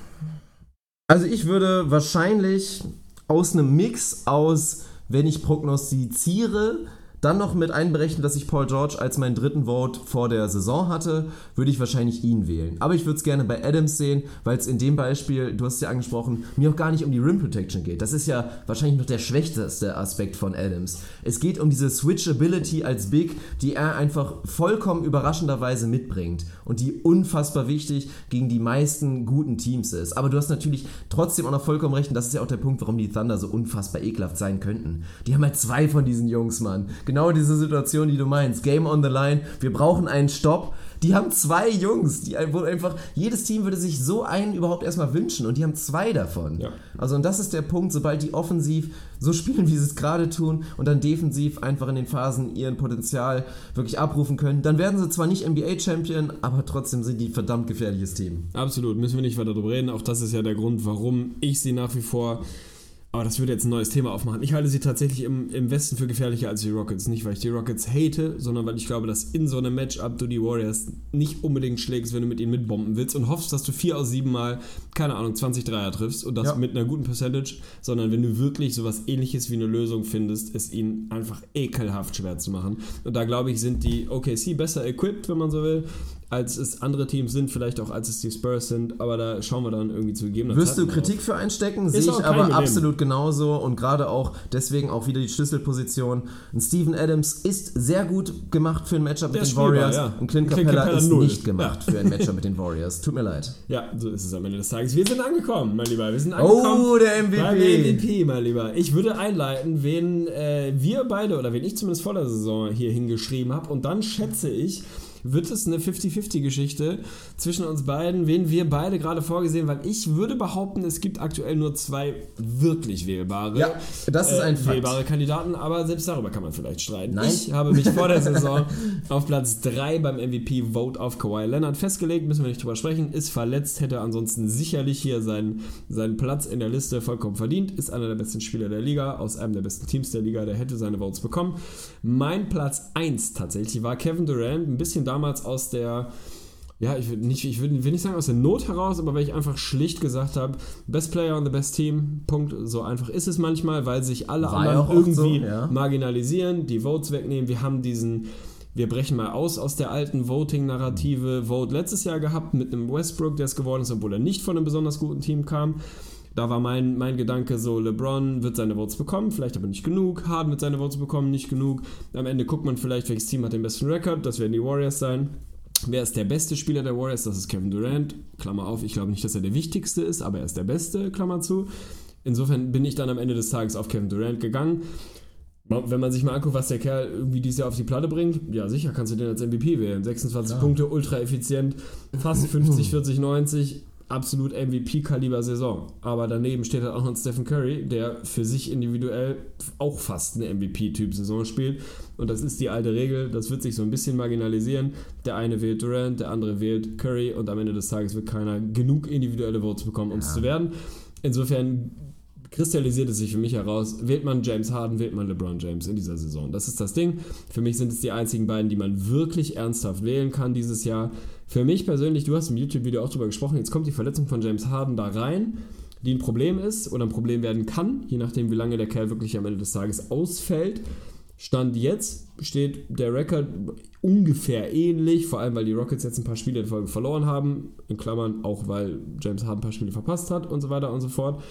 Also ich würde wahrscheinlich aus einem Mix aus, wenn ich prognostiziere, dann noch mit einberechnen, dass ich Paul George als meinen dritten Vote vor der Saison hatte, würde ich wahrscheinlich ihn wählen. Aber ich würde es gerne bei Adams sehen, weil es in dem Beispiel, du hast es ja angesprochen, mir auch gar nicht um die Rim Protection geht. Das ist ja wahrscheinlich noch der schwächste Aspekt von Adams. Es geht um diese Switchability als Big, die er einfach vollkommen überraschenderweise mitbringt und die unfassbar wichtig gegen die meisten guten Teams ist. Aber du hast natürlich trotzdem auch noch vollkommen recht, und das ist ja auch der Punkt, warum die Thunder so unfassbar ekelhaft sein könnten. Die haben halt zwei von diesen Jungs, Mann genau diese Situation, die du meinst. Game on the line, wir brauchen einen Stopp. Die haben zwei Jungs, die wo einfach, jedes Team würde sich so einen überhaupt erstmal wünschen und die haben zwei davon. Ja. Also und das ist der Punkt, sobald die offensiv so spielen, wie sie es gerade tun und dann defensiv einfach in den Phasen ihren Potenzial wirklich abrufen können, dann werden sie zwar nicht NBA-Champion, aber trotzdem sind die verdammt gefährliches Team. Absolut, müssen wir nicht weiter darüber reden. Auch das ist ja der Grund, warum ich sie nach wie vor aber das würde jetzt ein neues Thema aufmachen. Ich halte sie tatsächlich im, im Westen für gefährlicher als die Rockets. Nicht, weil ich die Rockets hate, sondern weil ich glaube, dass in so einem Matchup du die Warriors nicht unbedingt schlägst, wenn du mit ihnen mitbomben willst und hoffst, dass du vier aus sieben Mal, keine Ahnung, 20 Dreier triffst und das ja. mit einer guten Percentage, sondern wenn du wirklich sowas ähnliches wie eine Lösung findest, es ihnen einfach ekelhaft schwer zu machen. Und da glaube ich, sind die OKC besser equipped, wenn man so will als es andere Teams sind, vielleicht auch als es die Spurs sind, aber da schauen wir dann irgendwie zu gegebener Wirst du Kritik auf. für einstecken? Sehe ich aber absolut genauso und gerade auch deswegen auch wieder die Schlüsselposition. Ein Steven Adams ist sehr gut gemacht für ein Matchup mit Den den Warriors ja. und Clint, Clint Capella, ist null. nicht gemacht ja. für ein Matchup mit den Warriors. Tut mir leid. (laughs) Ja, so ist es am Ende des Tages. Wir sind angekommen, mein Lieber. Wir sind angekommen. Oh, der MVP. Beim MVP, mein Lieber. Ich würde einleiten, wen äh, wir beide oder wen ich zumindest vor der Saison hier hingeschrieben habe und dann schätze ich, wird es eine 50-50-Geschichte zwischen uns beiden, wen wir beide gerade vorgesehen, weil ich würde behaupten, es gibt aktuell nur zwei wirklich wählbare, ja, das ist ein äh, wählbare Kandidaten, aber selbst darüber kann man vielleicht streiten. Nein. Ich habe mich vor der (laughs) Saison auf Platz 3 beim MVP-Vote auf Kawhi Leonard festgelegt, müssen wir nicht drüber sprechen, ist verletzt, hätte ansonsten sicherlich hier seinen, seinen Platz in der Liste vollkommen verdient, ist einer der besten Spieler der Liga, aus einem der besten Teams der Liga, der hätte seine Votes bekommen. Mein Platz 1 tatsächlich war Kevin Durant, ein bisschen da damals aus der, ja, ich würde nicht, ich will, will nicht sagen aus der Not heraus, aber weil ich einfach schlicht gesagt habe, Best Player on the Best Team, Punkt. So einfach ist es manchmal, weil sich alle War anderen irgendwie so, ja. marginalisieren, die Votes wegnehmen. Wir haben diesen, wir brechen mal aus aus der alten Voting-Narrative. Vote letztes Jahr gehabt mit einem Westbrook, der es geworden ist, obwohl er nicht von einem besonders guten Team kam. Da war mein, mein Gedanke so, LeBron wird seine Votes bekommen, vielleicht aber nicht genug. Harden wird seine Votes bekommen, nicht genug. Am Ende guckt man vielleicht, welches Team hat den besten Rekord. Das werden die Warriors sein. wer ist der beste Spieler der Warriors? Das ist Kevin Durant. Klammer auf, ich glaube nicht, dass er der wichtigste ist, aber er ist der beste, Klammer zu. Insofern bin ich dann am Ende des Tages auf Kevin Durant gegangen. Wenn man sich mal anguckt, was der Kerl irgendwie dieses Jahr auf die Platte bringt, ja sicher kannst du den als MVP wählen. 26 ja. Punkte, ultra effizient, fast 50, 40, 90, absolut MVP-Kaliber-Saison. Aber daneben steht halt auch noch Stephen Curry, der für sich individuell auch fast eine MVP-Typ-Saison spielt. Und das ist die alte Regel, das wird sich so ein bisschen marginalisieren. Der eine wählt Durant, der andere wählt Curry und am Ende des Tages wird keiner genug individuelle Votes bekommen, um es ja. zu werden. Insofern kristallisiert es sich für mich heraus, wählt man James Harden, wählt man LeBron James in dieser Saison. Das ist das Ding. Für mich sind es die einzigen beiden, die man wirklich ernsthaft wählen kann dieses Jahr. Für mich persönlich, du hast im YouTube-Video auch darüber gesprochen, jetzt kommt die Verletzung von James Harden da rein, die ein Problem ist oder ein Problem werden kann, je nachdem, wie lange der Kerl wirklich am Ende des Tages ausfällt. Stand jetzt steht der Rekord ungefähr ähnlich, vor allem weil die Rockets jetzt ein paar Spiele in Folge verloren haben, in Klammern auch weil James Harden ein paar Spiele verpasst hat und so weiter und so fort.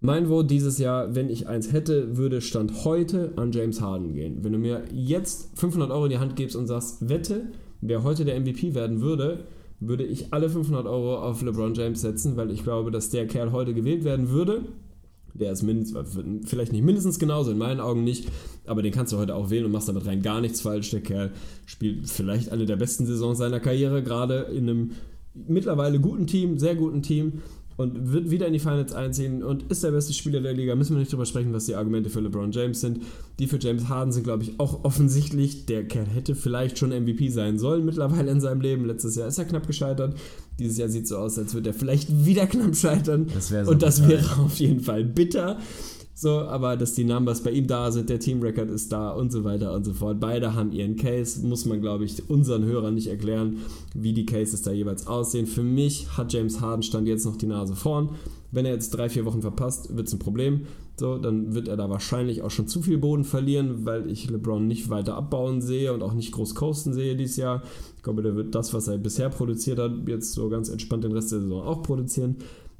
Mein Vote dieses Jahr, wenn ich eins hätte, würde Stand heute an James Harden gehen. Wenn du mir jetzt 500 Euro in die Hand gibst und sagst, wette, wer heute der MVP werden würde, würde ich alle 500 Euro auf LeBron James setzen, weil ich glaube, dass der Kerl heute gewählt werden würde. Der ist mindestens, vielleicht nicht mindestens genauso, in meinen Augen nicht, aber den kannst du heute auch wählen und machst damit rein gar nichts falsch. Der Kerl spielt vielleicht eine der besten Saisons seiner Karriere, gerade in einem mittlerweile guten Team, sehr guten Team und wird wieder in die Finals einziehen und ist der beste Spieler der Liga. Müssen wir nicht drüber sprechen, was die Argumente für LeBron James sind. Die für James Harden sind, glaube ich, auch offensichtlich. Der Kerl hätte vielleicht schon MVP sein sollen mittlerweile in seinem Leben. Letztes Jahr ist er knapp gescheitert. Dieses Jahr sieht es so aus, als würde er vielleicht wieder knapp scheitern. Das so und das wäre auf jeden Fall bitter. So, aber dass die Numbers bei ihm da sind, der Team-Record ist da und so weiter und so fort. Beide haben ihren Case, muss man, glaube ich, unseren Hörern nicht erklären, wie die Cases da jeweils aussehen. Für mich hat James Harden stand jetzt noch die Nase vorn. Wenn er jetzt drei, vier Wochen verpasst, wird es ein Problem. So, dann wird er da wahrscheinlich auch schon zu viel Boden verlieren, weil ich LeBron nicht weiter abbauen sehe und auch nicht groß coasten sehe dieses Jahr. Ich glaube, der wird das, was er bisher produziert hat, jetzt so ganz entspannt den Rest der Saison auch produzieren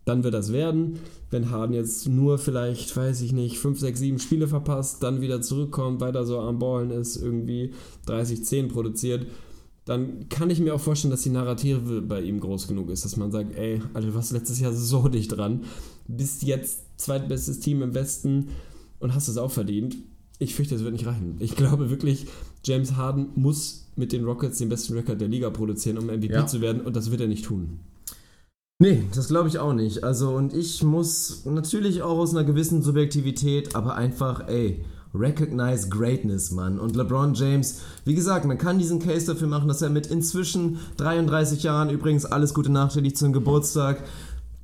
dann wird das werden. Wenn Harden jetzt nur vielleicht, weiß ich nicht, 5, 6, 7 Spiele verpasst, dann wieder zurückkommt, weiter so am Ballen ist, irgendwie 30, 10 produziert, dann kann ich mir auch vorstellen, dass die Narrative bei ihm groß genug ist, dass man sagt, ey, Alter, du warst letztes Jahr so dicht dran, bist jetzt zweitbestes Team im Westen und hast es auch verdient. Ich fürchte, es wird nicht reichen. Ich glaube wirklich, James Harden muss mit den Rockets den besten Rekord der Liga produzieren, um MVP ja. zu werden und das wird er nicht tun. Nee, das glaube ich auch nicht. Also, und ich muss natürlich auch aus einer gewissen Subjektivität, aber einfach, ey, recognize greatness, Mann. Und LeBron James, wie gesagt, man kann diesen Case dafür machen, dass er mit inzwischen 33 Jahren, übrigens alles Gute nachträglich zum Geburtstag,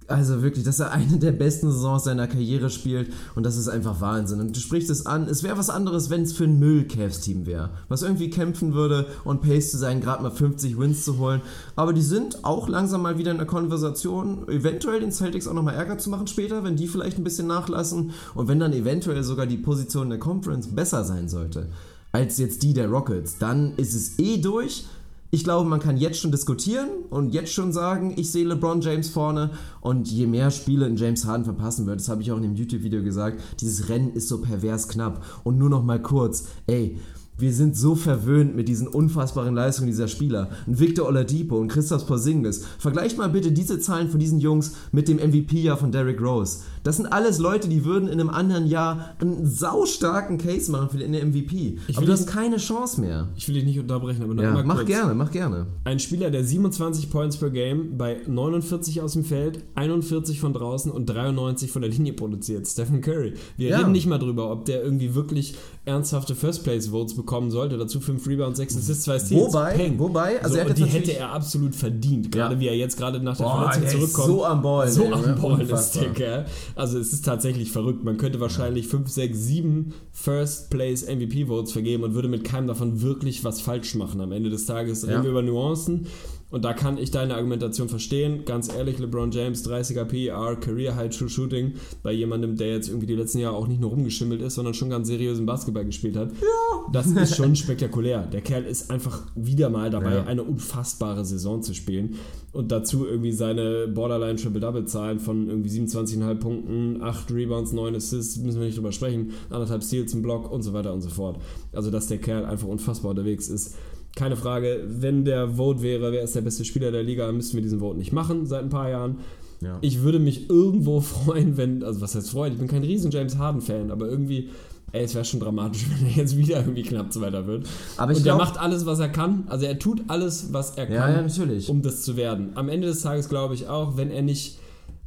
also wirklich, dass er eine der besten Saisons seiner Karriere spielt und das ist einfach Wahnsinn. Und du sprichst es an, es wäre was anderes, wenn es für ein Müll-Cavs-Team wäre, was irgendwie kämpfen würde und Pace zu sein, gerade mal 50 Wins zu holen. Aber die sind auch langsam mal wieder in der Konversation, eventuell den Celtics auch nochmal Ärger zu machen später, wenn die vielleicht ein bisschen nachlassen und wenn dann eventuell sogar die Position der Conference besser sein sollte als jetzt die der Rockets, dann ist es eh durch ich glaube, man kann jetzt schon diskutieren und jetzt schon sagen, ich sehe LeBron James vorne und je mehr Spiele in James Harden verpassen wird, das habe ich auch in dem YouTube-Video gesagt, dieses Rennen ist so pervers knapp. Und nur noch mal kurz, ey, wir sind so verwöhnt mit diesen unfassbaren Leistungen dieser Spieler. Ein Victor Oladipo und Christoph Porzingis. Vergleicht mal bitte diese Zahlen von diesen Jungs mit dem MVP-Jahr von Derrick Rose. Das sind alles Leute, die würden in einem anderen Jahr einen saustarken Case machen für den MVP. aber du hast keine Chance mehr. Ich will dich nicht unterbrechen, aber ja, mach kurz. gerne, mach gerne. Ein Spieler, der 27 Points per Game bei 49 aus dem Feld, 41 von draußen und 93 von der Linie produziert. Stephen Curry. Wir ja. reden nicht mal drüber, ob der irgendwie wirklich ernsthafte First-Place-Votes bekommen sollte. Dazu 5 Rebounds, 6 Assists, 2 Steals. Wobei, wobei, also so, er die hätte er absolut verdient. Gerade ja. wie er jetzt gerade nach der Boah, Verletzung zurückkommt. so am Ball. So ey, am ne? Ball ist der Kerl. Also es ist tatsächlich verrückt. Man könnte wahrscheinlich 5, 6, 7 First-Place MVP-Votes vergeben und würde mit keinem davon wirklich was falsch machen. Am Ende des Tages reden wir über Nuancen. Und da kann ich deine Argumentation verstehen. Ganz ehrlich, LeBron James, 30er PER, Career High True Shooting, bei jemandem, der jetzt irgendwie die letzten Jahre auch nicht nur rumgeschimmelt ist, sondern schon ganz seriösen Basketball gespielt hat. Ja. Das ist schon (laughs) spektakulär. Der Kerl ist einfach wieder mal dabei, ja. eine unfassbare Saison zu spielen. Und dazu irgendwie seine Borderline Triple-Double-Zahlen von irgendwie 27,5 Punkten, 8 Rebounds, 9 Assists, müssen wir nicht drüber sprechen, anderthalb Steals im Block und so weiter und so fort. Also, dass der Kerl einfach unfassbar unterwegs ist keine Frage, wenn der Vote wäre, wer ist der beste Spieler der Liga, müssten wir diesen Vote nicht machen seit ein paar Jahren. Ja. Ich würde mich irgendwo (laughs) freuen, wenn, also was heißt freuen, ich bin kein riesen James Harden-Fan, aber irgendwie, ey, es wäre schon dramatisch, (laughs) wenn er jetzt wieder irgendwie knapp Zweiter wird. Aber ich Und glaub, er macht alles, was er kann. Also er tut alles, was er kann, ja, um das zu werden. Am Ende des Tages glaube ich auch, wenn er nicht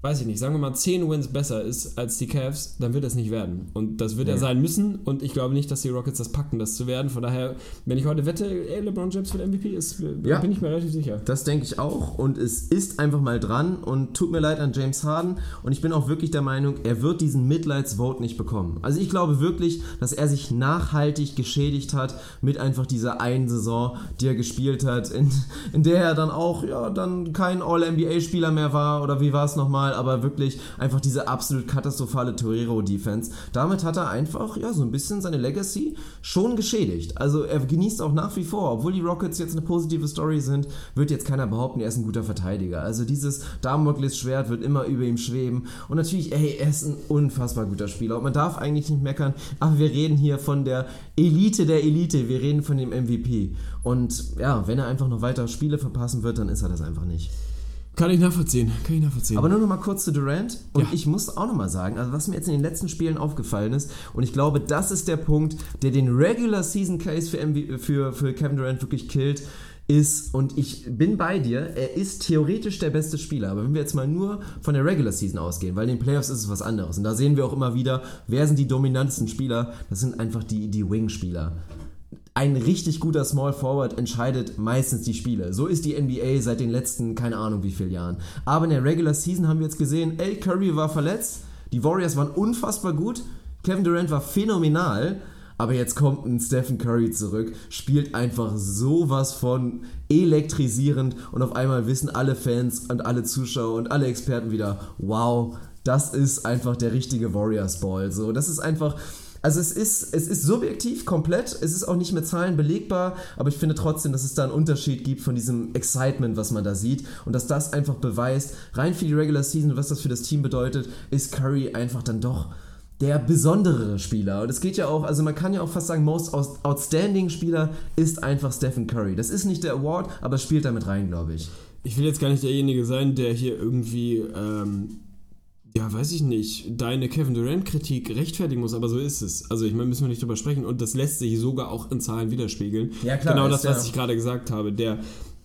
weiß ich nicht, sagen wir mal 10 Wins besser ist als die Cavs, dann wird es nicht werden. Und das wird nee. er sein müssen und ich glaube nicht, dass die Rockets das packen, das zu werden. Von daher, wenn ich heute wette, ey, LeBron James wird MVP, ist, ja, bin ich mir relativ sicher. Das denke ich auch und es ist einfach mal dran und tut mir leid an James Harden und ich bin auch wirklich der Meinung, er wird diesen Mitleidsvote nicht bekommen. Also ich glaube wirklich, dass er sich nachhaltig geschädigt hat mit einfach dieser einen Saison, die er gespielt hat, in, in der er dann auch, ja, dann kein All-NBA-Spieler mehr war oder wie war es nochmal? Mal, aber wirklich einfach diese absolut katastrophale Torero-Defense. Damit hat er einfach, ja, so ein bisschen seine Legacy schon geschädigt. Also er genießt auch nach wie vor, obwohl die Rockets jetzt eine positive Story sind, wird jetzt keiner behaupten, er ist ein guter Verteidiger. Also dieses Damoklesschwert wird immer über ihm schweben. Und natürlich, ey, er ist ein unfassbar guter Spieler. Und man darf eigentlich nicht meckern, aber wir reden hier von der Elite der Elite. Wir reden von dem MVP. Und ja, wenn er einfach noch weiter Spiele verpassen wird, dann ist er das einfach nicht. Kann ich nachvollziehen, kann ich nachvollziehen. Aber nur noch mal kurz zu Durant. Und ja. ich muss auch noch mal sagen, also was mir jetzt in den letzten Spielen aufgefallen ist, und ich glaube, das ist der Punkt, der den Regular Season Case für, MV, für, für Kevin Durant wirklich killt, ist, und ich bin bei dir, er ist theoretisch der beste Spieler. Aber wenn wir jetzt mal nur von der Regular Season ausgehen, weil in den Playoffs ist es was anderes. Und da sehen wir auch immer wieder, wer sind die dominantesten Spieler? Das sind einfach die, die Wing-Spieler ein richtig guter Small Forward entscheidet meistens die Spiele. So ist die NBA seit den letzten, keine Ahnung wie vielen Jahren. Aber in der Regular Season haben wir jetzt gesehen, ey, Curry war verletzt, die Warriors waren unfassbar gut, Kevin Durant war phänomenal, aber jetzt kommt ein Stephen Curry zurück, spielt einfach sowas von elektrisierend und auf einmal wissen alle Fans und alle Zuschauer und alle Experten wieder, wow, das ist einfach der richtige Warriors Ball. So, das ist einfach also es ist, es ist subjektiv komplett, es ist auch nicht mit Zahlen belegbar, aber ich finde trotzdem, dass es da einen Unterschied gibt von diesem Excitement, was man da sieht und dass das einfach beweist, rein für die Regular Season, was das für das Team bedeutet, ist Curry einfach dann doch der besondere Spieler. Und es geht ja auch, also man kann ja auch fast sagen, most outstanding Spieler ist einfach Stephen Curry. Das ist nicht der Award, aber spielt damit rein, glaube ich. Ich will jetzt gar nicht derjenige sein, der hier irgendwie ähm, ja, weiß ich nicht, deine Kevin Durant-Kritik rechtfertigen muss, aber so ist es. Also ich meine, müssen wir nicht drüber sprechen und das lässt sich sogar auch in Zahlen widerspiegeln. Ja, klar. Genau das, was ich gerade gesagt habe. Der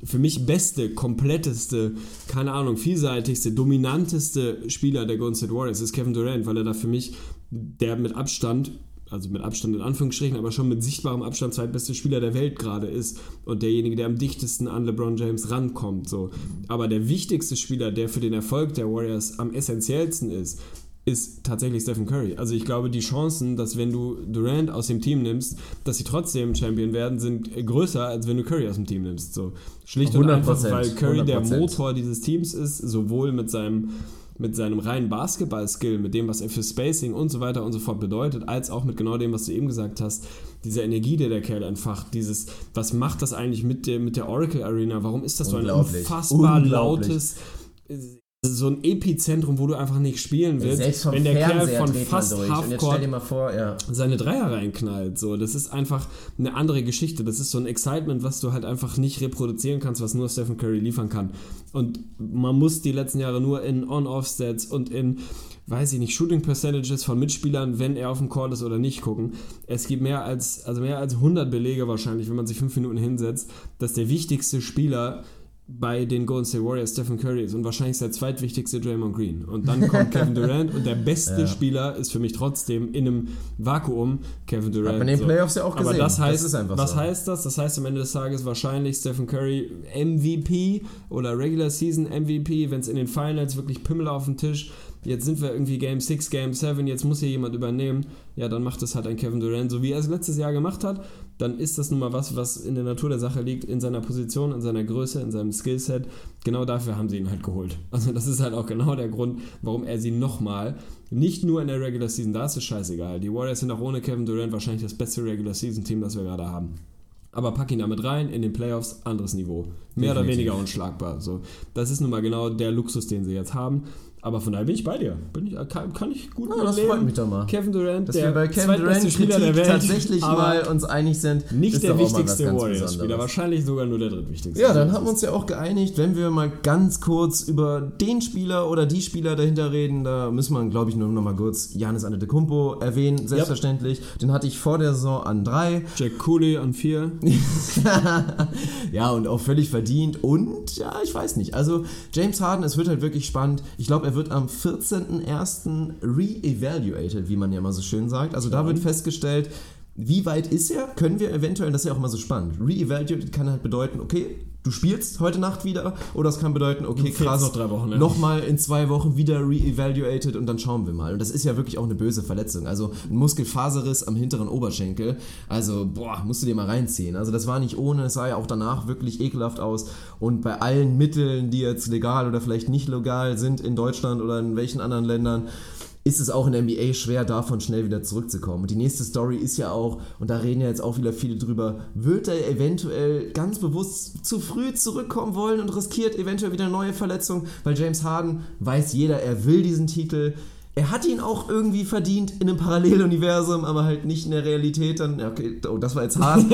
für mich beste, kompletteste, keine Ahnung, vielseitigste, dominanteste Spieler der Golden State Warriors ist Kevin Durant, weil er da für mich der mit Abstand also mit Abstand in Anführungsstrichen, aber schon mit sichtbarem Abstand zweitbeste Spieler der Welt gerade ist und derjenige, der am dichtesten an LeBron James rankommt. So. Aber der wichtigste Spieler, der für den Erfolg der Warriors am essentiellsten ist, ist tatsächlich Stephen Curry. Also ich glaube, die Chancen, dass wenn du Durant aus dem Team nimmst, dass sie trotzdem Champion werden, sind größer, als wenn du Curry aus dem Team nimmst. So schlicht und einfach, weil Curry 100%. der Motor dieses Teams ist, sowohl mit seinem mit seinem reinen Basketball-Skill, mit dem, was er für Spacing und so weiter und so fort bedeutet, als auch mit genau dem, was du eben gesagt hast, diese Energie, die der Kerl entfacht, dieses, was macht das eigentlich mit der, mit der Oracle Arena? Warum ist das so ein unfassbar lautes so ein Epizentrum, wo du einfach nicht spielen willst, wenn der Kerl von fast Halfcourt ja. seine Dreier reinknallt. So, das ist einfach eine andere Geschichte. Das ist so ein Excitement, was du halt einfach nicht reproduzieren kannst, was nur Stephen Curry liefern kann. Und man muss die letzten Jahre nur in On-Off-Stats und in weiß ich nicht, Shooting Percentages von Mitspielern, wenn er auf dem Call ist oder nicht, gucken. Es gibt mehr als, also mehr als 100 Belege wahrscheinlich, wenn man sich fünf Minuten hinsetzt, dass der wichtigste Spieler bei den Golden State Warriors Stephen Curry ist und wahrscheinlich der zweitwichtigste Draymond Green. Und dann kommt (laughs) Kevin Durant und der beste ja. Spieler ist für mich trotzdem in einem Vakuum Kevin Durant. Hat man in den Playoffs ja auch gesehen. Aber das heißt, das was so. heißt das? Das heißt am Ende des Tages wahrscheinlich Stephen Curry MVP oder Regular Season MVP, wenn es in den Finals wirklich Pimmel auf dem Tisch jetzt sind wir irgendwie Game 6, Game 7, jetzt muss hier jemand übernehmen, ja, dann macht das halt ein Kevin Durant, so wie er es letztes Jahr gemacht hat, dann ist das nun mal was, was in der Natur der Sache liegt, in seiner Position, in seiner Größe, in seinem Skillset. Genau dafür haben sie ihn halt geholt. (laughs) Also das ist halt auch genau der Grund, warum er sie nochmal, nicht nur in der Regular Season, da ist es scheißegal. Die Warriors sind auch ohne Kevin Durant wahrscheinlich das beste Regular Season Team, das wir gerade haben. Aber pack ihn damit rein, in den Playoffs, anderes Niveau. Mehr Definitiv. oder weniger unschlagbar. So, das ist nun mal genau der Luxus, den sie jetzt haben. Aber von daher bin ich bei dir. Bin ich, kann, kann ich gut ja, Das freut mich doch mal. Kevin Durant, Dass der wir bei Kevin Durant Spieler der Welt tatsächlich mal uns einig sind. Nicht der wichtigste Warriors-Spieler, wahrscheinlich sogar nur der drittwichtigste. Ja, dann haben wir uns ja auch geeinigt, wenn wir mal ganz kurz über den Spieler oder die Spieler dahinter reden, da müssen wir, glaube ich, nur noch mal kurz Janis Antetokounmpo erwähnen, selbstverständlich. Yep. Den hatte ich vor der Saison an drei. Jack Cooley an vier. (laughs) ja, und auch völlig verdient. Und ja, ich weiß nicht. Also James Harden, es wird halt wirklich spannend. Ich glaube, er wird am 14.01. re-evaluated, wie man ja immer so schön sagt. Also da wird festgestellt, wie weit ist er? Können wir eventuell, das ist ja auch immer so spannend. Re-evaluated kann halt bedeuten, okay, du spielst heute Nacht wieder oder es kann bedeuten, okay, krass, noch drei Wochen, ja. nochmal in zwei Wochen wieder re-evaluated und dann schauen wir mal. Und das ist ja wirklich auch eine böse Verletzung. Also ein Muskelfaserriss am hinteren Oberschenkel. Also, boah, musst du dir mal reinziehen. Also das war nicht ohne, es sah ja auch danach wirklich ekelhaft aus. Und bei allen Mitteln, die jetzt legal oder vielleicht nicht legal sind in Deutschland oder in welchen anderen Ländern, ist es auch in der NBA schwer, davon schnell wieder zurückzukommen. Und die nächste Story ist ja auch, und da reden ja jetzt auch wieder viele drüber, wird er eventuell ganz bewusst zu früh zurückkommen wollen und riskiert eventuell wieder neue Verletzung, weil James Harden weiß jeder, er will diesen Titel. Er hat ihn auch irgendwie verdient in einem Paralleluniversum, aber halt nicht in der Realität. Dann, okay, oh, das war jetzt hart.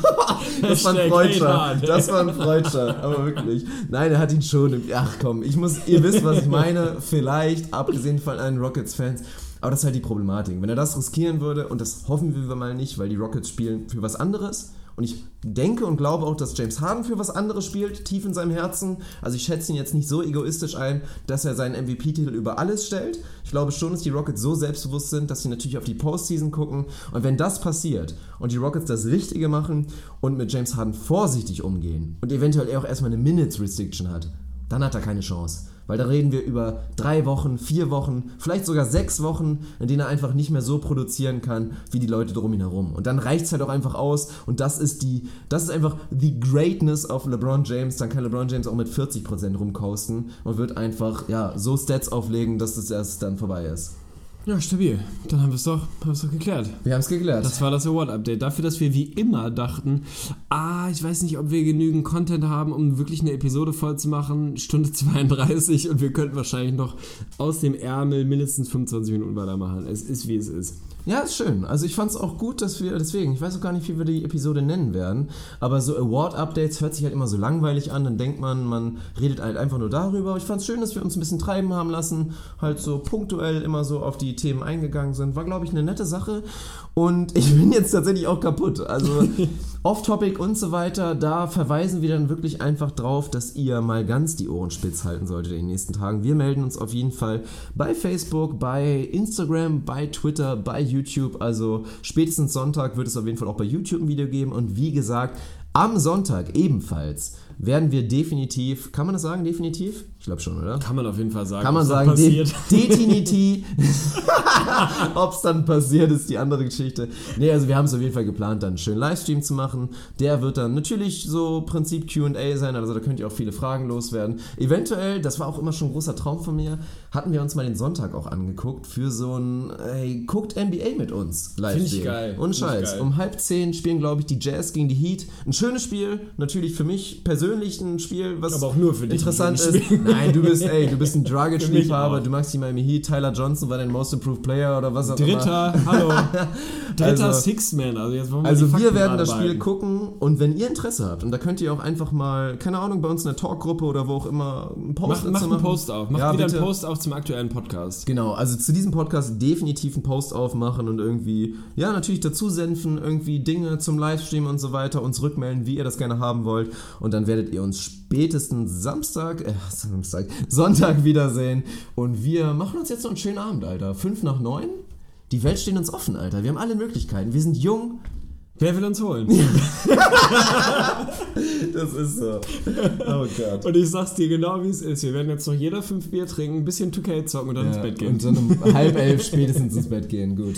(laughs) das war ein Freudscher. Das war ein Freudscher, aber wirklich. Nein, er hat ihn schon. Ach komm, ich muss, ihr wisst, was ich meine. Vielleicht, abgesehen von allen Rockets-Fans. Aber das ist halt die Problematik. Wenn er das riskieren würde, und das hoffen wir mal nicht, weil die Rockets spielen für was anderes und ich denke und glaube auch, dass James Harden für was anderes spielt, tief in seinem Herzen. Also ich schätze ihn jetzt nicht so egoistisch ein, dass er seinen MVP-Titel über alles stellt. Ich glaube schon, dass die Rockets so selbstbewusst sind, dass sie natürlich auf die Postseason gucken. Und wenn das passiert und die Rockets das Richtige machen und mit James Harden vorsichtig umgehen und eventuell auch erstmal eine Minutes Restriction hat, dann hat er keine Chance. Weil da reden wir über drei Wochen, vier Wochen, vielleicht sogar sechs Wochen, in denen er einfach nicht mehr so produzieren kann, wie die Leute drum ihn herum. Und dann reicht es halt auch einfach aus. Und das ist die, das ist einfach the greatness of LeBron James. Dann kann LeBron James auch mit 40% rumkosten und wird einfach, ja, so Stats auflegen, dass es erst dann vorbei ist. Ja, stabil. Dann haben wir es doch, doch geklärt. Wir haben es geklärt. Das war das Award-Update. Dafür, dass wir wie immer dachten, ah, ich weiß nicht, ob wir genügend Content haben, um wirklich eine Episode voll zu machen. Stunde 32 und wir könnten wahrscheinlich noch aus dem Ärmel mindestens 25 Minuten weitermachen. Es ist, wie es ist. Ja, ist schön. Also ich fand es auch gut, dass wir, deswegen, ich weiß auch gar nicht, wie wir die Episode nennen werden, aber so Award-Updates hört sich halt immer so langweilig an, dann denkt man, man redet halt einfach nur darüber. Ich fand es schön, dass wir uns ein bisschen treiben haben lassen, halt so punktuell immer so auf die Themen eingegangen sind. War, glaube ich, eine nette Sache. Und (laughs) ich bin jetzt tatsächlich auch kaputt. Also (laughs) Off-Topic und so weiter, da verweisen wir dann wirklich einfach drauf, dass ihr mal ganz die Ohren spitz halten solltet in den nächsten Tagen. Wir melden uns auf jeden Fall bei Facebook, bei Instagram, bei Twitter, bei YouTube. Also spätestens Sonntag wird es auf jeden Fall auch bei YouTube ein Video geben. Und wie gesagt, am Sonntag ebenfalls werden wir definitiv, kann man das sagen, definitiv? Ich glaube schon, oder? Kann man auf jeden Fall sagen. Kann man sagen, de definitiv. (laughs) Ob es dann passiert, ist die andere Geschichte. Nee, also wir haben es auf jeden Fall geplant, dann einen schönen Livestream zu machen. Der wird dann natürlich so Prinzip QA sein, also da könnt ihr auch viele Fragen loswerden. Eventuell, das war auch immer schon ein großer Traum von mir, hatten wir uns mal den Sonntag auch angeguckt für so ein, hey, guckt NBA mit uns Livestream. Finde ich geil. Und Scheiß. Um halb zehn spielen, glaube ich, die Jazz gegen die Heat. Ein schönes Spiel, natürlich für mich persönlich ein Spiel, was Aber auch nur für dich interessant ist. Nein, du bist, ey, du bist ein Dragic-Liebhaber, du magst die Miami Heat, Tyler Johnson war dein Most Improved Player oder was auch Dritter, immer. hallo. (laughs) Dritter also, Six-Man, also jetzt wollen wir Also wir werden das Spiel gucken und wenn ihr Interesse habt, und da könnt ihr auch einfach mal, keine Ahnung, bei uns in der Talkgruppe oder wo auch immer einen Post Mach, mach einen Post auf, mach ja, wieder bitte. einen Post auf zum aktuellen Podcast. Genau, also zu diesem Podcast definitiv einen Post aufmachen und irgendwie, ja, natürlich dazu senfen, irgendwie Dinge zum Livestream und so weiter, uns rückmelden, wie ihr das gerne haben wollt und dann werdet ihr uns spätestens Samstag, äh, Samstag, Sonntag wiedersehen. Und wir machen uns jetzt noch einen schönen Abend, Alter. Fünf nach neun. Die Welt steht uns offen, Alter. Wir haben alle Möglichkeiten. Wir sind jung. Wer will uns holen? (laughs) das ist so. Oh Gott. Und ich sag's dir genau, wie es ist. Wir werden jetzt noch jeder fünf Bier trinken, ein bisschen 2K zocken und dann ja, ins Bett gehen. Und dann um halb elf spätestens ins Bett gehen. Gut.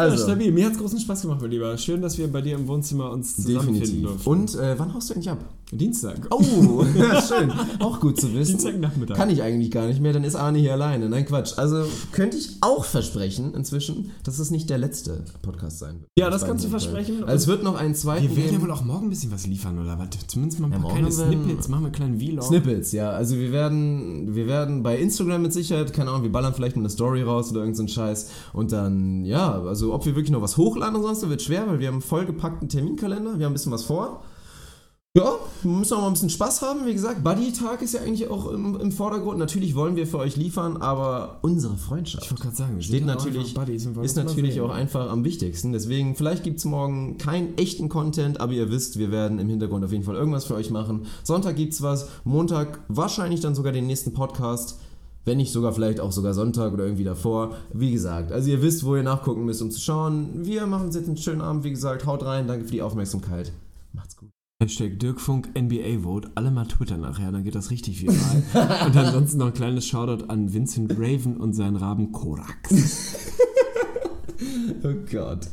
Also. Ja, stabil. Mir hat's großen Spaß gemacht, mein Lieber. Schön, dass wir bei dir im Wohnzimmer uns zusammenfinden durften. Und äh, wann haust du endlich ab? Dienstag. Oh, (laughs) schön. Auch gut zu wissen. Dienstagnachmittag. Kann ich eigentlich gar nicht mehr, dann ist Arne hier alleine. Nein, Quatsch. Also könnte ich auch versprechen inzwischen, dass es nicht der letzte Podcast sein wird. Ja, das kannst du versprechen. Also es wird noch einen zweiten Wir werden ja wohl auch morgen ein bisschen was liefern, oder was? Zumindest mal ein paar ja, kleine Snippets. Machen wir einen kleinen Vlog. Snippets, ja. Also wir werden, wir werden bei Instagram mit Sicherheit, keine Ahnung, wir ballern vielleicht eine Story raus oder irgendeinen so Scheiß. Und dann, ja, also ob wir wirklich noch was hochladen und sonst, wird schwer, weil wir haben einen vollgepackten Terminkalender. Wir haben ein bisschen was vor. Ja, wir müssen auch mal ein bisschen Spaß haben. Wie gesagt, Buddy-Tag ist ja eigentlich auch im, im, Vordergrund. Natürlich wollen wir für euch liefern, aber unsere Freundschaft ich gerade sagen, steht natürlich, ist natürlich auch einfach am wichtigsten. Deswegen, vielleicht gibt es morgen keinen echten Content, aber ihr wisst, wir werden im Hintergrund auf jeden Fall irgendwas für euch machen. Sonntag gibt es was, Montag wahrscheinlich dann sogar den nächsten Podcast. Wenn nicht sogar vielleicht auch sogar Sonntag oder irgendwie davor. Wie gesagt, also ihr wisst, wo ihr nachgucken müsst, um zu schauen. Wir machen uns jetzt einen schönen Abend. Wie gesagt, haut rein. Danke für die Aufmerksamkeit. Macht's gut. Hashtag Dirkfunk NBA Vote. Alle mal Twitter nachher, dann geht das richtig viral. (laughs) und ansonsten noch ein kleines Shoutout an Vincent Raven und seinen Raben Korax. (laughs) oh Gott.